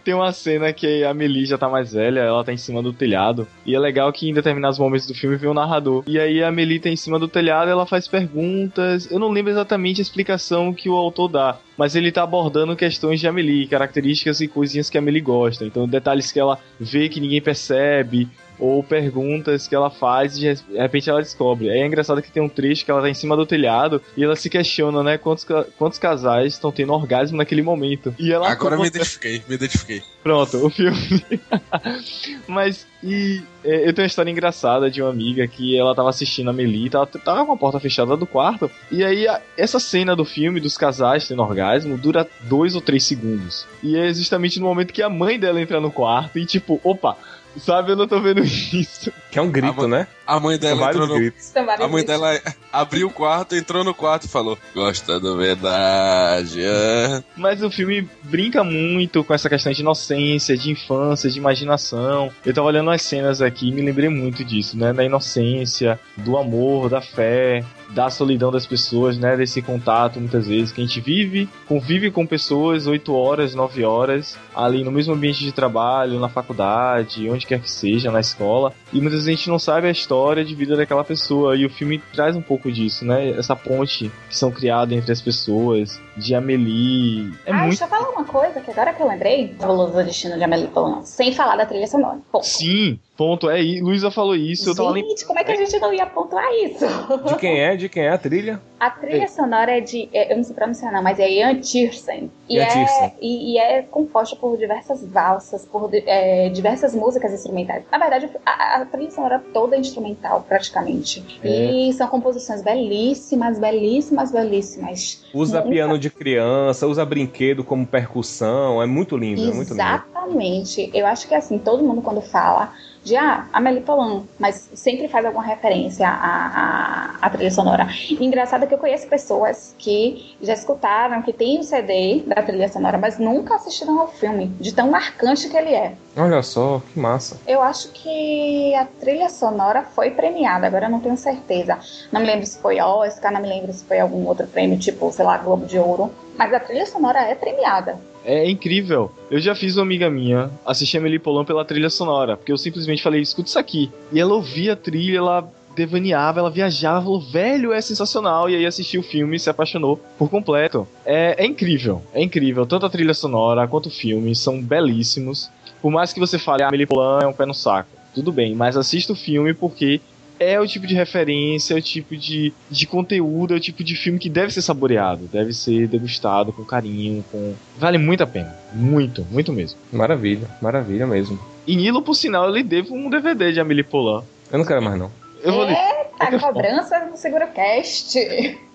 Tem uma cena que a Meili já tá mais velha, ela tá em cima do telhado. E é legal que em determinados momentos do filme vem um narrador. E aí a Meili tá em cima do telhado, ela faz perguntas. Eu não lembro exatamente a explicação que o autor dá. Mas ele tá abordando questões de Amelie, características e coisinhas que a Amelie gosta. Então, detalhes que ela vê que ninguém percebe, ou perguntas que ela faz e de repente ela descobre. Aí é engraçado que tem um trecho que ela tá em cima do telhado e ela se questiona, né, quantos, quantos casais estão tendo orgasmo naquele momento. E ela Agora me identifiquei, me identifiquei. Pronto, o filme. Mas, e é, eu tenho uma história engraçada de uma amiga que ela tava assistindo a Meli, tava, tava com a porta fechada do quarto, e aí a- essa cena do filme dos casais tendo orgasmo dura dois ou três segundos. E é justamente no momento que a mãe dela entra no quarto e tipo, opa, sabe, eu não tô vendo isso. Que é um grito, A né? A mãe dela entrou no, gritos. São vários A mãe gritos. dela abriu o quarto, entrou no quarto e falou: Gosta da verdade. é?" Mas o filme brinca muito com essa questão de inocência, de infância, de imaginação. Eu tava olhando as cenas aqui e me lembrei muito disso, né? Da inocência, do amor, da fé, da solidão das pessoas, né? Desse contato, muitas vezes, que a gente vive, convive com pessoas 8 horas, 9 horas, ali no mesmo ambiente de trabalho, na faculdade, onde quer que seja, na escola. E muitas vezes a gente não sabe a história de vida daquela pessoa. E o filme traz um pouco disso, né? Essa ponte que são criadas entre as pessoas, de Amelie. É ah, muito. deixa eu falar uma coisa que agora que eu lembrei, Fabuloso Destino de Amélie Poulain, sem falar da trilha sonora. Ponto. Sim, ponto. É, Luísa falou isso, eu tava. Gente, como é que a gente não ia pontuar isso? De quem é? De quem é a trilha? A trilha sonora é de. é, Eu não sei pronunciar, não, mas é Ian Tiersen. E, Ian é, Tiersen. e, e é composta por diversas valsas, por é, diversas músicas instrumentais. Na verdade, a, a trilha sonora toda é instrumental, praticamente. E são composições belíssimas, belíssimas, belíssimas. Usa Nunca- piano de criança, usa brinquedo como percussão. É muito lindo, é muito lindo. Exatamente. Eu acho que assim, todo mundo quando fala de ah, Amélie Poulain, mas sempre faz alguma referência à, à, à trilha sonora. E engraçado é que eu conheço pessoas que já escutaram, que tem o CD da trilha sonora, mas nunca assistiram ao filme, de tão marcante que ele é. Olha só, que massa. Eu acho que a trilha sonora foi premiada, agora eu não tenho certeza. Não me lembro se foi Oscar, não me lembro se foi algum outro prêmio, tipo, sei lá, Globo de Ouro. Mas a trilha sonora é premiada. É incrível. Eu já fiz uma amiga minha assistir a Poulain pela trilha sonora, porque eu simplesmente falei, escuta isso aqui. E ela ouvia a trilha, ela devaneava, ela viajava, falou, velho, é sensacional. E aí assistiu o filme e se apaixonou por completo. É, é incrível, é incrível. Tanto a trilha sonora quanto o filme são belíssimos. Por mais que você fale, ah, Poulain é um pé no saco. Tudo bem, mas assista o filme porque é o tipo de referência, é o tipo de, de conteúdo, é o tipo de filme que deve ser saboreado, deve ser degustado com carinho, com. Vale muito a pena. Muito, muito mesmo. Maravilha, maravilha mesmo. E Nilo, por sinal, eu lhe devo um DVD de Amelie Poulain. Eu não quero mais, não. Eu vou lhe. Tá cobrança do SeguroCast.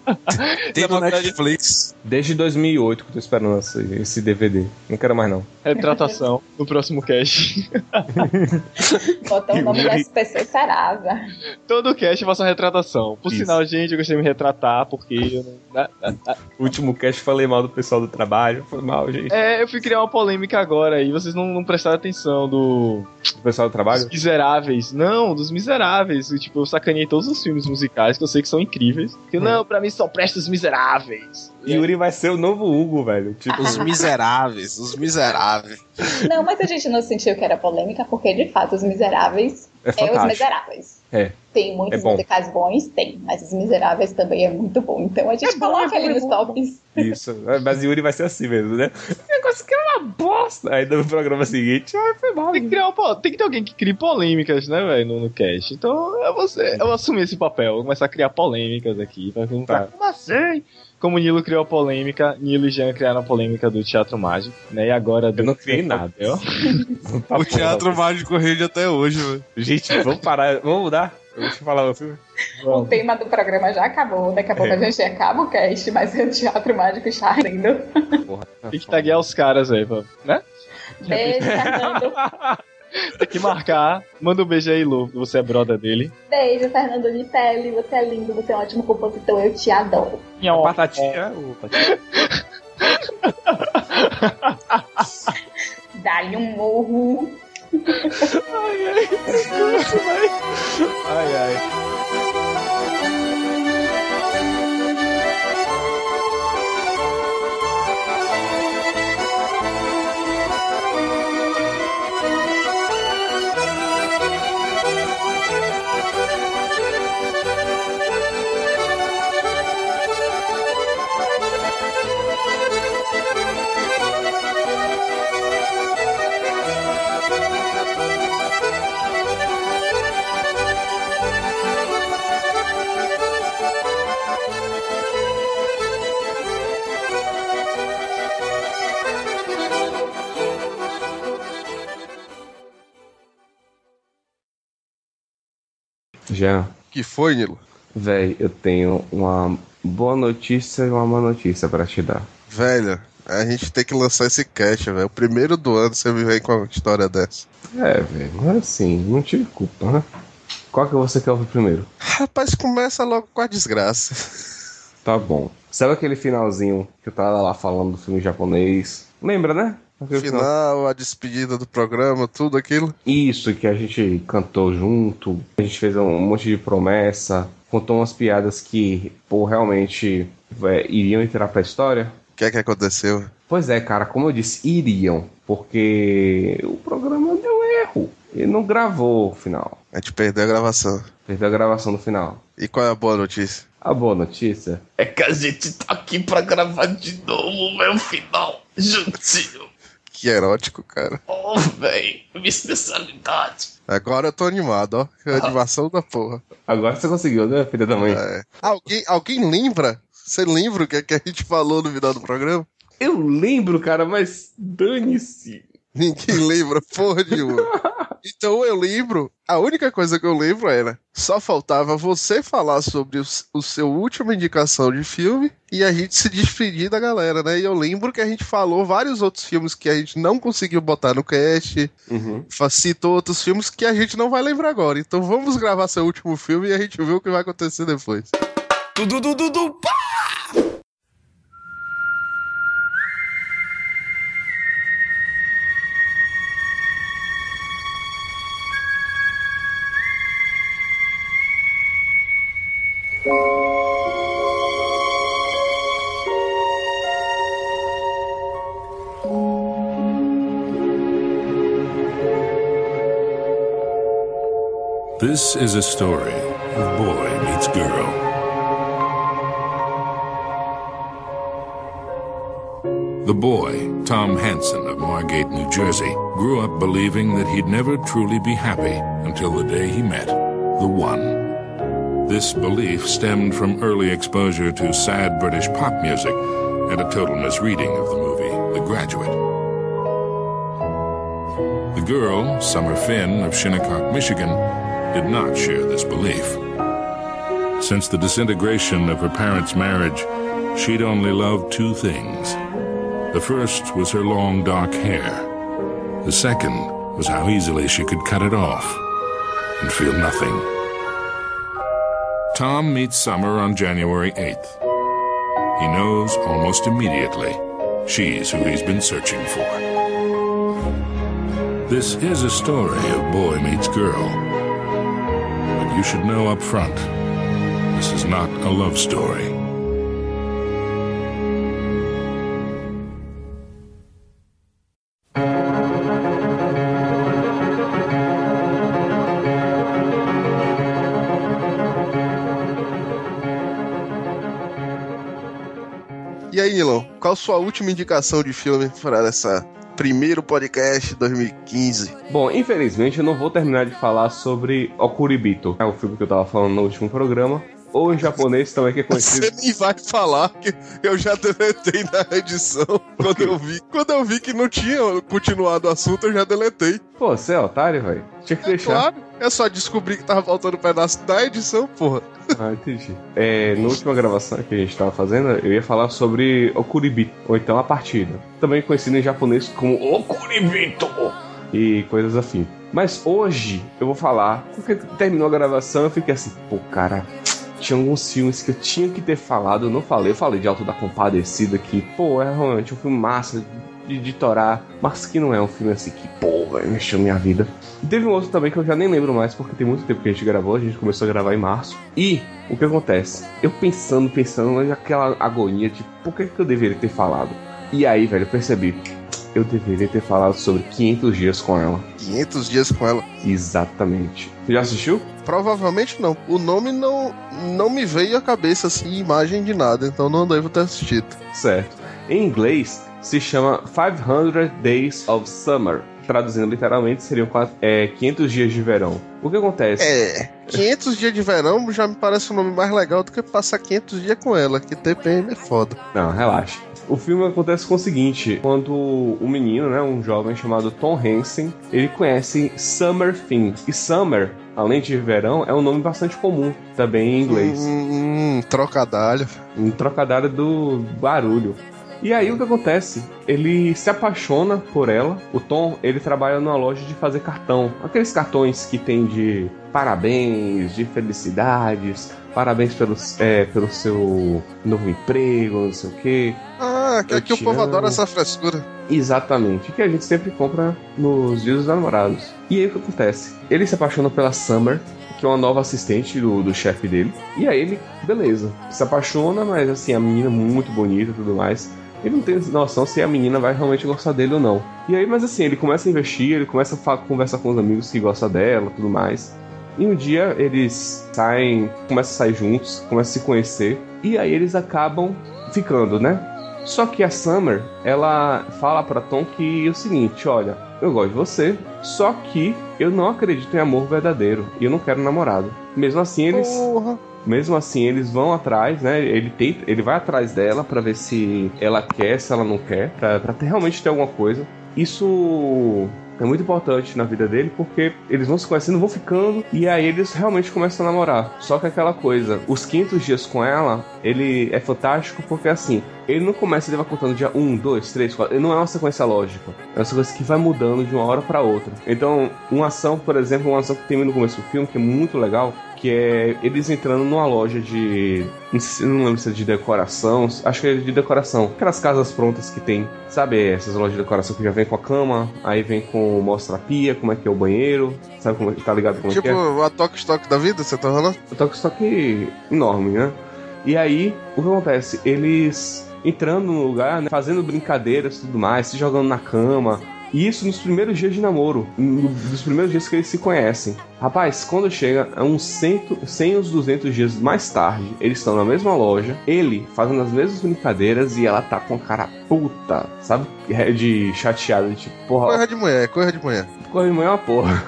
Tem no Netflix. Desde 2008 que eu tô esperando esse, esse DVD. Não quero mais não. Retratação no próximo cast. Botou o nome do SPC Serasa. Todo cast eu faço uma retratação. Por Isso. sinal, gente, eu gostaria de me retratar, porque eu não. ah, ah, ah. O último cast falei mal do pessoal do trabalho. Foi mal, gente. É, eu fui criar uma polêmica agora e vocês não, não prestaram atenção do. O pessoal do trabalho? Dos miseráveis. Não, dos miseráveis. E, tipo, eu sacaneei todos os filmes musicais que eu sei que são incríveis. Que, não, pra mim só presta os miseráveis. Yuri vai ser o novo Hugo, velho. Tipo, Os miseráveis, os miseráveis. Não, mas a gente não sentiu que era polêmica, porque de fato Os Miseráveis é é Os. Miseráveis. É. Tem muitos É musicais bons? Tem, mas Os Miseráveis também é muito bom. Então a gente É bom, coloca é ele bom, nos é bom. tops. Isso. Mas Yuri vai ser assim mesmo, né? Esse negócio aqui é uma bosta. Aí no programa seguinte, ah, foi mal. Tem que, criar uma, tem que ter alguém que crie polêmicas, né, velho, no, no cast. Então eu vou, eu vou assumir esse papel, vou começar a criar polêmicas aqui. Pra perguntar, Tá. como assim? Como o Nilo criou a polêmica, Nilo e Jean criaram a polêmica do Teatro Mágico, né? E agora. Eu não criei nada. Eu? Tá o Teatro. Mágico rende até hoje, velho. Gente, vamos parar. Vamos mudar? Deixa eu falar o filme. O tema do programa já acabou. Daqui a pouco É. a gente acaba o cast, mas o Teatro Mágico está rindo. Porra. Tem que taguear os caras aí, né? Beijo, Fernando. Tem que marcar. Manda um beijo aí, Lu. Você é brother dele. Beijo, Fernando Vitelli. Você é lindo, você é um ótimo compositor. Eu te adoro. A Batatinha. o Batatinha. Dá-lhe um morro. Ai, ai. Ai, ai. Jean, Que foi, Nilo? velho, eu tenho uma boa notícia e uma má notícia pra te dar. Velho, a gente tem que lançar esse cast, velho. O primeiro do ano você me vem com uma história dessa. É, velho, mas assim, não tive culpa, né? Qual que você quer ouvir primeiro? Rapaz, começa logo com a desgraça. Tá bom. Sabe aquele finalzinho que eu tava lá falando do filme japonês? Lembra, né? Aquele Final, a despedida do programa, tudo aquilo. Isso, que a gente cantou junto, a gente fez um monte de promessa, contou umas piadas que, pô, realmente é, iriam entrar pra história. O que é que aconteceu? Pois é, cara, como eu disse, iriam, porque o programa deu erro. Ele não gravou o final. A gente perdeu a gravação. Perdeu a gravação no final. E qual é a boa notícia? A boa notícia É que a gente tá aqui pra gravar de novo, meu final. Juntinho. Que erótico, cara. Oh, véi. Minha especialidade. Agora eu tô animado, ó. Que animação da porra. Agora você conseguiu, né, filha da mãe? É. Alguém, alguém lembra? Você lembra o que, é que a gente falou no final do programa? Eu lembro, cara, mas dane-se. Ninguém lembra porra nenhuma. Então eu lembro, a única coisa que eu lembro era, só faltava você falar sobre o, o seu última indicação de filme e a gente se despedir da galera, né? E eu lembro que a gente falou vários outros filmes que a gente não conseguiu botar no cast, Uhum. citou outros filmes que a gente não vai lembrar agora. Então vamos gravar seu último filme e a gente vê o que vai acontecer depois. Dudu, dudu, dudu, pá! This is a story of boy meets girl. The boy, Tom Hanson of Margate, New Jersey, grew up believing that he'd never truly be happy until the day he met the one. This belief stemmed from early exposure to sad British pop music and a total misreading of the movie The Graduate. The girl, Summer Finn of Shinnecock, Michigan, did not share this belief. Since the disintegration of her parents' marriage, she'd only loved two things. The first was her long dark hair. The second was how easily she could cut it off and feel nothing. Tom meets Summer on January 8th. He knows almost immediately she's who he's been searching for. This is a story of boy meets girl. You should know up front, this is not a love story. E aí, Nilon, qual a sua última indicação de filme para essa primeiro podcast 2015? Bom, infelizmente eu não vou terminar de falar sobre Okuribito, é o filme que eu tava falando no último programa. Ou em japonês também, que é conhecido. Você nem vai falar que eu já deletei na edição quando eu vi. Quando eu vi que não tinha continuado o assunto, eu já deletei. Pô, você é otário, velho? Tinha que deixar. Claro, é só descobrir que tava faltando um pedaço da edição, porra. Ah, entendi. É, na última gravação que a gente tava fazendo, eu ia falar sobre Okuribito, ou então a partida. Também conhecido em japonês como Okuribito e coisas assim. Mas hoje eu vou falar, porque terminou a gravação eu fiquei assim, pô, cara, tinha alguns filmes que eu tinha que ter falado, eu não falei. Eu falei de Alto da Compadecida que, pô, é realmente um filme massa de, de torar, mas que não é um filme assim que, pô, velho, mexeu minha vida. E teve um outro também que eu já nem lembro mais, porque tem muito tempo que a gente gravou, a gente começou a gravar em março. E o que acontece? Eu pensando, pensando, naquela agonia de por que, que eu deveria ter falado. E aí, velho, eu percebi. Eu deveria ter falado sobre 500 dias com ela. 500 dias com ela. Exatamente. Você já assistiu? Provavelmente não. O nome não, não me veio à cabeça assim, imagem de nada, então não devo ter assistido. Certo. Em inglês se chama 500 Days of Summer. Traduzindo literalmente, seriam é, 500 dias de verão. O que acontece? É, 500 dias de verão já me parece um nome mais legal do que passar 500 dias com ela, que TPM é foda. Não, relaxa. O filme acontece com o seguinte: quando um menino, né, um jovem chamado Tom Hansen, ele conhece Summer Thing. E Summer, além de verão, é um nome bastante comum também em inglês. Hum, trocadalho. Um trocadilho do barulho. E aí o que acontece? Ele se apaixona por ela. O Tom, ele trabalha numa loja de fazer cartão. Aqueles cartões que tem de parabéns, de felicidades, parabéns pelo, é, pelo seu novo emprego, não sei o quê. Ah, que aqui o povo adora essa frescura. Exatamente, que a gente sempre compra nos dias dos namorados. E aí o que acontece? Ele se apaixona pela Summer, que é uma nova assistente do, do chefe dele. E aí ele, beleza, se apaixona, mas assim, a menina é muito bonita e tudo mais. Ele não tem noção se a menina vai realmente gostar dele ou não. E aí, mas assim, ele começa a investir, ele começa a conversar com os amigos que gostam dela tudo mais. E um dia eles saem, começam a sair juntos, começam a se conhecer. E aí eles acabam ficando, né? Só que a Summer, ela fala pra Tom que é o seguinte, olha, eu gosto de você, só que eu não acredito em amor verdadeiro e eu não quero namorado. Mesmo assim, eles, Porra. mesmo assim, eles vão atrás, né? Ele tenta, ele vai atrás dela pra ver se ela quer, se ela não quer, pra, pra ter- realmente ter alguma coisa. Isso é muito importante na vida dele porque eles vão se conhecendo, vão ficando e aí eles realmente começam a namorar. Só que aquela coisa, os 500 dias com ela, ele é fantástico porque assim, ele não começa, ele vai contando dia 1, 2, 3, 4, ele não é uma sequência lógica. É uma sequência que vai mudando de uma hora pra outra. Então, uma ação, por exemplo, uma ação que tem no começo do filme que é muito legal, que é eles entrando numa loja de. Não, sei se- não lembro se é de decoração, acho que é de decoração. Aquelas casas prontas que tem, sabe? Essas lojas de decoração que já vem com a cama, aí vem com mostra a pia, como é que é o banheiro, sabe como é que tá ligado como Tipo é que é? a Toque Stock da vida, você tá falando? Tô com estoque enorme, né? E aí, o que acontece? Eles entrando no lugar, né, fazendo brincadeiras e tudo mais, se jogando na cama. E isso nos primeiros dias de namoro, no- nos primeiros dias que eles se conhecem. Rapaz, quando chega a uns 100, 100 uns 200 dias mais tarde, eles estão na mesma loja, ele fazendo as mesmas brincadeiras e ela tá com a cara puta, sabe? De chateada, de tipo, porra, Coisa de mulher, coisa de mulher. Corre mãe é uma porra.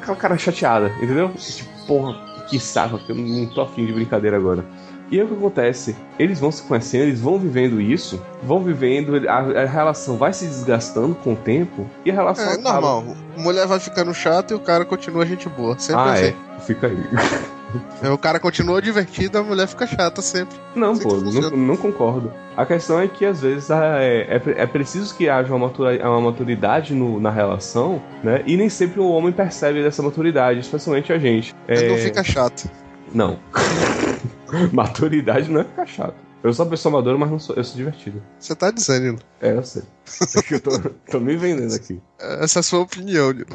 Aquela cara chateada, entendeu? Tipo, porra, que saco, que eu não tô afim de brincadeira agora. E aí o que acontece? Eles vão se conhecendo, eles vão vivendo isso, vão vivendo, a, a relação vai se desgastando com o tempo e a relação É acaba. normal. Mulher vai ficando chata e o cara continua gente boa. Sempre Ah, assim. é. Fica aí. O cara continua divertido, a mulher fica chata sempre. Não, Assim pô, não, não concordo. A questão é que às vezes é, é, é preciso que haja uma, matura- uma maturidade no- na relação, né? E nem sempre o homem percebe dessa maturidade, especialmente a gente. Ele É, não fica chato. Não. maturidade não é ficar chato. Eu sou uma pessoa madura, mas não sou, eu sou divertido. Você tá dizendo. É, eu sei. É que eu tô, tô me vendendo aqui. Essa é a sua opinião, Nilo.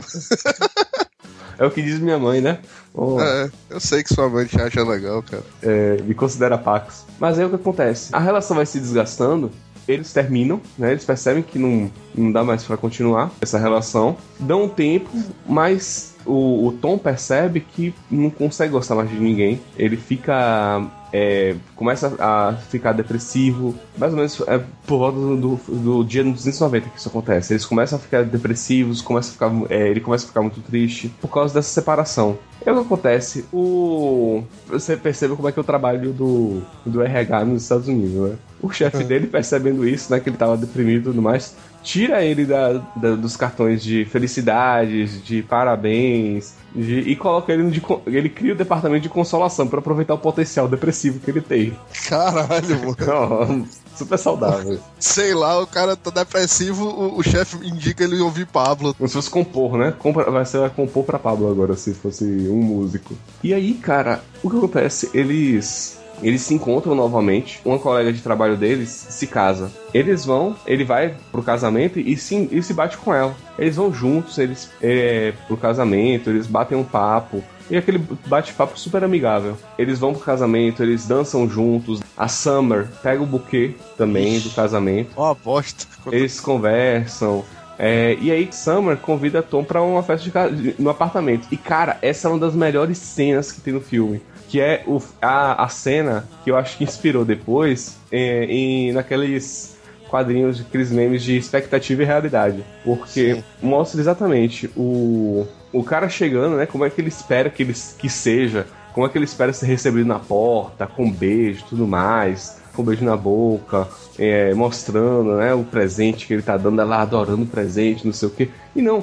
É o que diz minha mãe, né? Oh, É, eu sei que sua mãe te acha legal, cara. é, me considera Pax. Mas aí o que acontece? A relação vai se desgastando, eles terminam, né? Eles percebem que não, não dá mais pra continuar essa relação. Dão um tempo, mas o, o Tom percebe que não consegue gostar mais de ninguém. Ele fica. é, começa a ficar depressivo. Mais ou menos é, por volta do, do, do dia 290 que isso acontece. Eles começam a ficar depressivos, começa a ficar, é, ele começa a ficar muito triste por causa dessa separação. E o que acontece? O. Você percebe como é que é o trabalho do, do RH nos Estados Unidos, né? O chefe dele, percebendo isso, né? Que ele tava deprimido e tudo mais, tira ele da, da- dos cartões de felicidades, de parabéns, de- e coloca ele no de, Ele cria o departamento de consolação pra aproveitar o potencial depressivo que ele tem. Caralho, mano. Ó, Super saudável. Sei lá, o cara tá depressivo, o, o chefe indica ele ouvir Pablo. Como se fosse compor, né? Compra, vai ser compor pra Pablo agora, se fosse um músico. E aí, cara, o que acontece? Eles. Eles se encontram novamente. Uma colega de trabalho deles se casa. Eles vão, ele vai pro casamento e se, e se bate com ela. Eles vão juntos, eles é, pro casamento, eles batem um papo. E aquele bate-papo super amigável. Eles vão pro casamento, eles dançam juntos. A Summer pega o buquê também do casamento. Ó, aposta. Eles conversam. é, e aí, Summer convida Tom pra uma festa de- no apartamento. E, cara, essa é uma das melhores cenas que tem no filme. Que é o, a, a cena que eu acho que inspirou depois é, em, naqueles quadrinhos, aqueles memes de expectativa e realidade. Porque mostra exatamente o, o cara chegando, né? Como é que ele espera que, ele, que seja. Como é que ele espera ser recebido na porta, com beijo e tudo mais com um beijo na boca, é, mostrando né, o presente que ele tá dando, ela adorando o presente, não sei o que. E não,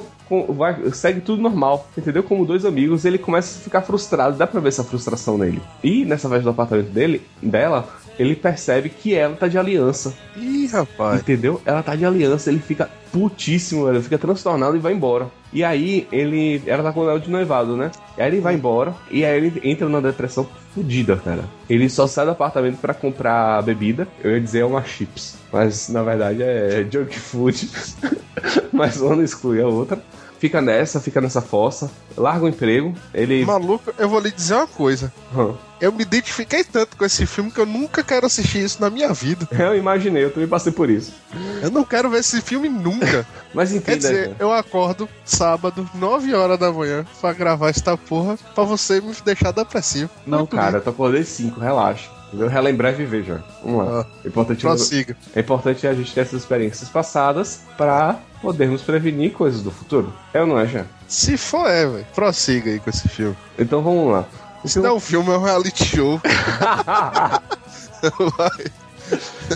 vai- segue tudo normal, entendeu? Como dois amigos, ele começa a ficar frustrado, dá pra ver essa frustração nele. E nessa vez do apartamento dele, dela, ele percebe que ela tá de aliança. Ih, rapaz. Entendeu? Ela tá de aliança, ele fica putíssimo, ele fica transtornado e vai embora. E aí ele. Ela tá com o anel de noivado, né? E aí ele vai embora e aí ele entra numa depressão fodida, cara. Ele só sai do apartamento pra comprar bebida. Eu ia dizer uma chips. Mas na verdade é junk food. mas uma não exclui a outra. Fica nessa, fica nessa fossa, larga o emprego, ele. Maluco, eu vou lhe dizer uma coisa. Hum. Eu me identifiquei tanto com esse filme que eu nunca quero assistir isso na minha vida. Eu imaginei, eu também passei por isso. Eu não quero ver esse filme nunca. Mas Quer entenda. dizer, cara. eu acordo sábado, 9 horas da manhã, pra gravar esta porra, pra você me deixar depressivo. Não, Muito cara, bem. eu tô acordei 5, relaxa. Entendeu? Relembrar e viver já. Vamos lá. Ah, É importante, prossiga. é importante a gente ter essas experiências passadas pra podermos prevenir coisas do futuro. É ou não é, já? Se for, é, velho. Prossiga aí com esse filme. Então vamos lá. Isso não é um filme, é um reality show.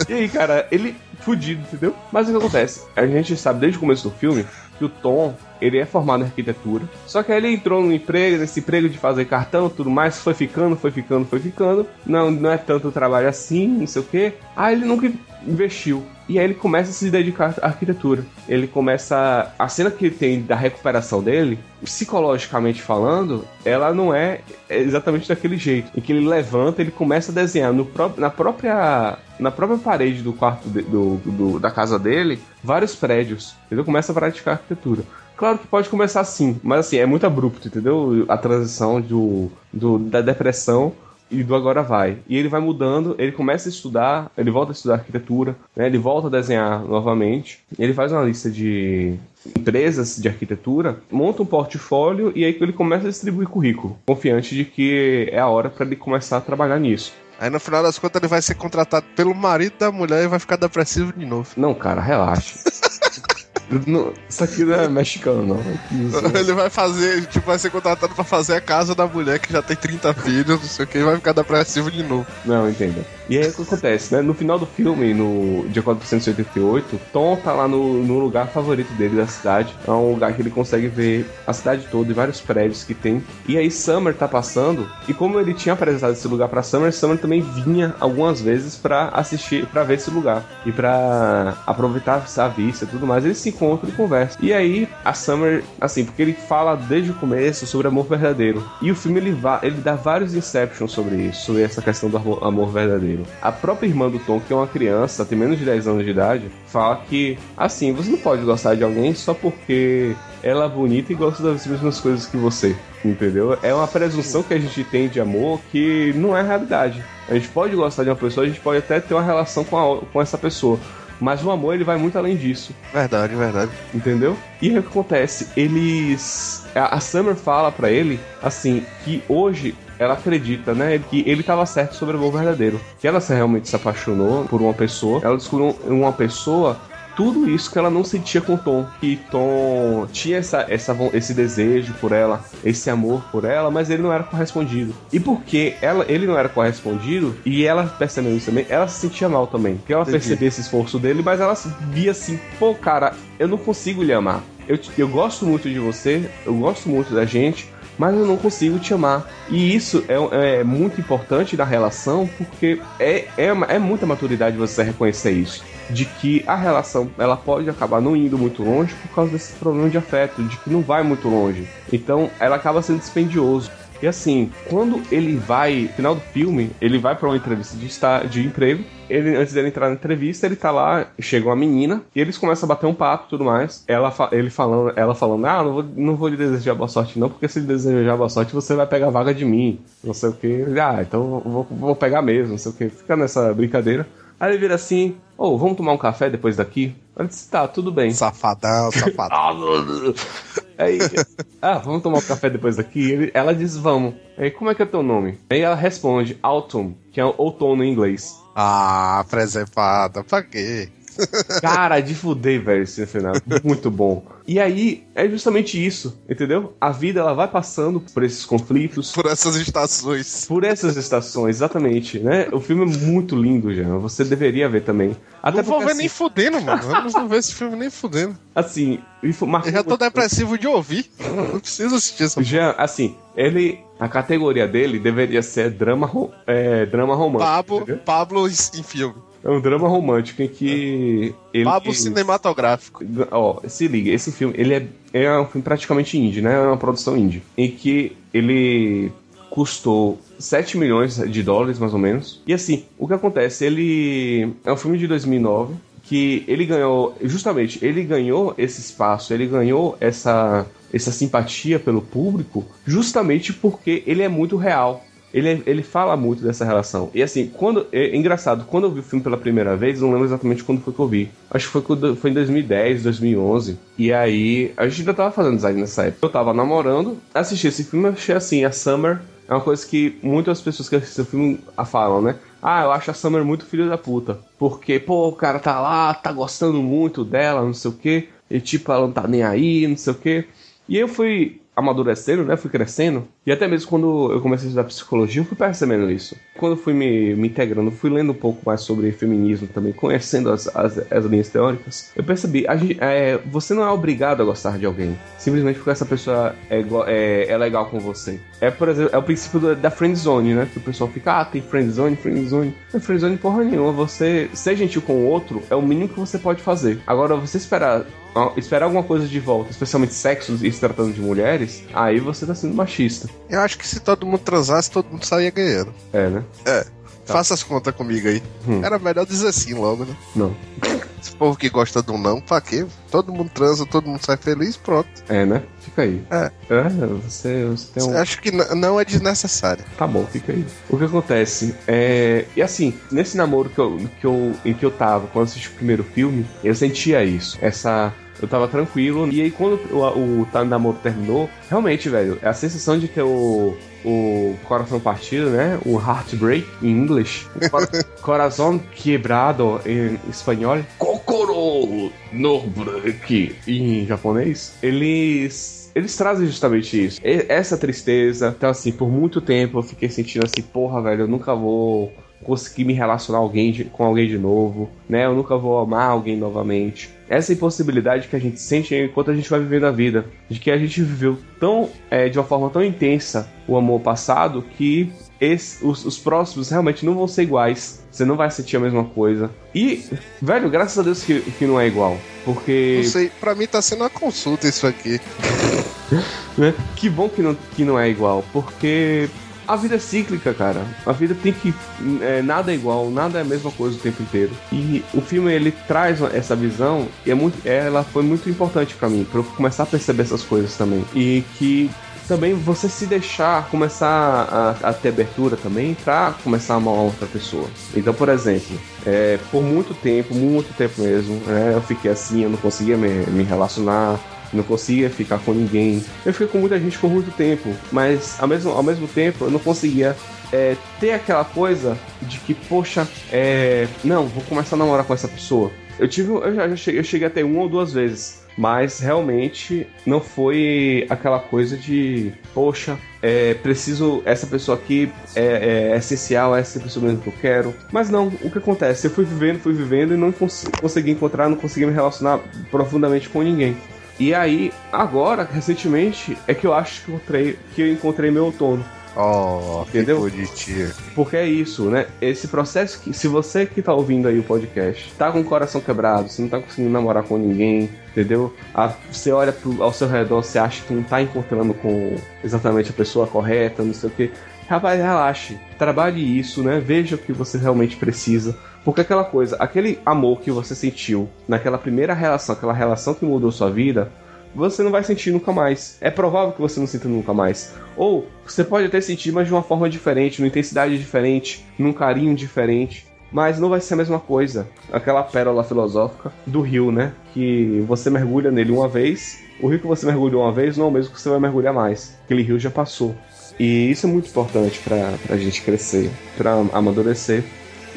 E aí, cara, ele fudido, entendeu? Mas o que acontece? A gente sabe desde o começo do filme que o Tom, ele é formado em arquitetura. Só que aí ele entrou no emprego, nesse emprego de fazer cartão tudo mais, foi ficando, foi ficando, foi ficando. Não, não é tanto trabalho assim, não sei o quê. Aí ele nunca investiu. E aí ele começa a se dedicar à arquitetura. Ele começa. A cena que tem da recuperação dele, psicologicamente falando, ela não é exatamente daquele jeito. Em que ele levanta, ele começa a desenhar no na própria. Na própria parede do quarto de- do, do- da casa dele, vários prédios. Ele começa a praticar arquitetura. Claro que pode começar assim, mas assim, é muito abrupto, entendeu? A transição do, do- da depressão e do agora vai. E ele vai mudando, ele começa a estudar, ele volta a estudar arquitetura, né? ele volta a desenhar novamente, ele faz uma lista de empresas de arquitetura, monta um portfólio e aí ele começa a distribuir currículo, confiante de que é a hora para ele começar a trabalhar nisso. Aí no final das contas ele vai ser contratado pelo marido da mulher e vai ficar depressivo de novo. Não, cara, relaxa. Não, isso aqui não é mexicano, não. Aqui, Ele vai fazer, tipo, vai ser contratado pra fazer a casa da mulher que já tem 30 filhos, não sei o que, e vai ficar depressivo de novo. Não, entenda. E aí o que acontece, né? No final do filme, no dia 488, Tom tá lá no, no lugar favorito dele da cidade. É um lugar que ele consegue ver a cidade toda e vários prédios que tem. E aí Summer tá passando, e como ele tinha apresentado esse lugar pra Summer, Summer também vinha algumas vezes pra assistir, pra ver esse lugar. E pra aproveitar a vista e tudo mais. Eles se encontram e conversam. E aí a Summer, assim, porque ele fala desde o começo sobre amor verdadeiro. E o filme ele, ele dá vários inceptions sobre isso, sobre essa questão do amor, amor verdadeiro. A própria irmã do Tom, que é uma criança, tem menos de 10 anos de idade, fala que, assim, você não pode gostar de alguém só porque ela é bonita e gosta das mesmas coisas que você. Entendeu? É uma presunção que a gente tem de amor que não é realidade. A gente pode gostar de uma pessoa, a gente pode até ter uma relação com, a, com essa pessoa. Mas o amor ele vai muito além disso. Verdade, verdade. Entendeu? E o que acontece? Eles. A Summer fala pra ele, assim, que hoje ela acredita, né, que ele tava certo sobre o amor verdadeiro. Que ela realmente se apaixonou por uma pessoa. Ela descobriu uma pessoa tudo isso que ela não sentia com Tom. Que Tom tinha essa, essa, esse desejo por ela, esse amor por ela, mas ele não era correspondido. E porque ela, ele não era correspondido, e ela percebendo isso também, ela se sentia mal também. Porque ela Entendi. percebia esse esforço dele, mas ela via assim, pô, cara, eu não consigo lhe amar. Eu, eu gosto muito de você, eu gosto muito da gente, mas eu não consigo te amar. E isso é, é muito importante na relação, porque é, é, é muita maturidade você reconhecer isso. De que a relação ela pode acabar não indo muito longe por causa desse problema de afeto, de que não vai muito longe. Então ela acaba sendo dispendioso. E assim, quando ele vai, no final do filme, ele vai pra uma entrevista de, esta- de emprego. Ele, antes dele entrar na entrevista, ele tá lá, chega uma menina, e eles começam a bater um papo e tudo mais. Ela, ele falando, ela falando, ah, não vou, não vou lhe desejar boa sorte, não, porque se lhe desejar boa sorte, você vai pegar a vaga de mim. Não sei o que. Ah, então vou, vou pegar mesmo, não sei o que. Fica nessa brincadeira. Aí ele vira assim, ô, vamos tomar um café depois daqui? Ela disse, tá, tudo bem. Safadão, safadão. Aí, ah, vamos tomar um café depois daqui? Ele- ela diz, vamos. Aí, como é que é teu nome? Aí ela responde, Autumn, que é outono em inglês. Ah, preservada, pra quê? Cara, de fuder, velho, esse final. Muito bom. E aí, é justamente isso, entendeu? A vida, ela vai passando por esses conflitos. Por essas estações. Por essas estações, exatamente, né? O filme é muito lindo, já. Você deveria ver também. Até não vou porque, ver assim, nem fudendo, mano. Eu não vou ver esse filme nem fudendo. Assim, isso marcou Eu já tô depressivo de ouvir. Não preciso assistir essa Já, assim, ele. A categoria dele deveria ser drama, é, drama romântico. Pablo, entendeu? Pablo em filme. É um drama romântico em que ele. Pablo cinematográfico. Ó, se liga, esse filme, ele é, é um filme praticamente indie, né? É uma produção indie. Em que ele custou 7 milhões de dólares, mais ou menos. E assim, o que acontece? Ele é um filme de 2009 que ele ganhou, justamente, ele ganhou esse espaço, ele ganhou essa, essa simpatia pelo público, justamente porque ele é muito real. Ele, é- ele fala muito dessa relação. E assim, quando. É engraçado, quando eu vi o filme pela primeira vez, não lembro exatamente quando foi que eu vi. Acho que foi, quando, foi em 2010, 2011. E aí, a gente ainda tava fazendo design nessa época. Eu tava namorando, assisti esse filme, achei assim, a Summer. É uma coisa que muitas pessoas que assistem o filme a falam, né? Ah, eu acho a Summer muito filho da puta. Porque, pô, o cara tá lá, tá gostando muito dela, não sei o quê. E tipo, ela não tá nem aí, não sei o quê. E eu fui amadurecendo, né? Fui crescendo. E até mesmo quando eu comecei a estudar psicologia, eu fui percebendo isso. Quando fui me, me integrando, fui lendo um pouco mais sobre feminismo também, conhecendo as, as, as linhas teóricas, eu percebi, a gente, é, você não é obrigado a gostar de alguém. Simplesmente porque essa pessoa é, é, é legal com você. É, por exemplo, é o princípio da, da friend zone, né? Que o pessoal fica, ah, tem friend zone, friend zone. Não é friend zone porra nenhuma. Você ser gentil com o outro é o mínimo que você pode fazer. Agora, você esperar esperar alguma coisa de volta, especialmente sexo e se tratando de mulheres, aí você tá sendo machista. Eu acho que se todo mundo transasse, todo mundo saía ganhando. É, né? É. Faça as contas comigo aí. Hum. Era melhor dizer assim logo, né? Não. Esse povo que gosta do não, pra quê? Todo mundo transa, todo mundo sai feliz, pronto. É, né? Fica aí. É. É, você, você tem um. Acho que não é desnecessário. Tá bom, fica aí. O que acontece é. E assim, nesse namoro que eu, que eu, em que eu tava, quando assisti o primeiro filme, eu sentia isso. Essa. Eu tava tranquilo. E aí, quando o, o, o namoro terminou, realmente, velho, a sensação de ter o. O coração partido, né? O heartbreak em inglês. Coração quebrado em espanhol. Kokoro! Soul Norbreak em japonês, eles eles trazem justamente isso. Essa tristeza. Então, assim, por muito tempo eu fiquei sentindo assim, porra, velho, eu nunca vou conseguir me relacionar alguém de- com alguém de novo, né? Eu nunca vou amar alguém novamente. Essa impossibilidade que a gente sente enquanto a gente vai vivendo a vida. De que a gente viveu tão, é, de uma forma tão intensa o amor passado que esse- os, os próximos realmente não vão ser iguais. Você não vai sentir a mesma coisa. E, velho, graças a Deus que, que não é igual. Porque. Não sei, pra mim tá sendo uma consulta isso aqui. né? Que bom que não, que não é igual, porque a vida é cíclica, cara. A vida tem que. é, nada é igual, nada é a mesma coisa o tempo inteiro. E o filme ele traz essa visão e é muito, ela foi muito importante pra mim, pra eu começar a perceber essas coisas também. E que também você se deixar começar a, a ter abertura também pra começar a amar outra pessoa. Então, por exemplo, é, por muito tempo, muito tempo mesmo, né, eu fiquei assim, eu não conseguia me, me relacionar, não conseguia ficar com ninguém. Eu fiquei com muita gente por muito tempo, mas ao mesmo, ao mesmo tempo eu não conseguia é, ter aquela coisa de que, poxa, é, não, vou começar a namorar com essa pessoa. Eu tive, eu já, já cheguei, eu cheguei até uma ou duas vezes, mas realmente não foi aquela coisa de, poxa, é, preciso, essa pessoa aqui é, é essencial, é essa pessoa mesmo que eu quero. Mas não, o que acontece? Eu fui vivendo, fui vivendo e não cons consegui encontrar, não consegui me relacionar profundamente com ninguém. E aí, agora, recentemente, é que eu acho que eu encontrei, que eu encontrei meu outono. Oh, Entendeu? que bonitinho. Porque é isso, né? Esse processo que, se você que tá ouvindo aí o podcast, tá com o coração quebrado, você não tá conseguindo namorar com ninguém, entendeu? Ah, você olha pro, ao seu redor, você acha que não tá encontrando com exatamente a pessoa correta, não sei o que. Rapaz, relaxe, trabalhe isso, né? Veja o que você realmente precisa. Porque aquela coisa, aquele amor que você sentiu naquela primeira relação, aquela relação que mudou sua vida, você não vai sentir nunca mais. É provável que você não sinta nunca mais. Ou você pode até sentir, mas de uma forma diferente, numa intensidade diferente, num carinho diferente. Mas não vai ser a mesma coisa. Aquela pérola filosófica do rio, né? Que você mergulha nele uma vez, o rio que você mergulhou uma vez não é o mesmo que você vai mergulhar mais. Aquele rio já passou. E isso é muito importante pra, pra gente crescer, pra amadurecer.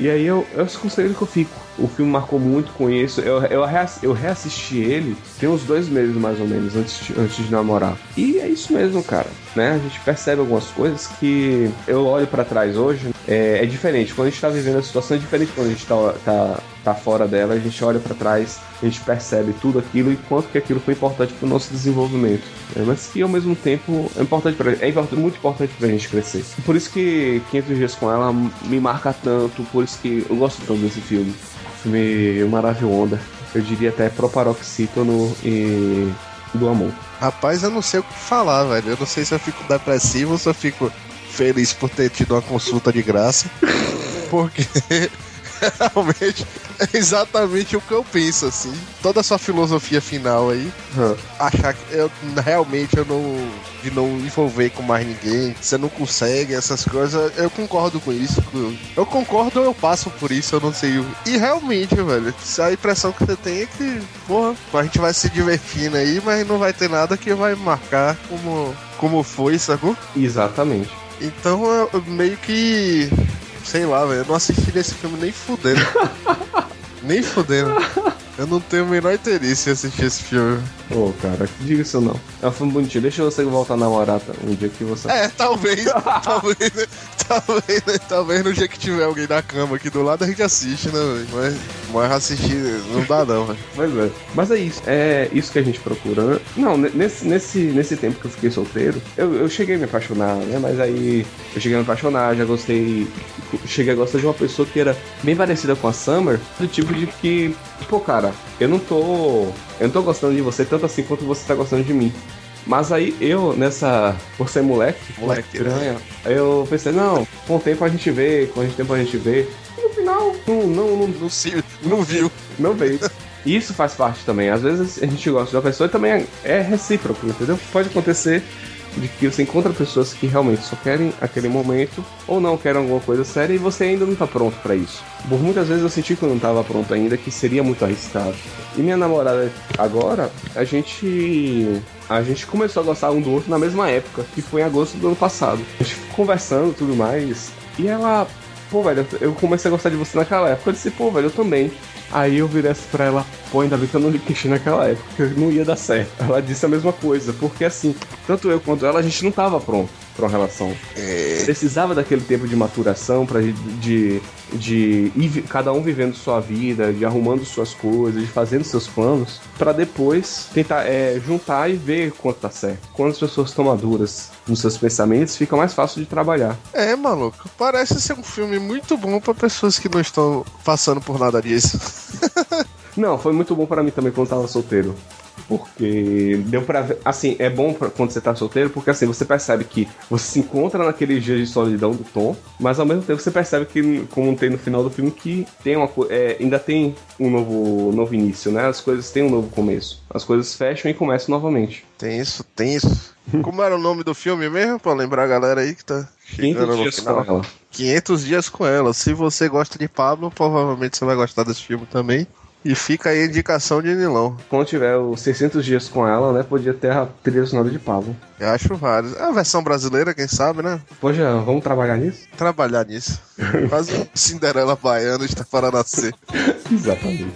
E aí eu, eu conselho que eu fico. O filme marcou muito com isso. Eu, eu, eu reassisti ele tem uns dois meses mais ou menos antes de, antes de namorar. E é isso mesmo, cara. Né? A gente percebe algumas coisas que eu olho pra trás hoje. É, é diferente. Quando a gente tá vivendo a situação, é diferente quando a gente tá, tá, tá fora dela. A gente olha pra trás, a gente percebe tudo aquilo e quanto que aquilo foi importante pro nosso desenvolvimento. né? Mas que ao mesmo tempo é importante pra, é import- muito importante pra gente crescer. Por isso que 500 Dias com ela me marca tanto. Por isso que eu gosto tanto desse filme. Filme maravilhoso. Eu diria até proparoxítono e do amor. Rapaz, eu não sei o que falar, velho. Eu não sei se eu fico depressivo ou se eu fico feliz por ter tido uma consulta de graça. Porque realmente é exatamente o que eu penso, assim. Toda a sua filosofia final aí, achar que eu realmente eu não. de não envolver com mais ninguém, você não consegue, essas coisas, eu concordo com isso. Eu concordo eu passo por isso, eu não sei. E realmente, velho, a impressão que você tem é que, porra, a gente vai se divertindo aí, mas não vai ter nada que vai marcar como, como foi, sacou? Exatamente. Então eu meio que. Sei lá, velho. Eu não assisti esse filme nem fudendo. nem fudendo. Eu não tenho o menor interesse em assistir esse filme. Ô, cara, diga isso não. É um filme bonitinho. Deixa você voltar a namorar tá? um dia que você. É, talvez. talvez, né? talvez, né? talvez no dia que tiver alguém na cama aqui do lado a gente assiste, né, velho? Mas, mas assistir não dá não, velho. Pois é. Mas é isso. É isso que a gente procura. Não, ne- nesse, nesse, nesse tempo que eu fiquei solteiro, eu, eu cheguei a me apaixonar, né? Mas aí eu cheguei a me apaixonar, já gostei. Cheguei a gostar de uma pessoa que era bem parecida com a Summer, do tipo de que, pô, cara, eu não tô. Eu não tô gostando de você tanto assim quanto você tá gostando de mim. Mas aí eu, nessa. Por ser moleque, moleque piranha, eu pensei, não, com o tempo a gente vê, com o tempo a gente vê. E no final, não, não, não, não, se, não viu. Não veio. E isso faz parte também. Às vezes a gente gosta de uma pessoa e também é, é recíproco, entendeu? Pode acontecer de que você encontra pessoas que realmente só querem aquele momento ou não querem alguma coisa séria e você ainda não tá pronto pra isso. Por muitas vezes eu senti que eu não tava pronto ainda, que seria muito arriscado. E minha namorada agora, a gente a gente começou a gostar um do outro na mesma época, que foi em agosto do ano passado. A gente ficou conversando tudo mais, e ela, pô, velho, eu comecei a gostar de você naquela época. Eu disse, pô, velho, eu também. Aí eu virei assim pra ela, pô, ainda bem que eu não lhe queixei naquela época, não ia dar certo. Ela disse a mesma coisa, porque assim, tanto eu quanto ela, a gente não tava pronto pra uma relação. Precisava daquele tempo de maturação pra de, de ir cada um vivendo sua vida, de arrumando suas coisas, de fazendo seus planos, pra depois tentar é, juntar e ver quanto tá certo. Quando as pessoas estão maduras nos seus pensamentos, fica mais fácil de trabalhar. É, maluco. Parece ser um filme muito bom pra pessoas que não estão passando por nada disso. Não, foi muito bom pra mim também quando tava solteiro. Porque deu pra ver. Assim, é bom pra, quando você tá solteiro, porque assim, você percebe que você se encontra naqueles dias de solidão do Tom, mas ao mesmo tempo você percebe que, como tem no final do filme, que tem uma é, ainda tem um novo, novo início, né? As coisas têm um novo começo. As coisas fecham e começam novamente. Tem isso, tem isso. Como era o nome do filme mesmo? Pra lembrar a galera aí que tá 500 chegando no dias final. com ela. 500 dias com ela. Se você gosta de Pablo, provavelmente você vai gostar desse filme também. E fica aí a indicação de Nilão. Quando tiver os 600 dias com ela, né? Podia ter a trilha sonora de Pablo. Eu acho vários. É a versão brasileira, quem sabe, né? Poxa, vamos trabalhar nisso? Trabalhar nisso. Quase um Cinderela baiana está para nascer. Exatamente.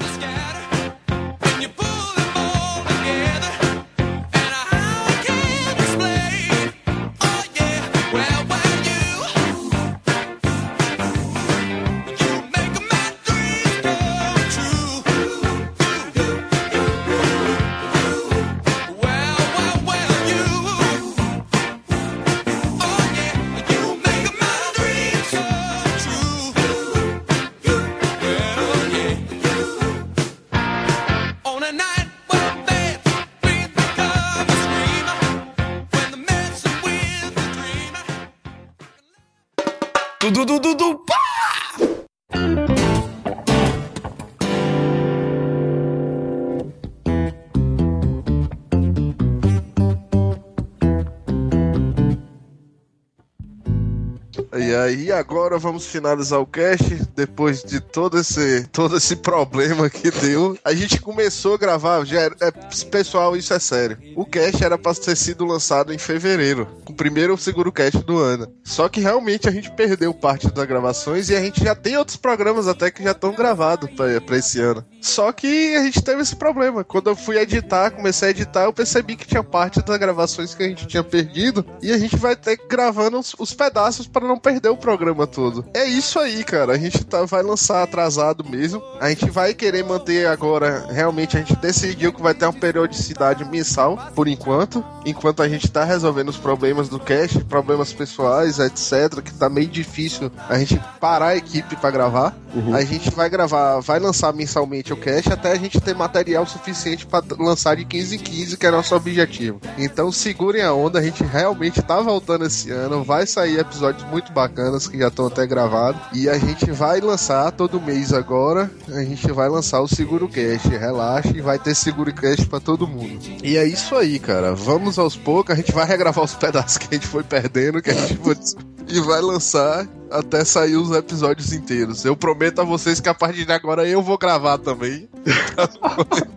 E agora vamos finalizar o cast. Depois de todo esse, todo esse problema que deu, a gente começou a gravar. Já era- é, pessoal, isso é sério. O cast era pra ter sido lançado em fevereiro, o primeiro seguro cast do ano. Só que realmente a gente perdeu parte das gravações e a gente já tem outros programas até que já estão gravados pra esse ano. Só que a gente teve esse problema. Quando eu fui editar, comecei a editar, eu percebi que tinha parte das gravações que a gente tinha perdido e a gente vai ter gravando os, os pedaços para não perder o programa todo. É isso aí, cara. A gente tá, vai lançar atrasado mesmo. A gente vai querer manter agora. Realmente a gente decidiu que vai ter uma periodicidade mensal por enquanto, enquanto a gente tá resolvendo os problemas do cast, problemas pessoais, etc, que tá meio difícil a gente parar a equipe para gravar. A gente vai gravar, vai lançar mensalmente o cast até a gente ter material suficiente para lançar de 15 em 15, que é nosso objetivo. Então segurem a onda, a gente realmente tá voltando esse ano, vai sair episódios muito bacanas que já estão até gravados e a gente vai lançar todo mês agora, a gente vai lançar o Seguro Cast, relaxe, vai ter Seguro Cast para todo mundo. E é isso aí, cara. Vamos aos poucos, a gente vai regravar os pedaços que a gente foi perdendo, que a gente foi e vai lançar até sair os episódios inteiros. Eu prometo a vocês que a partir de agora eu vou gravar também, pra não correr,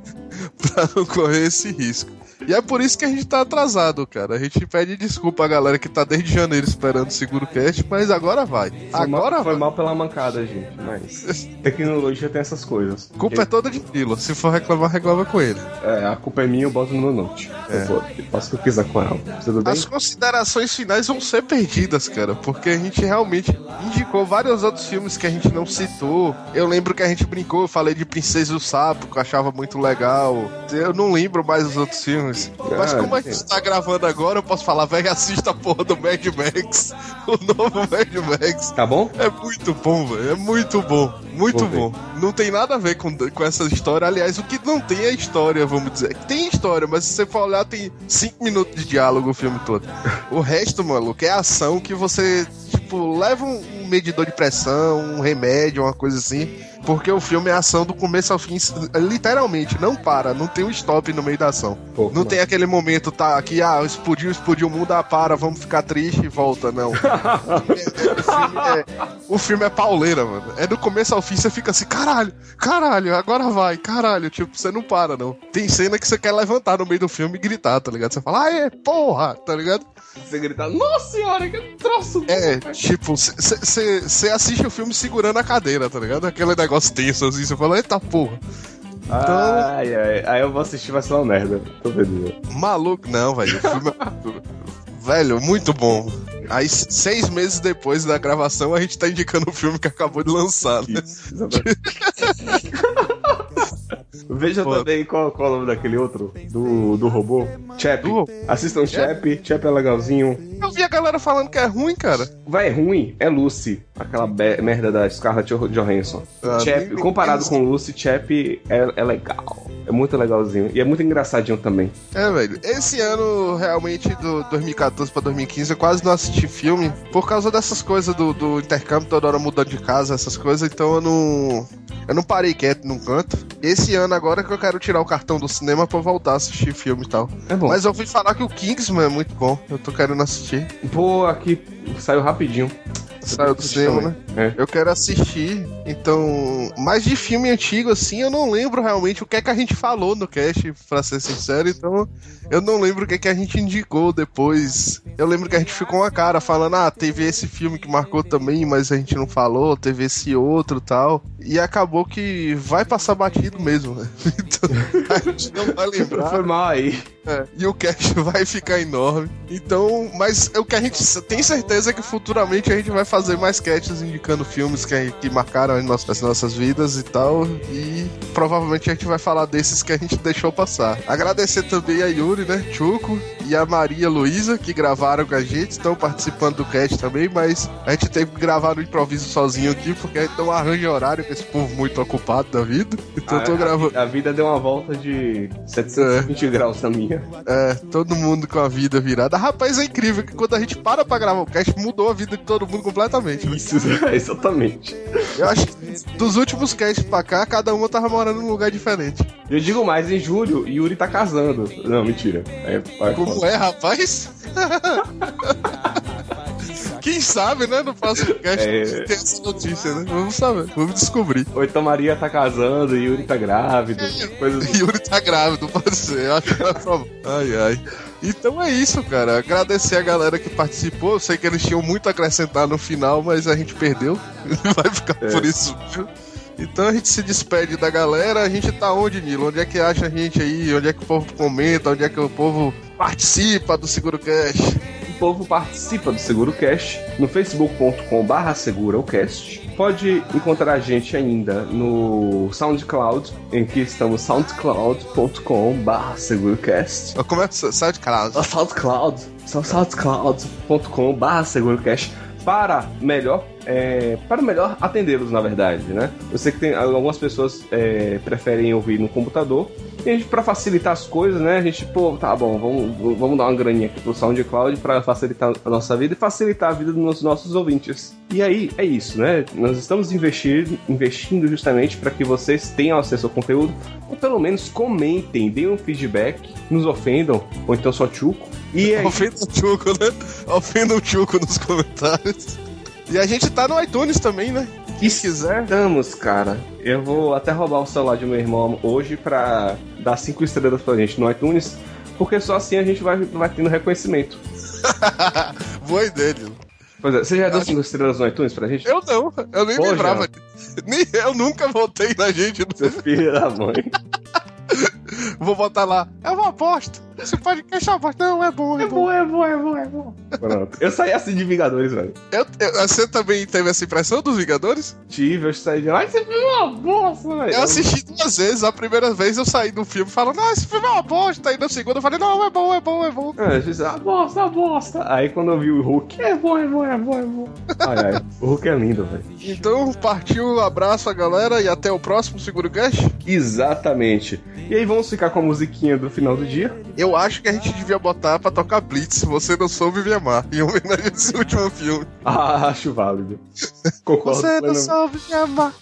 pra não correr esse risco. E é por isso que a gente tá atrasado, cara. A gente pede desculpa a galera que tá desde janeiro esperando o Seguro Cast, mas agora vai. Foi Agora mal, foi vai. mal pela mancada, gente. Mas tecnologia tem essas coisas. A culpa é toda de Nilo. Se for reclamar, reclama com ele. É, a culpa é minha, eu boto no meu note. É. Eu, vou, eu faço o que eu quiser com ela. As considerações finais vão ser perdidas, cara, porque a gente realmente indicou vários outros filmes que a gente não citou. Eu lembro que a gente brincou, eu falei de Princesa e o Sapo, que eu achava muito legal. Eu não lembro mais os outros filmes. Mas como a gente tá gravando agora, eu posso falar, velho, assista a porra do Mad Max, o novo Mad Max. Tá bom? É muito bom, velho. É muito bom. Muito Vou ver. bom. Não tem nada a ver com, com essa história. Aliás, o que não tem é história, vamos dizer. Tem história, mas se você for olhar, tem cinco minutos de diálogo o filme todo. O resto, maluco, é ação que você, tipo, leva um medidor de pressão, um remédio, uma coisa assim. Porque o filme é ação do começo ao fim, literalmente, não para, não tem um stop no meio da ação. Pô, não tem aquele momento, tá, aqui, ah, explodiu, explodiu o mundo, ah, para, vamos ficar triste e volta, não. o, filme é, o filme é pauleira, mano. É do começo ao fim, você fica assim, caralho, caralho, agora vai, caralho, tipo, você não para, não. Tem cena que você quer levantar no meio do filme e gritar, tá ligado? Você fala, aê, porra, tá ligado? Você gritar, nossa senhora, que troço! É, tipo, você assiste o filme segurando a cadeira, tá ligado? Aquele negócio negócio tenso assim, você fala, eita porra. Ai, ai. Aí eu vou assistir, vai ser uma merda. Tô. Maluco, não, velho. É... velho, muito bom. Aí, seis meses depois da gravação, a gente tá indicando o filme que acabou de lançar, né? Veja Pô. também qual, qual é o nome daquele outro, do, do robô. Chap. Assistam Chap. Chap é legalzinho. Eu vi a galera falando que é ruim, cara. Vai, é ruim é Lucy, aquela merda da Scarlett Jo- Johansson. Ah, Chap, comparado com Lucy, Chap é, é legal. É muito legalzinho. E é muito engraçadinho também. É, velho. Esse ano, realmente, do 2014 pra 2015, eu quase não assisti filme por causa dessas coisas do, do intercâmbio, toda hora mudando de casa, essas coisas, então eu não. Eu não parei quieto num canto. Esse ano agora que eu quero tirar o cartão do cinema pra voltar a assistir filme e tal. É bom. Mas eu ouvi falar que o Kingsman é muito bom. Eu tô querendo assistir. Pô, aqui saiu rapidinho. Saiu do cinema, né? É. Eu quero assistir, então. Mas de filme antigo, assim, eu não lembro realmente o que é que a gente falou no cast, pra ser sincero. Então, eu não lembro o que é que a gente indicou depois. Eu lembro que a gente ficou uma cara falando, ah, teve esse filme que marcou também, mas a gente não falou, teve esse outro tal. E acabou que vai passar batido mesmo, né? Então, a gente não vai lembrar. Foi mal aí. É, e o cast vai ficar enorme. Então, mas o que a gente tem certeza é que futuramente a gente vai fazer mais casts indicando filmes que, que marcaram as nossas, as nossas vidas e tal. E provavelmente a gente vai falar desses que a gente deixou passar. Agradecer também a Yuri, né? Chuco e a Maria Luísa, que gravaram com a gente, estão participando do cast também, mas a gente teve que gravar no improviso sozinho aqui, porque a gente não arranja horário com esse povo muito ocupado da vida. Então eu tô A- gravando. A, a vida deu uma volta de 720 graus na minha. É, todo mundo com a vida virada. Rapaz, é incrível que quando a gente para pra gravar o cast, mudou a vida de todo mundo completamente. né? Isso, exatamente. Eu acho que dos últimos casts pra cá, cada uma tava morando num lugar diferente. Eu digo mais, em julho, Yuri tá casando. Não, mentira. É, é Como é, rapaz? Quem sabe, né? No próximo cast É. tem essa notícia, né? Vamos saber, vamos descobrir. Ou então Maria tá casando, Yuri tá grávido. Coisa assim. Yuri tá grávido, pode ser. Eu acho que não é. Ai, ai. Então é isso, cara. Agradecer a galera que participou. Eu sei que eles tinham muito a acrescentar no final, mas a gente perdeu. Vai ficar É. por isso mesmo. Então a gente se despede da galera. A gente tá onde, Nilo? Onde é que acha a gente aí? Onde é que o povo comenta? Onde é que o povo participa do Seguro Cash? O povo participa do Seguro Cast no facebook.com.br segurocast. Pode encontrar a gente ainda no SoundCloud, em que estamos soundcloud.com.br segurocast. Como é? SoundCloud, só soundcloud.com.br segurocast para melhor é, para melhor atendê-los, na verdade, né? Eu sei que tem algumas pessoas é, preferem ouvir no computador. E a gente, pra facilitar as coisas, né? A gente, pô, tá bom, vamos, vamos dar uma graninha aqui pro SoundCloud pra facilitar a nossa vida e facilitar a vida dos nossos ouvintes. E aí, é isso, né? Nós estamos investindo, investindo justamente para que vocês tenham acesso ao conteúdo, ou pelo menos comentem, deem um feedback, nos ofendam, ou então só tchuco. E aí, Ofenda o Chuco, né? Ofenda o Chuco nos comentários. E a gente tá no iTunes também, né? Quem quiser. Estamos, cara. Eu vou até roubar o celular de meu irmão hoje pra dar cinco estrelas pra gente no iTunes, porque só assim a gente vai, vai tendo reconhecimento. Boa ideia. Pois é, você já deu cinco estrelas no iTunes pra gente? Eu não, eu nem Pô, lembrava. Nem, eu nunca votei na gente. Seu filho da mãe. Vou botar lá. É uma aposta. Esse podcast é aposta. Não, é bom, é, bom. é bom, é bom, é bom. Pronto. Eu saí assim de Vingadores, velho. Eu, eu- você também teve essa impressão dos Vingadores? Tive, eu saí de lá. Esse filme é uma bosta, velho. Eu assisti duas vezes. A primeira vez eu saí do filme falando, ah, esse filme é uma bosta. Aí na segunda eu falei, não, é bom, é bom, é bom. É, eu disse, ah, bosta, ah, bosta. Aí quando eu vi o Hulk, é bom, é bom, é bom, é bom. Ai, ai, o Hulk é lindo, velho. Então, partiu, um abraço a galera e até o próximo Seguro Cash. Exatamente. E aí vamos ficar com a musiquinha do final do dia. Eu acho que a gente devia botar pra tocar Blitz, Você Não Soube Me Amar, em homenagem a esse último filme. Ah, acho válido. Concordo Você não soube me amar.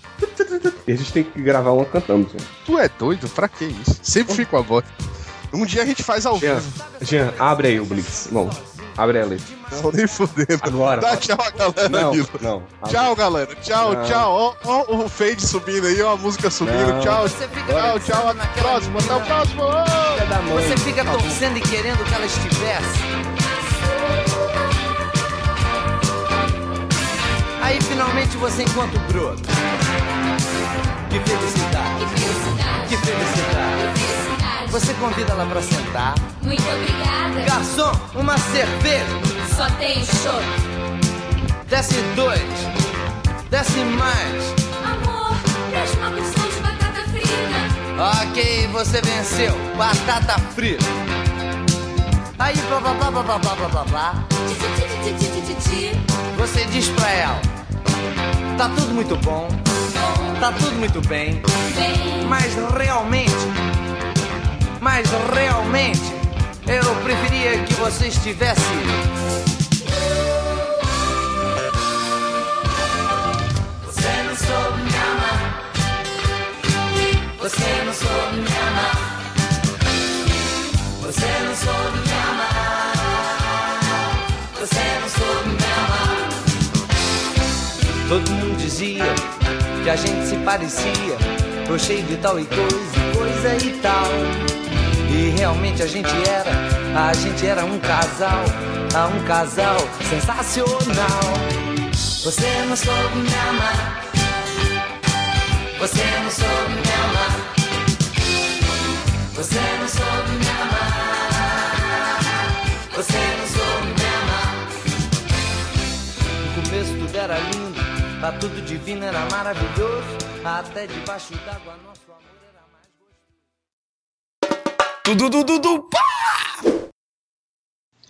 E a gente tem que gravar uma cantando, gente. Tu é doido? Pra que isso? Sempre fico a voz. Um dia a gente faz ao Jean, vivo. Jean, abre aí o Blitz. Não, abre a letra. Não, nem fudendo. Agora. Dá tchau, galera. Não, não. Tchau, galera. Tchau, Não. tchau. Ó, ó o fade subindo aí, ó a música subindo. Não. Tchau, Você fica tchau, tchau. Até o próximo. Até o próximo. Você fica torcendo e querendo que ela estivesse. Aí finalmente você encontra o broto. Que felicidade. Que felicidade. Que felicidade. Você convida ela pra sentar. Muito obrigada. Garçom, uma cerveja. Só tem choro. Desce dois. Desce mais. Amor, presta uma porção de batata frita. Ok, você venceu. Batata frita. Aí, bababá, bababá, bababá. Você diz pra ela. Tá tudo muito bom. Tá tudo muito bem. Mas realmente mas realmente, eu preferia que você estivesse. Você não soube me amar. Você não soube me amar. Você não soube me amar. Você não soube me amar. Todo mundo dizia que a gente se parecia, tô cheio de tal e coisa, e coisa e tal. E realmente a gente era, a gente era um casal, ah, um casal sensacional. Você não soube me amar. Você não soube me amar. Você não soube me amar. Você não soube me amar. No começo tudo era lindo, tá tudo divino, era maravilhoso. Até debaixo d'água pá!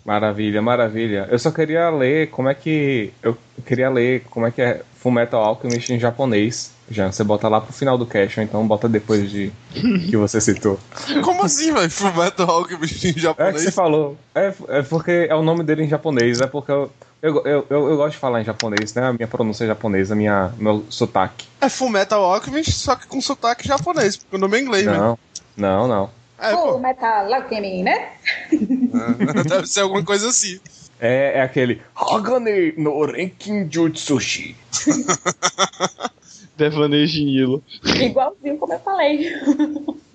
Maravilha, maravilha. Eu só queria ler como é que. Eu queria ler como é que é Fullmetal Alchemist em japonês. Já, você bota lá pro final do cast, ou então bota depois de que você citou. Como assim, velho? Fullmetal Alchemist em É que japonês? você falou. É, é porque é o nome dele em japonês, é porque eu, eu, eu, eu, eu gosto de falar em japonês, né? A minha pronúncia é japonesa, minha, meu sotaque. É Fullmetal Alchemist, só que com sotaque japonês, porque o nome é inglês. Não, não, não. É, Full pô. Metal Alchemy, né? Deve ser alguma coisa assim. É, é aquele Hagane no Renkin Jutsushi. Devaneio de Nilo. Igualzinho como eu falei.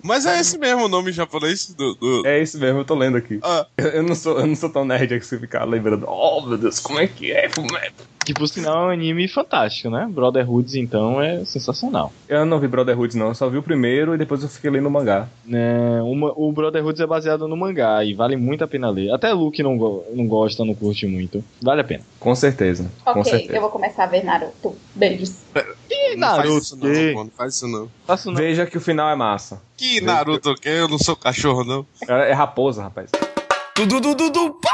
Mas é esse mesmo o nome japonês do. do- É isso mesmo, eu tô lendo aqui. Ah. Eu, eu não sou, eu não sou tão nerd que você ficar lembrando. Oh meu Deus, como é que é Fullmetal? Que por sinal é um anime fantástico, né? Brotherhoods, então, é sensacional. Eu não vi Brotherhood, não. Eu só vi o primeiro e depois eu fiquei lendo o mangá. É, uma- o Brotherhoods é baseado no mangá e vale muito a pena ler. Até Luke não, go- não gosta, não curte muito. Vale a pena. Com certeza. com Ok, certeza. eu vou começar a ver Naruto. Beijos. E Não faz Naruto, isso não, que? pô, não faz isso não. Faço não. Veja que o final é massa. Que Naruto o quê? Eu não sou cachorro, não. É, é raposa, rapaz. Dudu, dudu, du, pá!